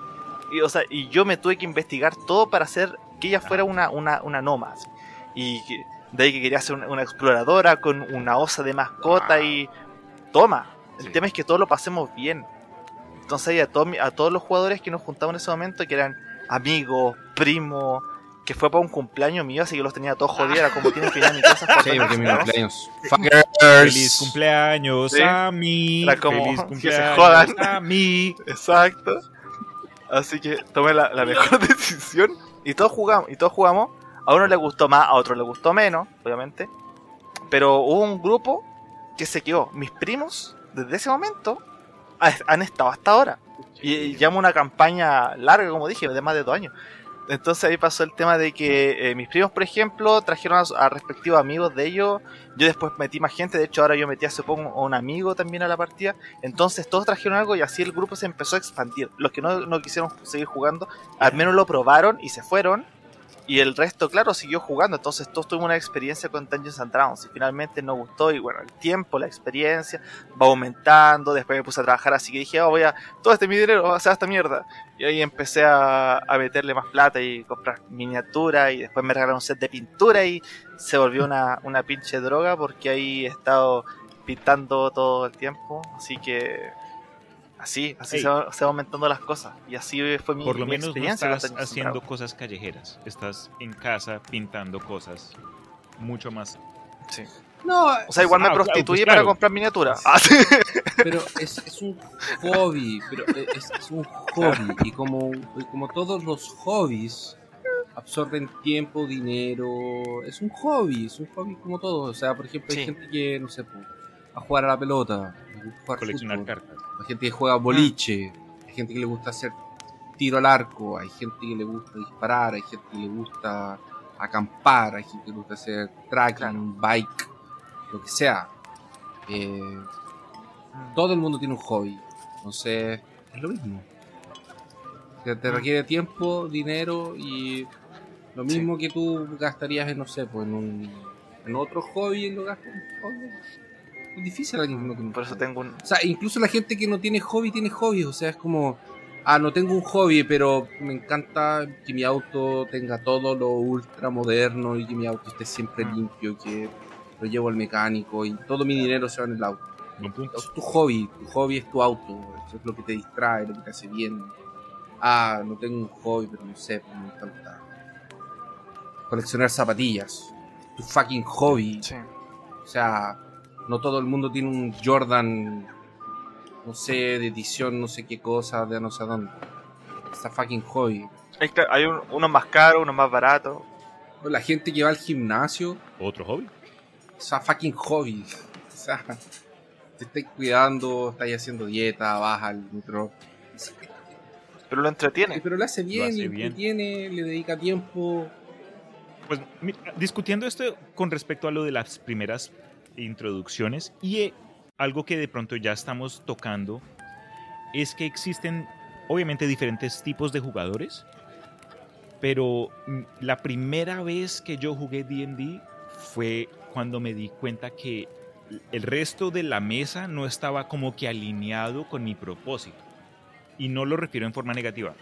Y, o sea, y yo me tuve que investigar todo para hacer que ella fuera una, una, una noma. así. Y que- de ahí que quería ser una, una exploradora con una osa de mascota y. Toma. El tema es que todos lo pasemos bien. Entonces ahí a, todos mi- a todos los jugadores que nos juntamos en ese momento, que eran amigos, primos, que fue para un cumpleaños mío, así que los tenía todos jodidos. Era como tienen que ir a mi casa. (laughs) Sí, porque mi cumpleaños. Feliz cumpleaños Sí. a mí. Era como Feliz que se cumpleaños jodan. a mí. (laughs) Exacto. Así que tomé la, la mejor (laughs) decisión. Y todos jugamos, y todos jugamos. A uno le gustó más, a otro le gustó menos, obviamente. Pero hubo un grupo que se quedó. Mis primos, desde ese momento, ha- han estado hasta ahora. Y, llamo una campaña larga, como dije, de más de dos años. Entonces ahí pasó el tema de que eh, mis primos, por ejemplo, trajeron a, a respectivos amigos de ellos. Yo después metí más gente, de hecho ahora yo metí hace poco a un amigo también a la partida. Entonces todos trajeron algo y así el grupo se empezó a expandir. Los que no, no quisieron seguir jugando, al menos lo probaron y se fueron. Y el resto, claro, siguió jugando. Entonces todos tuvimos una experiencia con Dungeons and Dragons. Y finalmente nos gustó. Y bueno, el tiempo, la experiencia va aumentando. Después me puse a trabajar así que dije, oh, voy a... Todo este mi dinero va a ser esta mierda. Y ahí empecé a, a meterle más plata y comprar miniaturas. Y después me regalaron un set de pintura y se volvió una, una pinche droga porque ahí he estado pintando todo el tiempo. Así que... Así, así se, va- se van aumentando las cosas. Y así fue mi, Por lo mi menos no experiencia estás haciendo cosas callejeras. Estás en casa pintando cosas mucho más. Sí. No, O sea, igual me Ah, pues, para claro. comprar miniaturas. Ah, sí. pero es, es un hobby, pero es, es un hobby y como, y como todos los hobbies absorben tiempo, dinero, es un hobby, es un hobby como todo, o sea, por ejemplo, hay Sí. gente que, no sé, a jugar a la pelota, jugar Coleccionar fútbol, cartas. Hay gente que juega boliche, hay gente que le gusta hacer tiro al arco, hay gente que le gusta disparar, hay gente que le gusta acampar, hay gente que le gusta hacer tracking, bike, lo que sea. Eh, todo el mundo tiene un hobby, entonces es lo mismo. Que te requiere tiempo, dinero y lo mismo que tú gastarías en, no sé, pues en un en otro hobby, lo gastas en. Es difícil alguien que no tiene Por eso tengo un. o sea, incluso la gente que no tiene hobby tiene hobby. O sea, es como, ah, no tengo un hobby, pero me encanta que mi auto tenga todo lo ultra moderno y que mi auto esté siempre limpio, que lo llevo al mecánico y todo mi dinero se va en el auto. Es tu hobby, tu hobby es tu auto, eso es lo que te distrae, lo que te hace bien. Ah, no tengo un hobby, pero no sé, me encanta coleccionar zapatillas. Tu fucking hobby. Sí. O sea, no todo el mundo tiene un Jordan, no sé, de edición, no sé qué cosa, de no sé dónde. Está fucking hobby. Hay, un- unos más caros, unos más baratos. La gente que va al gimnasio, Otro hobby. es a fucking hobby. (laughs) O sea, te estáis cuidando, estáis haciendo dieta, baja al micro. Pero lo entretiene. Pero lo hace bien, hace le bien. entretiene, le dedica tiempo. Pues discutiendo esto con respecto a lo de las primeras introducciones y eh, algo que de pronto ya estamos tocando es que existen obviamente diferentes tipos de jugadores, pero mm, la primera vez que yo jugué D&D fue cuando me di cuenta que el resto de la mesa no estaba como que alineado con mi propósito. Y no lo refiero en forma negativa.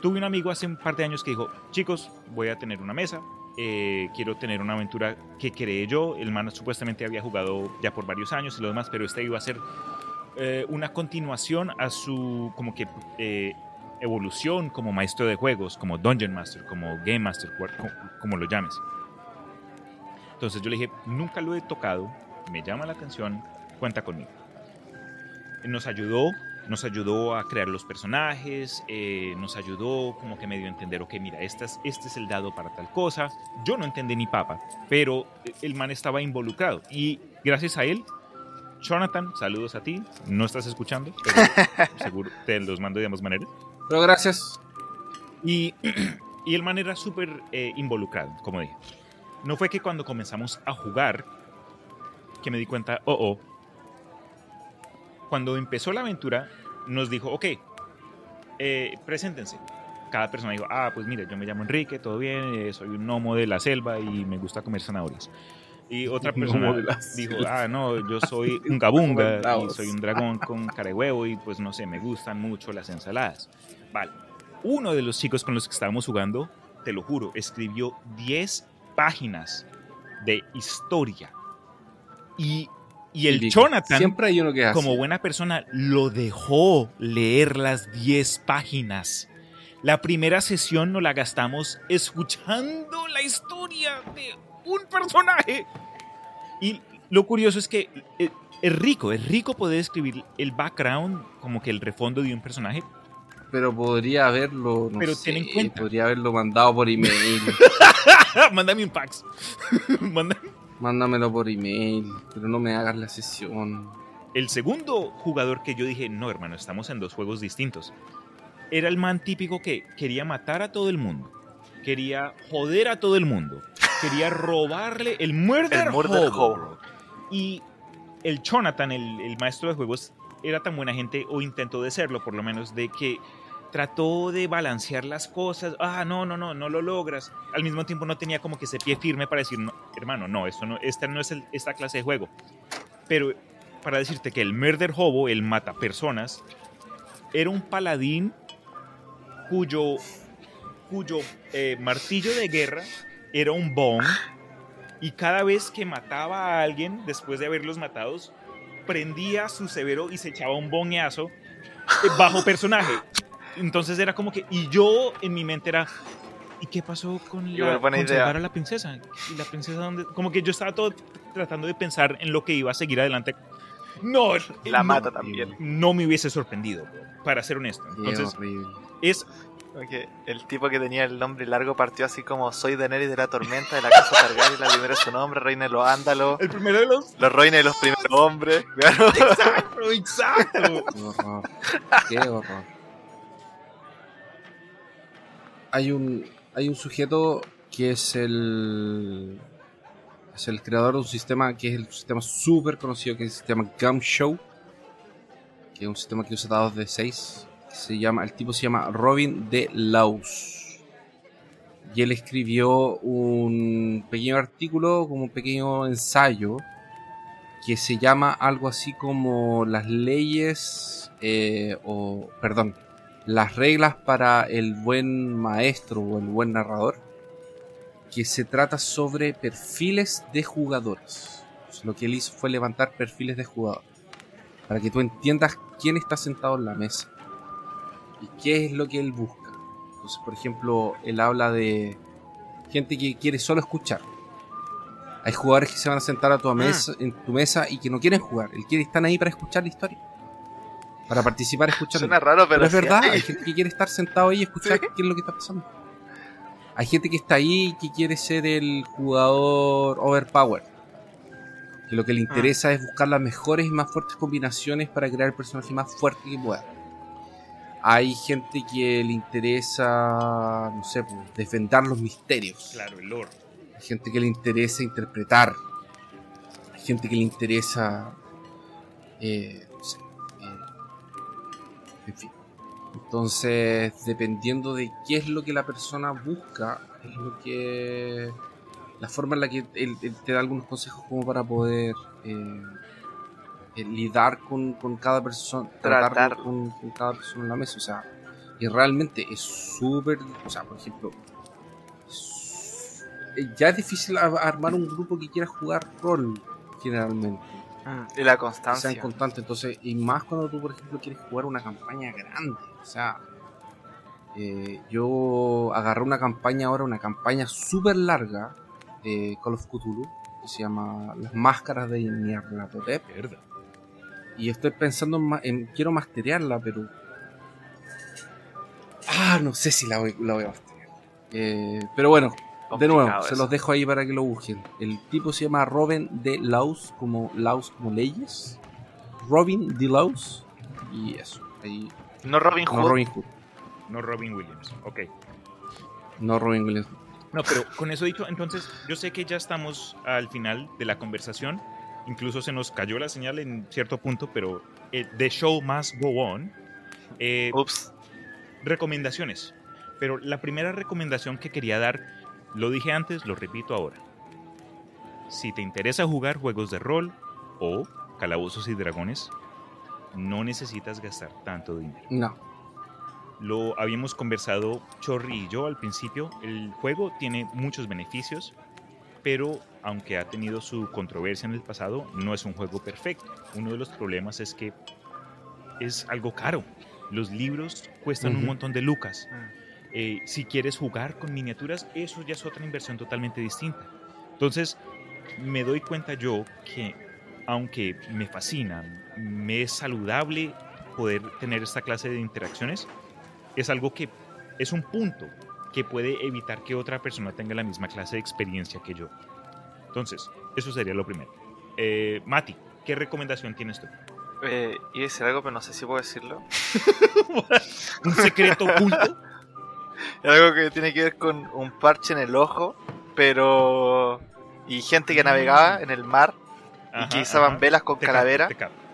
Tuve un amigo hace un par de años que dijo, chicos, voy a tener una mesa, eh, quiero tener una aventura que creé yo. El man supuestamente había jugado ya por varios años y lo demás, pero esta iba a ser eh, una continuación a su como que eh, evolución como maestro de juegos, como Dungeon Master, como Game Master, cual- co- como lo llames. Entonces yo le dije, nunca lo he tocado, me llama la atención, cuenta conmigo. Nos ayudó, nos ayudó a crear los personajes, eh, nos ayudó como que medio a entender, ok, mira, este es, este es el dado para tal cosa. Yo no entendí ni papa, pero el man estaba involucrado y gracias a él, Jonathan, saludos a ti, no estás escuchando, pero (laughs) seguro te los mando de ambas maneras. Pero gracias. Y, (clears throat) y el man era súper eh, involucrado, como dije. No fue que cuando comenzamos a jugar que me di cuenta, oh, oh. Cuando empezó la aventura, nos dijo, ok, eh, preséntense. Cada persona dijo, ah, pues mire, yo me llamo Enrique, todo bien, eh, soy un gnomo de la selva y me gusta comer zanahorias. Y (laughs) otra persona dijo, ah, no, yo (laughs) soy un gabunga y soy un dragón con cara de huevo y pues no sé, me gustan mucho las ensaladas. Vale. Uno de los chicos con los que estábamos jugando, te lo juro, escribió 10 páginas de historia. Y, y el. Jonathan, Siempre hay uno que hace. como buena persona, lo dejó leer las 10 páginas. La primera sesión nos la gastamos escuchando la historia de un personaje. Y lo curioso es que eh, es rico, es rico poder escribir el background, como que el refondo de un personaje. Pero podría haberlo, no Pero sé, ten en cuenta. podría haberlo mandado por email. (laughs) Mándame un pax. (laughs) Manda- Mándamelo por email, pero no me hagas la sesión. El segundo jugador que yo dije, no hermano, estamos en dos juegos distintos. Era el man típico que quería matar a todo el mundo. Quería joder a todo el mundo. Quería robarle el murder, El murder hobo, hobo. bro. Y el Jonathan, el, el maestro de juegos, era tan buena gente, o intentó de serlo por lo menos, de que trató de balancear las cosas. Ah, no, no, no, no lo logras. Al mismo tiempo no tenía como que ese pie firme para decir, no, hermano, no, esto no, esta no es el- esta clase de juego. Pero para decirte que el Murder Hobo, el mata personas, era un paladín cuyo, cuyo eh, martillo de guerra era un bong y cada vez que mataba a alguien, después de haberlos matados, prendía su severo y se echaba un bongazo eh, bajo personaje. Entonces era como que, y yo en mi mente era, ¿y qué pasó con, la, buena con salvar a la princesa? ¿Y la princesa dónde? Como que yo estaba todo tratando de pensar en lo que iba a seguir adelante. No, La no, mata también. No me hubiese sorprendido, para ser honesto. Entonces, horrible. es Ok, El tipo que tenía el nombre largo partió así como soy Daenerys de la tormenta de la casa Targaryen, la primera es su nombre, reina de los ándalos, el primero de los... los reines de los primeros hombres. Claro. (laughs) Exacto, exacto. Qué horror. Qué horror. Hay un, hay un sujeto que es el. Es el creador de un sistema que es el sistema súper conocido, que es el sistema Gumshow. Que es un sistema que usa dados de 6. Se llama, el tipo se llama Robin de Laus. Y él escribió un pequeño artículo, como un pequeño ensayo, que se llama algo así como las leyes, eh, o perdón, las reglas para el buen maestro o el buen narrador, que se trata sobre perfiles de jugadores. Pues lo que él hizo fue levantar perfiles de jugadores, para que tú entiendas quién está sentado en la mesa y qué es lo que él busca. Entonces, por ejemplo, él habla de gente que quiere solo escuchar. Hay jugadores que se van a sentar a tu mesa, en tu mesa y que no quieren jugar. Él quiere están ahí para escuchar la historia. Para participar escuchando. Suena raro, pero, Pero es verdad, hay. (laughs) gente que quiere estar sentado ahí y escuchar qué es lo que está pasando. Hay gente que está ahí y que quiere ser el jugador overpower. Que lo que le Ah. interesa es buscar las mejores y más fuertes combinaciones para crear el personaje más fuerte que pueda. Hay gente que le interesa, no sé, pues, desvendar los misterios. Claro, el lore. Hay gente que le interesa interpretar. Hay gente que le interesa. eh, en fin. Entonces, dependiendo de qué es lo que la persona busca, es lo que. La forma en la que él, él te da algunos consejos como para poder eh, eh, lidar con, con cada persona, tratar con, con cada persona en la mesa. O sea, y realmente es súper. O sea, por ejemplo, eh, ya es difícil armar un grupo que quiera jugar rol, generalmente. Mm, Y la Que constancia. sean constantes. Entonces, y más cuando tú, por ejemplo, quieres jugar una campaña grande. O sea, eh, yo agarré una campaña ahora, una campaña súper larga de Call of Cthulhu, que se llama Las Máscaras de Nyarlathotep. Y estoy pensando en- quiero masterearla, pero. Ah, no sé si la voy, la voy a masterear. Eh, pero bueno, de nuevo, se los dejo ahí para que lo busquen. El tipo se llama Robin de Laus, como Laus como leyes. Robin de Laus. Y eso. Ahí, No Robin Hood. no Robin Hood. No Robin Williams. Ok. No Robin Williams. No, pero con eso dicho, entonces yo sé que ya estamos al final de la conversación. Incluso se nos cayó la señal en cierto punto, pero eh, The Show Must Go On. Eh, Ups. recomendaciones. Pero la primera recomendación que quería dar, lo dije antes, lo repito ahora. Si te interesa jugar juegos de rol o calabozos y dragones, no necesitas gastar tanto dinero. No. Lo habíamos conversado Chorri y yo al principio. El juego tiene muchos beneficios, pero aunque ha tenido su controversia en el pasado, no es un juego perfecto. Uno de los problemas es que es algo caro. Los libros cuestan un montón de lucas. Eh, si quieres jugar con miniaturas, eso ya es otra inversión totalmente distinta. Entonces, me doy cuenta yo que, aunque me fascina, me es saludable poder tener esta clase de interacciones, es algo que es un punto que puede evitar que otra persona tenga la misma clase de experiencia que yo. Entonces, eso sería lo primero. Eh, Mati, ¿qué recomendación tienes tú? Eh, iba a decir algo, pero no sé si puedo decirlo. (laughs) ¿Un secreto oculto? Algo que tiene que ver con un parche en el ojo, pero. y gente que navegaba en el mar y que usaban velas con calavera.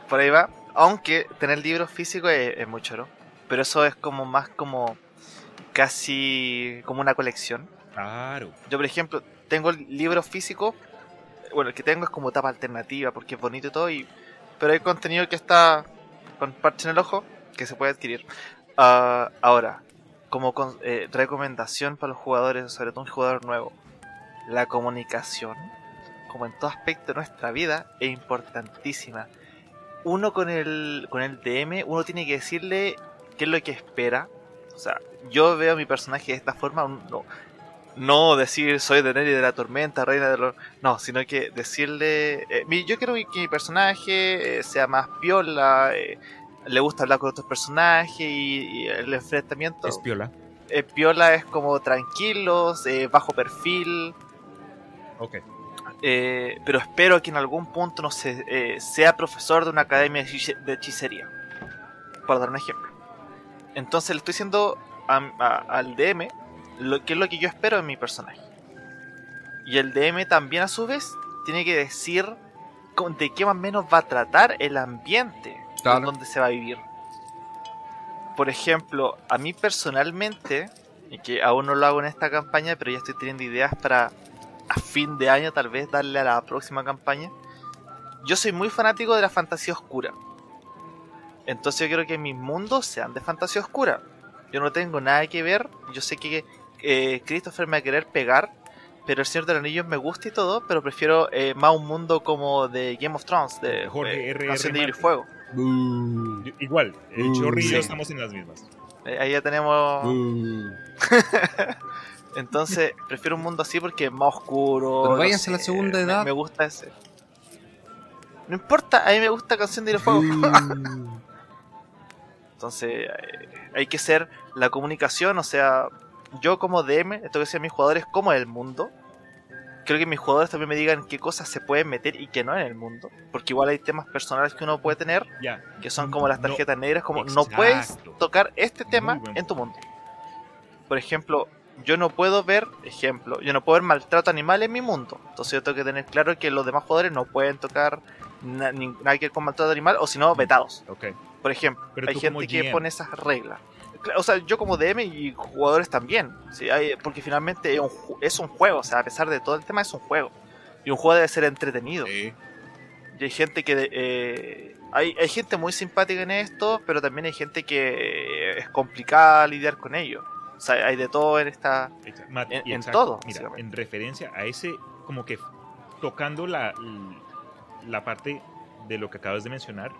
Por ahí va. Aunque tener libros físicos es, es muy choro. Pero eso es como más como. casi como una colección. Claro. Yo, por ejemplo, tengo libros físicos. Bueno, el que tengo es como tapa alternativa porque es bonito y todo. Y, pero hay contenido que está con parche en el ojo que se puede adquirir. Ah, ahora, como eh, recomendación para los jugadores, sobre todo un jugador nuevo, la comunicación, como en todo aspecto de nuestra vida, es importantísima. Uno con el, con el DM, uno tiene que decirle qué es lo que espera. O sea, yo veo a mi personaje de esta forma, no, no decir soy de Nelly de la Tormenta, reina de los... No, sino que decirle... Eh, yo quiero que mi personaje eh, sea más piola, le gusta hablar con otros personajes y, el enfrentamiento. Es piola. Eh, piola es como tranquilos, eh, bajo perfil. Ok. Eh, pero espero que en algún punto no se, sea profesor de una academia de hechicería. Por dar un ejemplo. Entonces le estoy diciendo al DM lo que es lo que yo espero en mi personaje. Y el DM también a su vez tiene que decir de qué más o menos va a tratar el ambiente donde se va a vivir. Por ejemplo, a mí personalmente, y que aún no lo hago en esta campaña, pero ya estoy teniendo ideas para a fin de año tal vez darle a la próxima campaña. Yo soy muy fanático de la fantasía oscura. Entonces yo quiero que mis mundos sean de fantasía oscura. Yo no tengo nada que ver. Yo sé que eh, Christopher me va a querer pegar. Pero el Señor de los Anillos me gusta y todo. Pero prefiero eh, más un mundo como de Game of Thrones. De Jorge R. de Fuego. Igual, el Chorri y yo estamos en las mismas. Ahí ya tenemos. (laughs) Entonces, prefiero un mundo así porque es más oscuro. Pero váyanse a la segunda edad. Me, gusta ese. No importa, a mí me gusta Canción de Fuego. (laughs) Entonces, eh, hay que ser la comunicación, o sea, yo como DM, esto que sea mis jugadores, como el mundo creo que mis jugadores también me digan qué cosas se pueden meter y qué no en el mundo. Porque igual hay temas personales que uno puede tener, que son como las tarjetas negras, como no puedes tocar este tema en tu mundo. Por ejemplo, yo no puedo ver, ejemplo, yo no puedo ver maltrato animal en mi mundo. Entonces yo tengo que tener claro que los demás jugadores no pueden tocar nada que ver con maltrato animal o si no, vetados. Por ejemplo, hay gente que pone esas reglas o sea, yo como DM y jugadores también, ¿sí? hay, porque finalmente es un, juego, o sea, a pesar de todo el tema es un juego. Y un juego debe ser entretenido. Y hay gente que... Eh, hay, hay gente muy simpática en esto, pero también hay gente que es complicada lidiar con ello. O sea, hay de todo en esta... En, todo. Mira, en referencia a ese, como que tocando la, la parte de lo que acabas de mencionar,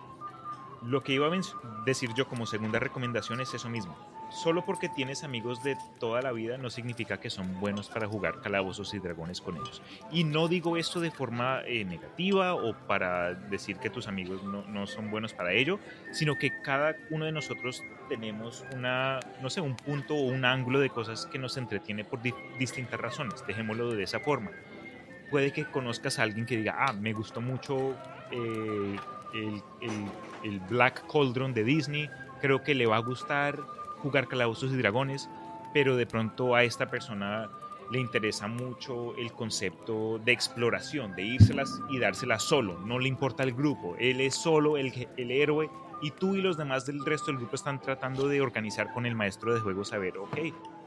lo que iba a decir yo como segunda recomendación es eso mismo. Solo porque tienes amigos de toda la vida no significa que son buenos para jugar calabozos y dragones con ellos. Y no digo esto de forma eh, negativa o para decir que tus amigos no, son buenos para ello, sino que cada uno de nosotros tenemos una, no sé, un punto o un ángulo de cosas que nos entretiene por distintas razones. Dejémoslo de esa forma. Puede que conozcas a alguien que diga, ah, me gustó mucho eh, el, Black Cauldron de Disney. Creo que le va a gustar jugar Calabozos y Dragones, pero de pronto a esta persona le interesa mucho el concepto de exploración, de írselas y dárselas solo. No le importa el grupo, él es solo el, el héroe y tú y los demás del resto del grupo están tratando de organizar con el maestro de juego, saber, ok,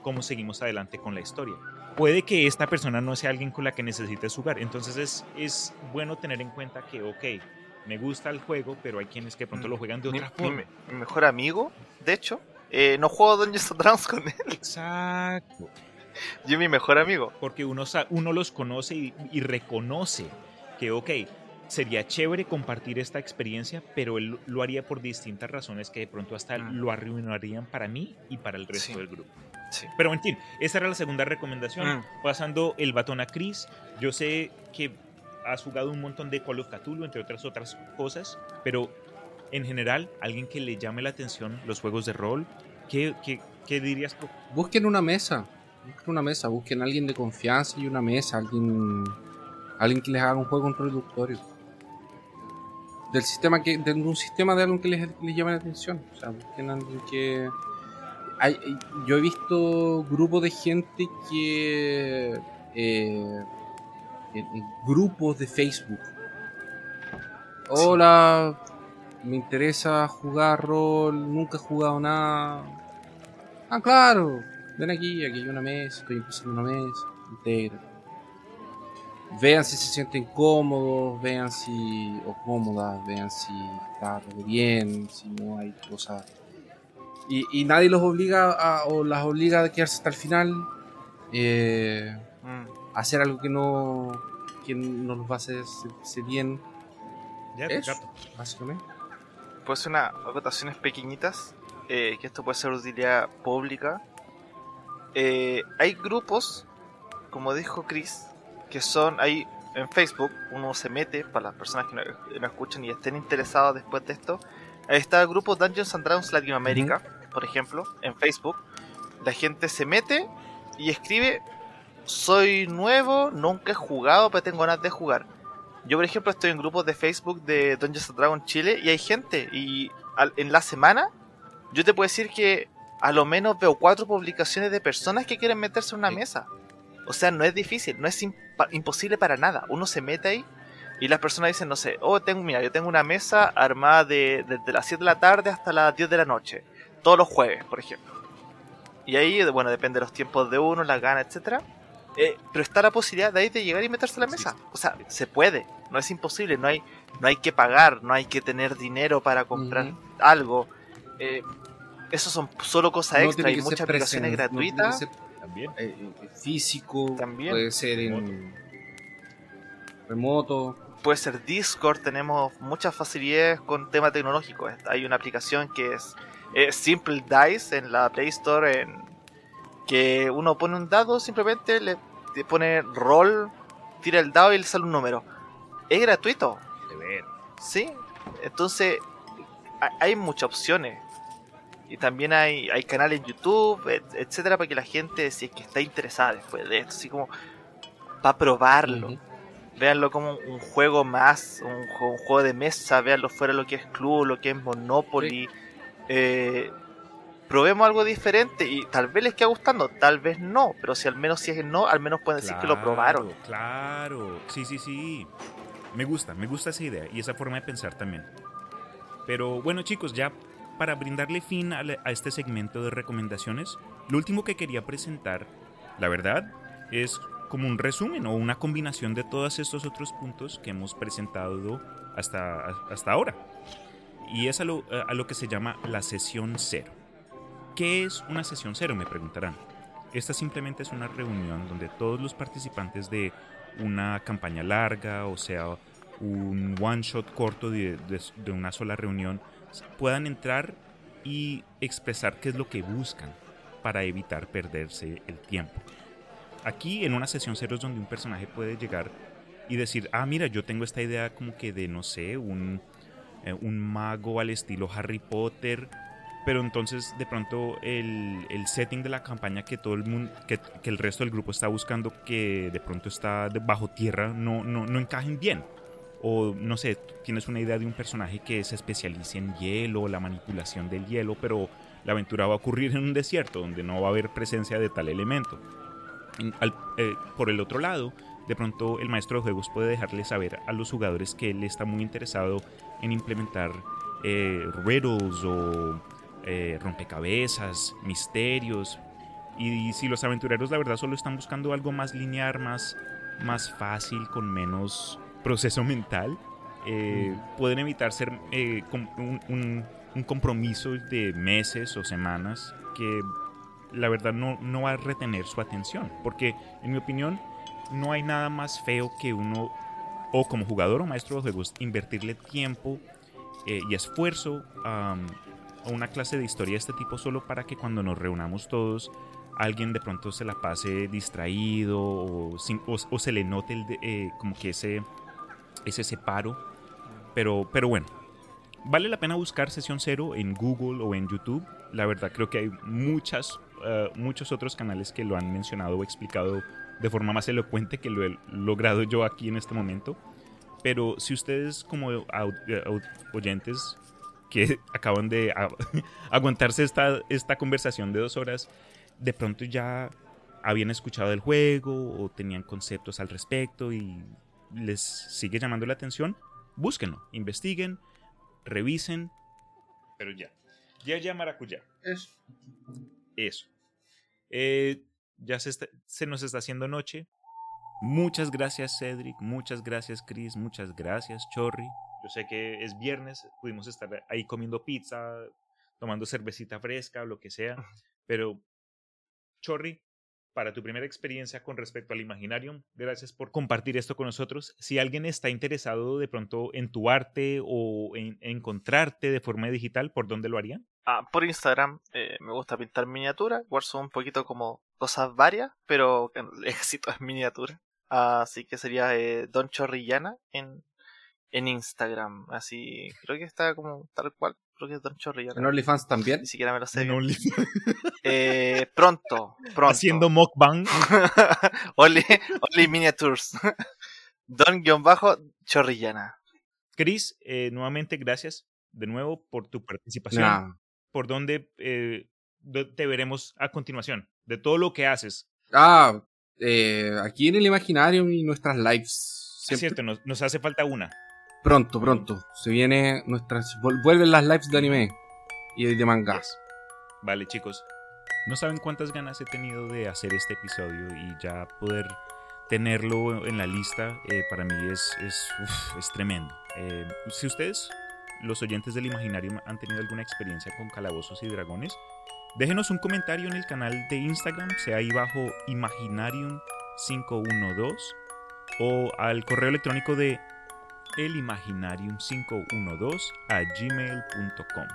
cómo seguimos adelante con la historia. Puede que esta persona no sea alguien con la que necesites jugar, entonces es, es bueno tener en cuenta que, ok, me gusta el juego, pero hay quienes que pronto lo juegan de otra forma. Mi, mejor amigo, de hecho, eh, no juego Dungeons Dragons con él. Exacto. Yo mi mejor amigo. Porque uno, uno los conoce y, reconoce que, ok, sería chévere compartir esta experiencia, pero él lo haría por distintas razones que de pronto hasta mm. lo arruinarían para mí y para el resto del grupo. Pero en fin, esa era la segunda recomendación. Mm. Pasando el batón a Chris, yo sé que has jugado un montón de Call of Cthulhu, entre otras otras cosas, pero en general, alguien que le llame la atención los juegos de rol, ¿qué, qué, qué dirías tú? Busquen una mesa. Busquen una mesa. Busquen a alguien de confianza y una mesa. Alguien, alguien que les haga un juego introductorio. Del sistema que, de un sistema de algo que les, les llame la atención. O sea, busquen a alguien que. Hay, yo he visto grupos de gente que. eh, en- en grupos de Facebook. Hola, me interesa jugar rol, nunca he jugado nada. Ah, claro, ven aquí, aquí hay una mesa, estoy empezando una mesa, intégrate. Vean si se sienten cómodos, vean si. o cómodas, vean si está todo bien, si no hay cosas. Y, y nadie los obliga a, o las obliga a quedarse hasta el final. eh, Mm. Hacer algo que no. que no los va a hacer sentirse bien. Ya, Eso, básicamente. Pues una acotaciones pequeñitas, eh, que esto puede ser utilidad pública. Eh, hay grupos, como dijo Chris, que son ahí en Facebook, uno se mete, para las personas que no, no escuchan y estén interesados después de esto, ahí está el grupo Dungeons and Dragons Latinoamérica, por ejemplo, en Facebook. La gente se mete y escribe, soy nuevo, nunca he jugado, pero tengo ganas de jugar. Yo, por ejemplo, estoy en grupos de Facebook de Dungeons and Dragons Chile y hay gente. Y al- en la semana, yo te puedo decir que a lo menos veo cuatro publicaciones de personas que quieren meterse en una mesa. O sea, no es difícil, no es imposible para nada. Uno se mete ahí y las personas dicen, no sé, oh, tengo, mira, yo tengo una mesa armada de, desde las 7 de la tarde hasta las 10 de la noche. Todos los jueves, por ejemplo. Y ahí, bueno, depende de los tiempos de uno, las ganas, etcétera. Eh, pero está la posibilidad de ahí de llegar y meterse a la mesa. O sea, se puede, no es imposible, no hay, no hay que pagar, no hay que tener dinero para comprar algo. Eh, eso son solo cosas No extra, hay muchas aplicaciones no gratuitas. ser, También. eh, eh, físico, También. puede ser en remoto. puede ser Discord, tenemos muchas facilidades con temas tecnológicos. Hay una aplicación que es eh, Simple Dice en la Play Store, en, que uno pone un dado, simplemente le, le pone roll, tira el dado y le sale un número. Es gratuito, De ver. ¿sí? Entonces, ha- hay muchas opciones. Y también hay, hay canales en YouTube, et- etcétera, para que la gente, si es que está interesada después de esto, así como para probarlo. Ujú. Véanlo como un juego más, un, un juego de mesa, véanlo fuera lo que es Club, lo que es Monopoly. Eh, probemos algo diferente y tal vez les quede gustando, tal vez no, pero si al menos si es no, al menos pueden decir que lo probaron. Claro, sí, sí, sí. Me gusta, me gusta esa idea y esa forma de pensar también. Pero bueno chicos, ya para brindarle fin a, a este segmento de recomendaciones, lo último que quería presentar, la verdad, es como un resumen o una combinación de todos estos otros puntos que hemos presentado hasta, hasta ahora. Y es a lo, a lo que se llama la sesión cero. ¿Qué es una sesión cero? Me preguntarán. Esta simplemente es una reunión donde todos los participantes de una campaña larga, o sea, un one shot corto de, de- una sola reunión, puedan entrar y expresar qué es lo que buscan para evitar perderse el tiempo. Aquí en una sesión cero es donde un personaje puede llegar y decir, ah, mira, yo tengo esta idea como que de, no sé, un, eh, un mago al estilo Harry Potter, pero entonces de pronto el, el setting de la campaña que todo el mundo, que, que el resto del grupo está buscando, que de pronto está bajo tierra, no, no, no encajen bien. O no sé, tienes una idea de un personaje que se especialice en hielo, la manipulación del hielo, pero la aventura va a ocurrir en un desierto donde no va a haber presencia de tal elemento. En- al- eh, por el otro lado, de pronto el maestro de juegos puede dejarle saber a los jugadores que él está muy interesado en implementar eh, riddles o eh, rompecabezas, misterios. Y, si los aventureros la verdad solo están buscando algo más lineal, más, más fácil, con menos proceso mental, eh, pueden evitar ser eh, un, un- un compromiso de meses o semanas que la verdad no, no va a retener su atención. Porque, en mi opinión, no hay nada más feo que uno, o como jugador o maestro de juegos, invertirle tiempo eh, y esfuerzo a una clase de historia de este tipo solo para que cuando nos reunamos todos alguien de pronto se la pase distraído o, se le note eh, como que ese, ese separo. Pero, pero bueno, vale la pena buscar sesión cero en Google o en YouTube. La verdad creo que hay muchas, eh, muchos otros canales que lo han mencionado o explicado de forma más elocuente que lo he logrado yo aquí en este momento. Pero si ustedes como oyentes que acaban de (laughs) aguantarse esta, esta conversación de dos horas, de pronto ya habían escuchado el juego o tenían conceptos al respecto y les sigue llamando la atención, búsquenlo, investiguen, revisen, pero ya. Ya, ya, maracuyá. Eso. Eso. Eh, ya se, se nos está haciendo noche. Muchas gracias, Cedric. Muchas gracias, Chris. Muchas gracias, Chorri. Yo sé que es viernes, pudimos estar ahí comiendo pizza, tomando cervecita fresca lo que sea, pero Chorri, para tu primera experiencia con respecto al Imaginarium. Gracias por compartir esto con nosotros. Si alguien está interesado de pronto en tu arte o en encontrarte de forma digital, ¿por dónde lo harían? Ah, por Instagram eh, me gusta pintar miniatura, igual son un poquito como cosas varias, pero el (laughs) éxito es miniatura. Así que sería eh, Don Chorrillana en, en Instagram. Así, creo que está como tal cual creo que es Don Chorrillana. ¿En OnlyFans también? Ni siquiera me lo sé. eh, pronto, pronto. Haciendo mockbang. (laughs) only, only Miniatures. Don-Chorrillana. Chris, eh, nuevamente gracias de nuevo por tu participación. Por donde eh, te veremos a continuación, de todo lo que haces. Ah, eh, aquí en el imaginario y nuestras lives. Es cierto, nos, nos hace falta una. Pronto, pronto. Se viene nuestras. Vuelven las lives de anime y de mangas. Vale, chicos. No saben cuántas ganas he tenido de hacer este episodio y ya poder tenerlo en la lista eh, para mí es, es, tremendo. Eh, si ustedes, los oyentes del Imaginario, han tenido alguna experiencia con calabozos y dragones, déjenos un comentario en el canal de Instagram, sea ahí bajo Imaginarium512 o al correo electrónico de elimaginarium512 a gmail.com.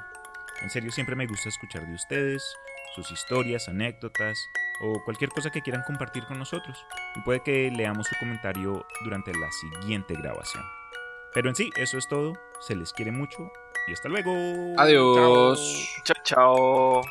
En serio, siempre me gusta escuchar de ustedes, sus historias, anécdotas o cualquier cosa que quieran compartir con nosotros. Y puede que leamos su comentario durante la siguiente grabación. Pero en sí, eso es todo. Se les quiere mucho y hasta luego. Adiós. chao. chao.